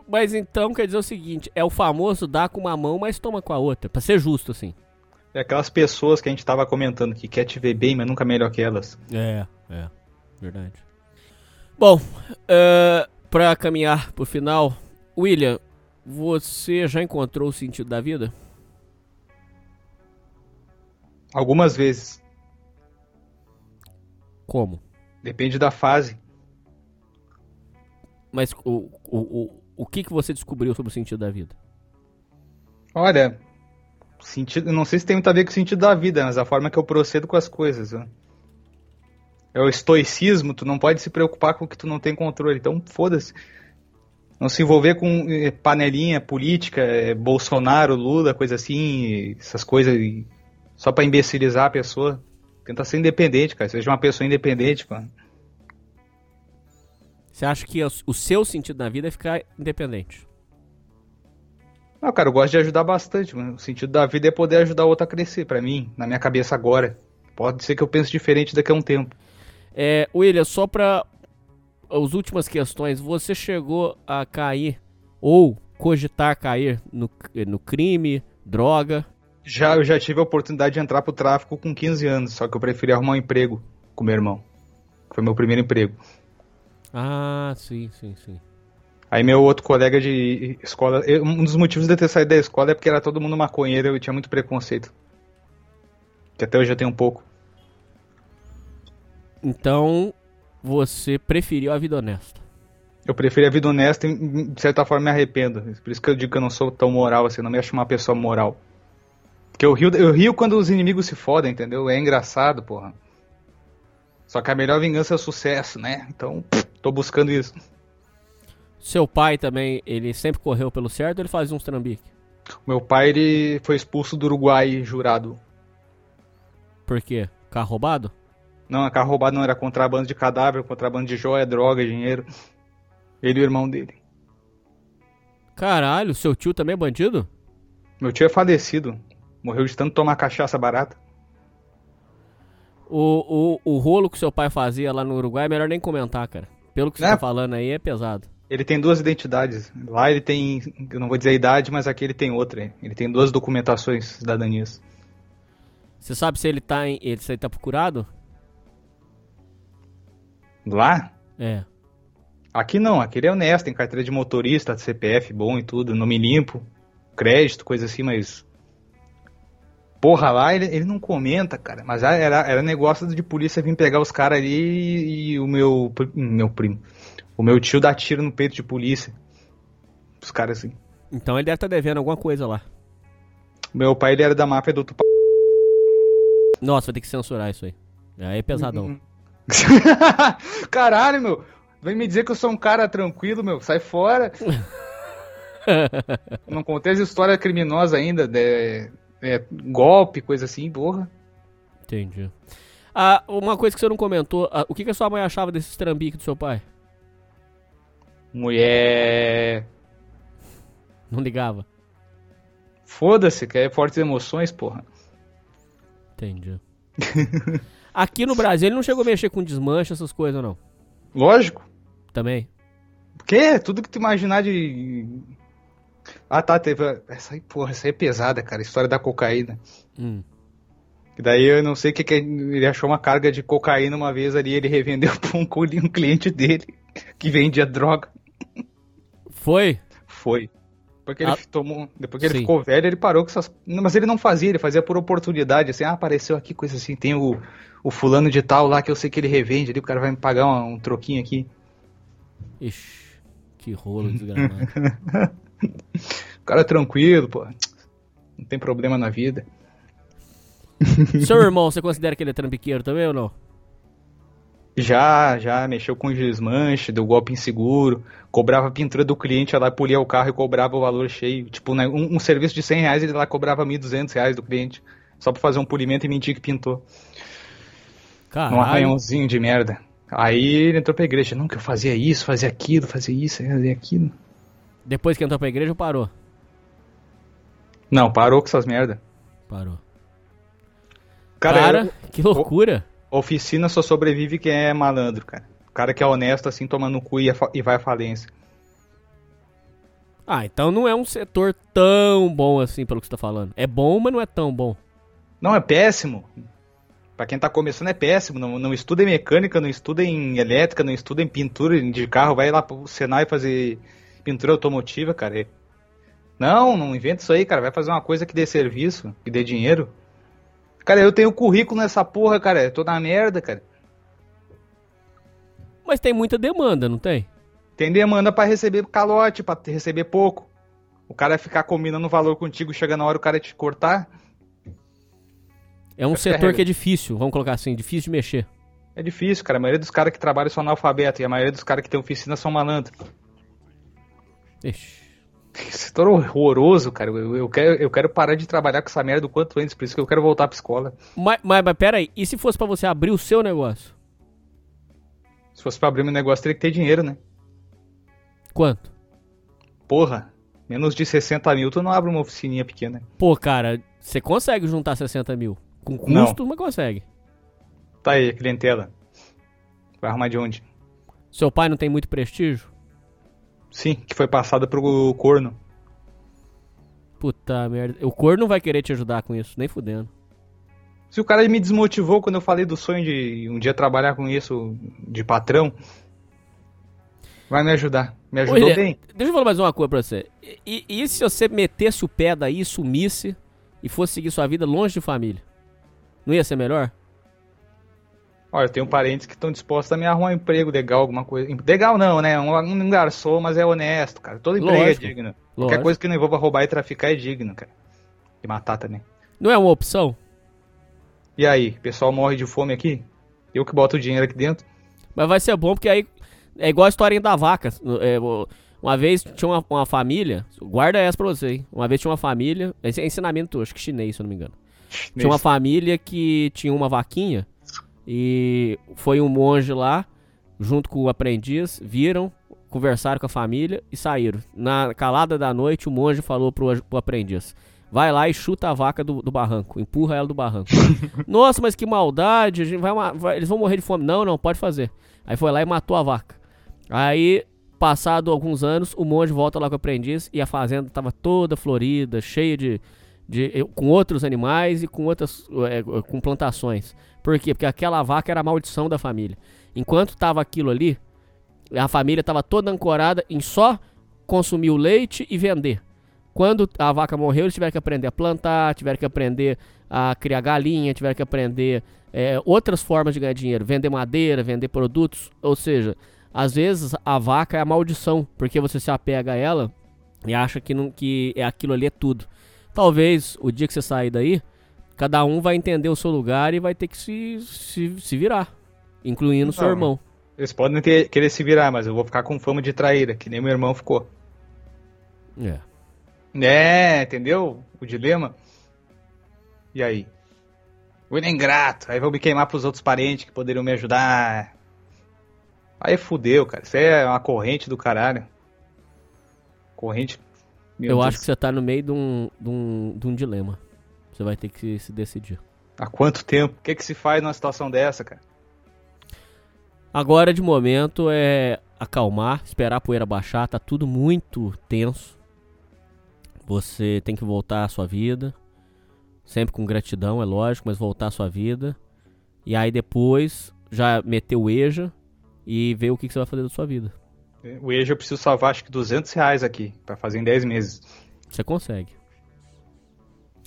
Mas então quer dizer o seguinte: é o famoso dar com uma mão, mas toma com a outra. Pra ser justo, assim. É aquelas pessoas que a gente tava comentando que quer te ver bem, mas nunca melhor que elas. É, é. Verdade. Bom, é, pra caminhar pro final, William, você já encontrou o sentido da vida? Algumas vezes. Como? Depende da fase. Mas o, o, o, o que, que você descobriu sobre o sentido da vida? Olha, sentido, não sei se tem muito a ver com o sentido da vida, mas a forma que eu procedo com as coisas. Né? É o estoicismo, tu não pode se preocupar com o que tu não tem controle, então foda-se. Não se envolver com eh, panelinha política, eh, Bolsonaro, Lula, coisa assim, essas coisas só pra imbecilizar a pessoa. Tenta ser independente, cara. Seja uma pessoa independente, mano. Você acha que o seu sentido na vida é ficar independente? Não, cara, eu gosto de ajudar bastante, mano. O sentido da vida é poder ajudar o outro a crescer, pra mim, na minha cabeça agora. Pode ser que eu pense diferente daqui a um tempo. É, William, só pra as últimas questões, você chegou a cair ou cogitar cair no, no crime, droga? Já, eu já tive a oportunidade de entrar pro tráfico com 15 anos, só que eu preferi arrumar um emprego com meu irmão. Foi meu primeiro emprego. Ah, sim, sim, sim. Aí meu outro colega de escola, eu- um dos motivos de eu ter saído da escola é porque era todo mundo maconheiro e eu tinha muito preconceito. Que até hoje eu tenho um pouco. Então, você preferiu a vida honesta. Eu preferi a vida honesta e, de certa forma, me arrependo. Por isso que eu digo que eu não sou tão moral assim, não me acho uma pessoa moral. Porque eu rio, eu rio quando os inimigos se fodem, entendeu? É engraçado, porra. Só que a melhor vingança é o sucesso, né? Então, tô buscando isso. Seu pai também, ele sempre correu pelo certo ou ele fazia uns trambique? Meu pai, ele foi expulso do Uruguai jurado. Por quê? Carro roubado? Não, carro roubado não era contrabando de cadáver, contrabando de joia, droga, dinheiro. Ele e o irmão dele. Caralho, seu tio também é bandido? Meu tio é falecido. Morreu de tanto tomar cachaça barata. O, o, o rolo que seu pai fazia lá no Uruguai é melhor nem comentar, cara. Pelo que você É. tá falando aí, é pesado. Ele tem duas identidades. Lá ele tem, eu não vou dizer a idade, mas aqui ele tem outra. Ele tem duas documentações cidadanias. Você sabe se ele tá em. ele- Se ele tá procurado? Lá? É. Aqui não, aqui ele é honesto, tem carteira de motorista, CPF bom e tudo, nome limpo, crédito, coisa assim, mas. Porra, lá ele, ele não comenta, cara. Mas era, era negócio de polícia vir pegar os caras ali e, e o meu. pri- Meu primo. O meu tio dá tiro no peito de polícia. Os caras assim. Então ele deve estar devendo alguma coisa lá. Meu pai ele era da máfia do Tupá. Nossa, vai ter que censurar isso aí. Aí é pesadão. [LAUGHS] Caralho, meu. Vem me dizer que eu sou um cara tranquilo, meu. Sai fora. [LAUGHS] não contei as histórias criminosas ainda. De, é, golpe, coisa assim, porra. Entendi. Ah, uma coisa que você não comentou, ah, o que, que a sua mãe achava desses trambiques do seu pai? Mulher. Não ligava? Foda-se, que é fortes emoções, porra. Entendi. [LAUGHS] Aqui no Brasil ele não chegou a mexer com desmanche, essas coisas, não. Lógico. Também. Porque tudo que tu imaginar de. Ah tá, teve. Essa aí, porra, essa aí é pesada, cara. a História da cocaína. Hum. E daí eu não sei o que, que ele achou uma carga de cocaína uma vez ali, ele revendeu [LAUGHS] pra um, um cliente dele que vendia droga. Foi? Foi. Porque ele Ah, tomou. Depois que ele ficou velho, ele parou com essas. Mas ele não fazia, ele fazia por oportunidade, assim, ah, apareceu aqui, coisa assim, tem o, o fulano de tal lá que eu sei que ele revende ali, o cara vai me pagar um, um troquinho aqui. Ixi, que rolo desgramado. [LAUGHS] [LAUGHS] O cara é tranquilo, pô. Não tem problema na vida. [LAUGHS] Seu irmão, você [LAUGHS] considera que ele é trambiqueiro também ou não? Já, já mexeu com desmanche, deu golpe inseguro, cobrava a pintura do cliente, ia lá polia o carro e cobrava o valor cheio. Tipo, né, um, um serviço de 100 reais, ele lá cobrava 1.200 reais do cliente, só pra fazer um polimento e mentir que pintou. Caralho. num arranhãozinho de merda. Aí ele entrou pra igreja. Não, que eu fazia isso, fazia aquilo, fazia isso, fazia aquilo. Depois que entrou pra igreja, parou. Não, parou com essas merda. Parou. Cara, Cara, eu- que loucura. oficina só sobrevive quem é malandro, cara. O cara que é honesto assim, toma no cu e, é fa- e vai à falência. Ah, então não é um setor tão bom assim, pelo que você tá falando. É bom, mas não é tão bom. Não, é péssimo. Pra quem tá começando é péssimo. Não, não estuda em mecânica, não estuda em elétrica, não estuda em pintura de carro. Vai lá pro Senai fazer pintura automotiva, cara. Não, não inventa isso aí, cara. Vai fazer uma coisa que dê serviço, que dê dinheiro. Cara, eu tenho currículo nessa porra, cara. Eu tô na merda, cara. Mas tem muita demanda, não tem? Tem demanda pra receber calote, pra receber pouco. O cara ficar combinando valor contigo, chega na hora o cara te cortar. É um Essa é setor que é difícil, vamos colocar assim, difícil de mexer. É difícil, cara. A maioria dos caras que trabalham são analfabetos e a maioria dos caras que tem oficina são malandros. Ixi. Esse setor horroroso, cara. Eu, eu quero, eu quero parar de trabalhar com essa merda o quanto antes, por isso que eu quero voltar pra escola. Mas, mas, mas pera aí, e se fosse pra você abrir o seu negócio? Se fosse pra abrir meu negócio, teria que ter dinheiro, né? Quanto? Porra, menos de 60 mil, tu não abre uma oficininha pequena. Pô, cara, você consegue juntar 60 mil. Com Não. custo, mas consegue. Tá aí, a clientela. Vai arrumar de onde? Seu pai não tem muito prestígio? Sim, que foi passada pro corno. Puta merda. O corno vai querer te ajudar com isso, nem fudendo. Se o cara me desmotivou quando eu falei do sonho de um dia trabalhar com isso de patrão, vai me ajudar. Me ajudou Olha, bem. Deixa eu falar mais uma coisa pra você. E, e se você metesse o pé daí, sumisse e fosse seguir sua vida longe de família? Não ia ser melhor? Olha, eu tenho parentes que estão dispostos a me arrumar um emprego legal, alguma coisa. Legal não, né? Um, um garçom, mas é honesto, cara. Todo emprego Lógico. é digno. Lógico. Qualquer coisa que não envolva roubar e traficar é digno, cara. E matar também. Não é uma opção? E aí, o pessoal morre de fome aqui? Eu que boto o dinheiro aqui dentro? Mas vai ser bom porque aí é igual a historinha da vaca. É, uma vez tinha uma, uma família, guarda essa pra você, hein? Uma vez tinha uma família, esse é ensinamento, acho que chinês, se eu não me engano. Tinha uma família que tinha uma vaquinha e foi um monge lá, junto com o aprendiz, viram, conversaram com a família e saíram. Na calada da noite, o monge falou pro, pro aprendiz: Vai lá e chuta a vaca do, do barranco, empurra ela do barranco. [LAUGHS] Nossa, mas que maldade, vai, vai- eles vão morrer de fome. Não, não, pode fazer. Aí foi lá e matou a vaca. Aí, passado alguns anos, o monge volta lá com o aprendiz e a fazenda estava toda florida, cheia de, de- com outros animais e com outras é, com plantações. Por quê? Porque aquela vaca era a maldição da família. Enquanto tava aquilo ali, a família estava toda ancorada em só consumir o leite e vender. Quando a vaca morreu, eles tiveram que aprender a plantar, tiveram que aprender a criar galinha, tiveram que aprender é, outras formas de ganhar dinheiro, vender madeira, vender produtos. Ou seja, às vezes a vaca é a maldição, porque você se apega a ela e acha que, não, que é aquilo ali é tudo. Talvez o dia que você sair daí, cada um vai entender o seu lugar e vai ter que se, se, se virar, incluindo o seu irmão. Eles podem ter- querer se virar, mas eu vou ficar com fama de traíra, que nem meu irmão ficou. É. É, entendeu? O dilema. E aí? O ele é ingrato. Aí vou me queimar pros outros parentes que poderiam me ajudar. Aí fudeu, cara. Isso é uma corrente do caralho. Corrente. Meu Eu Deus. acho que você tá no meio de um, de um, de um dilema. Você vai ter que se decidir. Há quanto tempo? O que, que se faz numa situação dessa, cara? Agora, de momento, é acalmar, esperar a poeira baixar. Tá tudo muito tenso. Você tem que voltar à sua vida. Sempre com gratidão, é lógico, mas voltar à sua vida. E aí depois, já meter o EJA e ver o que, que você vai fazer da sua vida. O EJA eu preciso salvar acho que 200 reais aqui, pra fazer em 10 meses. Você consegue.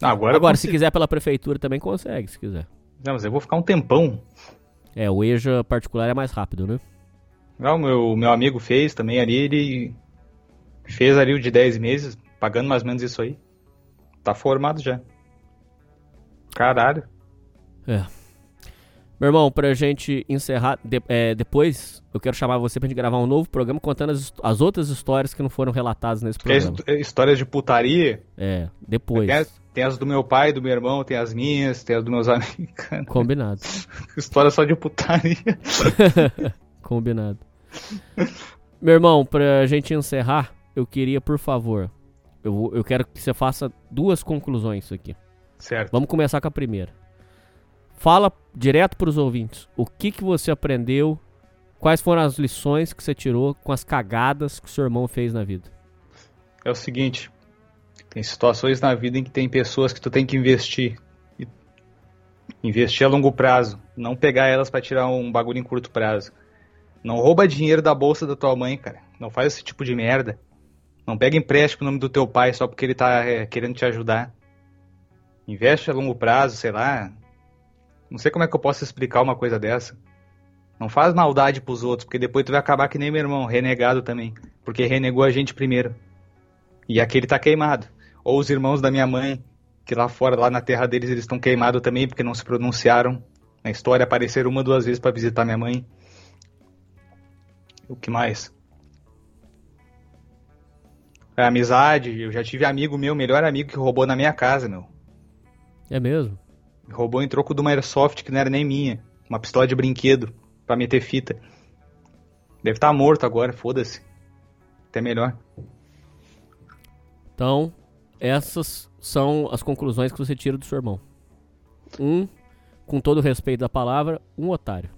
Ah, agora Agora, se quiser pela prefeitura, também consegue, se quiser. Não, mas eu vou ficar um tempão. É, o EJA particular é mais rápido, né? Não, o meu, meu amigo fez também ali, ele fez ali o de 10 meses, pagando mais ou menos isso aí. Tá formado já. Caralho. É. Meu irmão, pra gente encerrar, de- é, depois eu quero chamar você pra gente gravar um novo programa contando as, as outras histórias que não foram relatadas nesse é programa. his- histórias de putaria. É, depois. Tem as, tem as do meu pai, do meu irmão, tem as minhas, tem as dos meus [LAUGHS] amigos. Cara, Combinado. [LAUGHS] História só de putaria. [LAUGHS] Combinado. Meu irmão, pra gente encerrar, eu queria, por favor, eu, eu quero que você faça duas conclusões aqui. Certo. Vamos começar com a primeira. Fala direto pros ouvintes. O que, que você aprendeu? Quais foram as lições que você tirou com as cagadas que seu irmão fez na vida? É o seguinte. Tem situações na vida em que tem pessoas que tu tem que investir. Investir a longo prazo. Não pegar elas pra tirar um bagulho em curto prazo. Não rouba dinheiro da bolsa da tua mãe, cara. Não faz esse tipo de merda. Não pega empréstimo no nome do teu pai só porque ele tá é, querendo te ajudar. Investe a longo prazo, sei lá. Não sei como é que eu posso explicar uma coisa dessa. Não faz maldade pros outros, porque depois tu vai acabar que nem meu irmão, renegado também. Porque renegou a gente primeiro. E aquele tá queimado. Ou os irmãos da minha mãe, que lá fora, lá na terra deles, eles estão queimados também, porque não se pronunciaram. Na história apareceram uma, duas vezes pra visitar minha mãe. O que mais? A amizade, eu já tive amigo meu, melhor amigo, que roubou na minha casa, meu. É mesmo? Roubou em troco de uma Airsoft que não era nem minha. Uma pistola de brinquedo pra meter fita. Deve estar morto agora, foda-se. Até melhor. Então, essas são as conclusões que você tira do seu irmão. Um, com todo o respeito da palavra, um otário.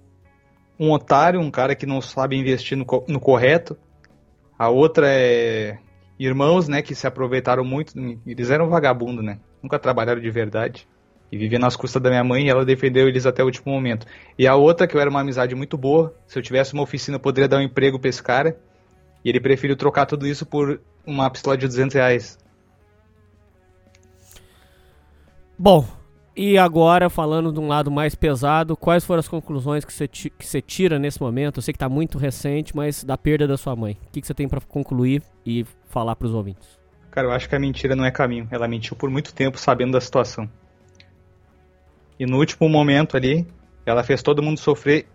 Um otário, um cara que não sabe investir no, co- no correto. A outra é irmãos, né, que se aproveitaram muito. Eles eram vagabundo, né? Nunca trabalharam de verdade. E viviam nas custas da minha mãe e ela defendeu eles até o último momento. E a outra, que eu era uma amizade muito boa. Se eu tivesse uma oficina, eu poderia dar um emprego pra esse cara. E ele preferiu trocar tudo isso por uma pistola de 200 reais. Bom, e agora falando de um lado mais pesado, quais foram as conclusões que você, que você tira nesse momento? Eu sei que tá muito recente, mas da perda da sua mãe. O que, que você tem pra concluir e falar pros ouvintes? Cara, eu acho que a mentira não é caminho. Ela mentiu por muito tempo sabendo da situação. E no último momento ali, ela fez todo mundo sofrer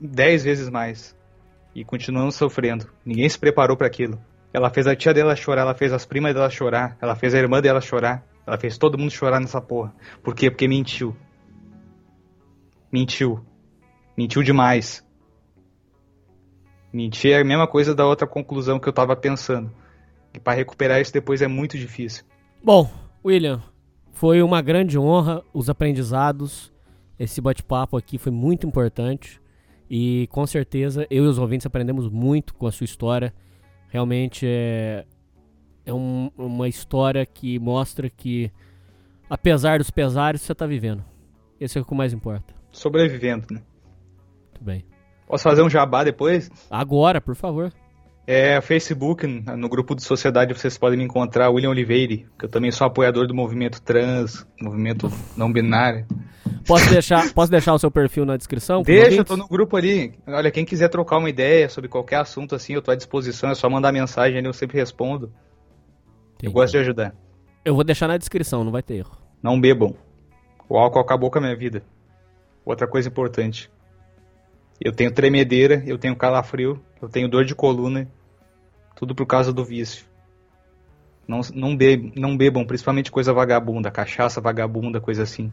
dez vezes mais. E continuando sofrendo. Ninguém se preparou para aquilo. Ela fez a tia dela chorar, ela fez as primas dela chorar, ela fez a irmã dela chorar. Ela fez todo mundo chorar nessa porra. Por quê? Porque mentiu. Mentiu. Mentiu demais. Mentir é a mesma coisa da outra conclusão que eu tava pensando. E para recuperar isso depois é muito difícil. Bom, William, foi uma grande honra os aprendizados. Esse bate-papo aqui foi muito importante. E com certeza eu e os ouvintes aprendemos muito com a sua história. Realmente é, é um- uma história que mostra que, apesar dos pesares, você está vivendo. Esse é o que mais importa. Sobrevivendo, né? Muito bem. Posso fazer um jabá depois? Agora, por favor. É, Facebook, no grupo de sociedade vocês podem me encontrar, William Oliveira, que eu também sou apoiador do movimento trans, movimento não binário. Posso deixar, posso deixar o seu perfil na descrição? Deixa, eu tô no grupo ali. Olha, quem quiser trocar uma ideia sobre qualquer assunto assim, eu tô à disposição, é só mandar mensagem ali, eu sempre respondo. Eu Entendi. gosto de ajudar. Eu vou deixar na descrição, não vai ter erro. Não bebam. O álcool acabou com a minha vida. Outra coisa importante. Eu tenho tremedeira, eu tenho calafrio, eu tenho dor de coluna. Tudo por causa do vício. Não, não, be, não bebam, principalmente coisa vagabunda, cachaça vagabunda, coisa assim.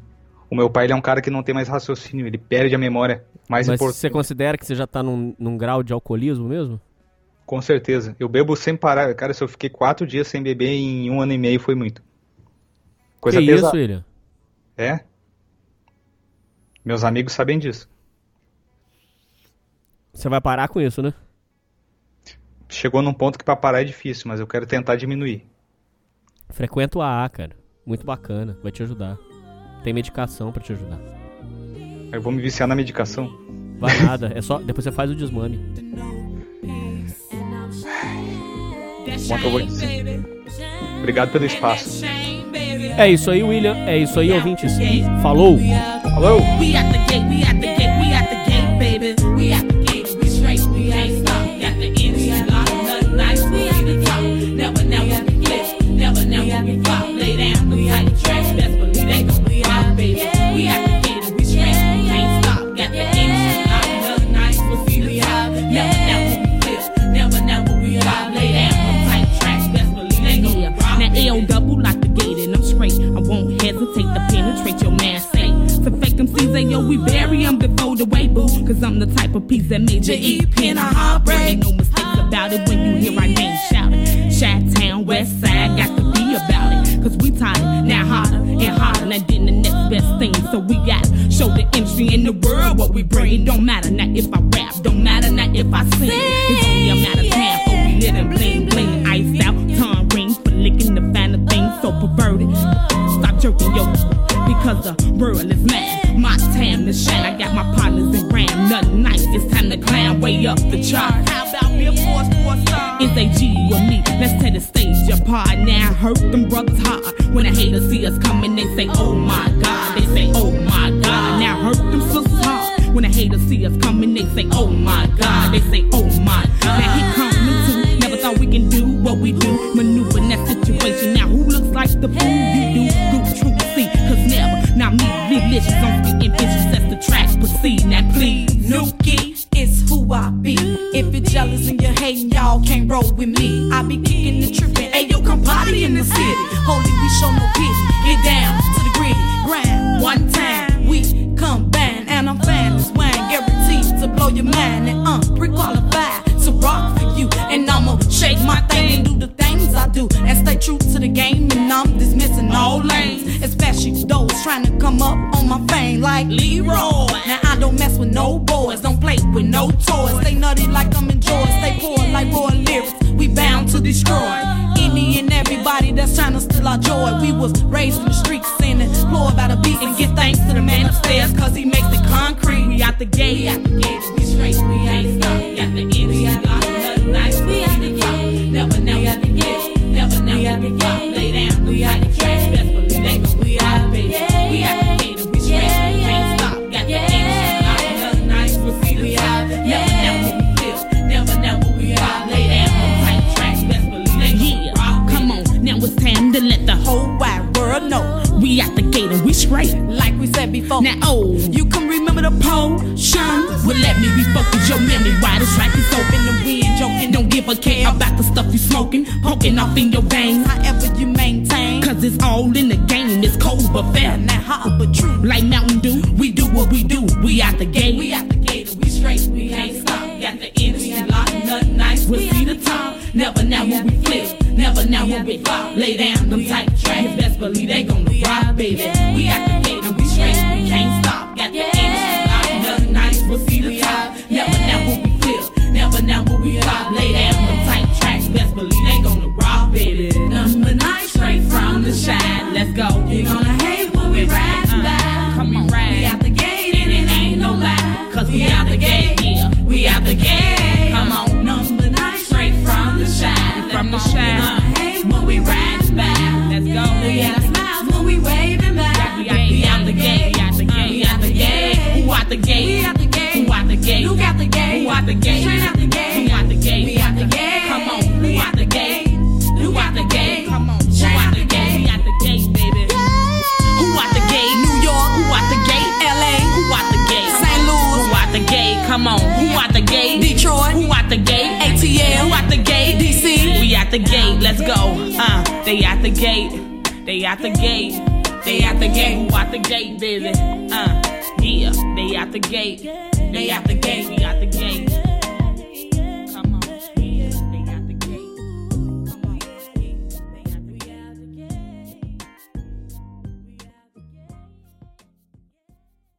O meu pai ele é um cara que não tem mais raciocínio, ele perde a memória. Mais Mas importante. você considera que você já tá num, num grau de alcoolismo mesmo? Com certeza. Eu bebo sem parar. Cara, se eu fiquei quatro dias sem beber em um ano e meio, foi muito. Coisa que pesada. isso, William? É? Meus amigos sabem disso. Você vai parar com isso, né? Chegou num ponto que pra parar é difícil, mas eu quero tentar diminuir. Frequenta o AA, cara. Muito bacana, vai te ajudar. Tem medicação pra te ajudar. Eu vou me viciar na medicação. Vai nada, é só. Depois você faz o desmame. Bom que eu vou dizer. Obrigado pelo espaço. É isso aí, William. É isso aí, ouvintes. Falou! Falou! Carry 'em before the way, boo. Cause I'm the type of piece that made you eat pin a heartbreak. Ain't no mistakes about it when you hear our name shouted. Shot Town, West Side, got to be about it. Cause we tired, now harder and harder. And then the next best thing. So we gotta show the industry in the world what we bring. Don't matter now if I rap, don't matter now if I sing. It's only a matter of time for we lit and bling bling. Iced out, tongue ring for licking the finer thing so perverted. Stop jerking yo, because the world is mad. My time to shine. I got my partners in grand, nothing nice. It's time to climb way up the chart. How about Billboard four stars? It's AG with me. Let's take the stage apart. Now hurt them brothers hard. When the haters see us coming, they say, Oh my God. They say, Oh my God. Now hurt them sisters hard. When the haters see us coming, they say, Oh my God. They say, Oh my God. Now here come me too. Never thought we can do what we do. Maneuver in that situation. Now who looks like the fool you do? I'm spitting bitches as the track proceed. Now please. Nuki is who I be. If you're jealous and you're hating, y'all can't roll with me. I be kicking and tripping. Hey, yo, come party in the city. Holy, we show no pity. Get down to the gritty grind. One time we combine, and I'm fan this wine, guaranteed to blow your mind. And I'm pre-qualified to rock for you. And I'ma shake my thing and do the things I do, and stay true to the game. And I'm dismissing all lanes, especially trying to come up on my fame like Leroy. Now I don't mess with no boys, don't play with no toys. Stay nutty like I'm in enjoying, stay poor like raw lyrics. We bound to destroy any and everybody that's trying to steal our joy. We was raised in the streets, and employed by the beat, and give thanks to the man upstairs, cause he makes it concrete. We out the gate, we out the gate, we straight, we ain't stuck. Got the energy, got nothing nice, we out the gate. Never, never at the gate, never, never at the gate. Lay down, we out the trash, let the whole wide world know. We out the gate and we straight. Like we said before. Now, oh, You can remember the potion. Well, let me refocus your memory while the track is open. The wind joking, don't give a care about the stuff you smoking, poking off in your veins. However you maintain. Cause it's all in the game, it's cold but fair. Now hot but true. Like Mountain Dew, we do what we do. We out the gate, we out the gate, we straight, we ain't stop. Got the energy, lock nothing nice. We'll see the time, Never now when we flip, never now we flop. Lay down them tight tracks, best believe they gonna rock, baby. We out the gate and we straight, we can't stop. Got the energy, nothing nice. We'll see the top. Never now when we flip, never now when we flop. Lay down them tight tracks, best believe they gonna rock, baby. Number nine, straight from the shine. Let's go. You're gonna hate when we ride by. Come on, ride. We out the gate and it ain't no lie. Cause we out the gate, yeah. We out the gate. Come on, number nine, straight from the shine. From the shine. The gate. Let's go. Uh, they out the gate. They out the gate. They out the gate. Who out the gate, baby? Uh, yeah. They out the gate. They out the gate. We out the gate.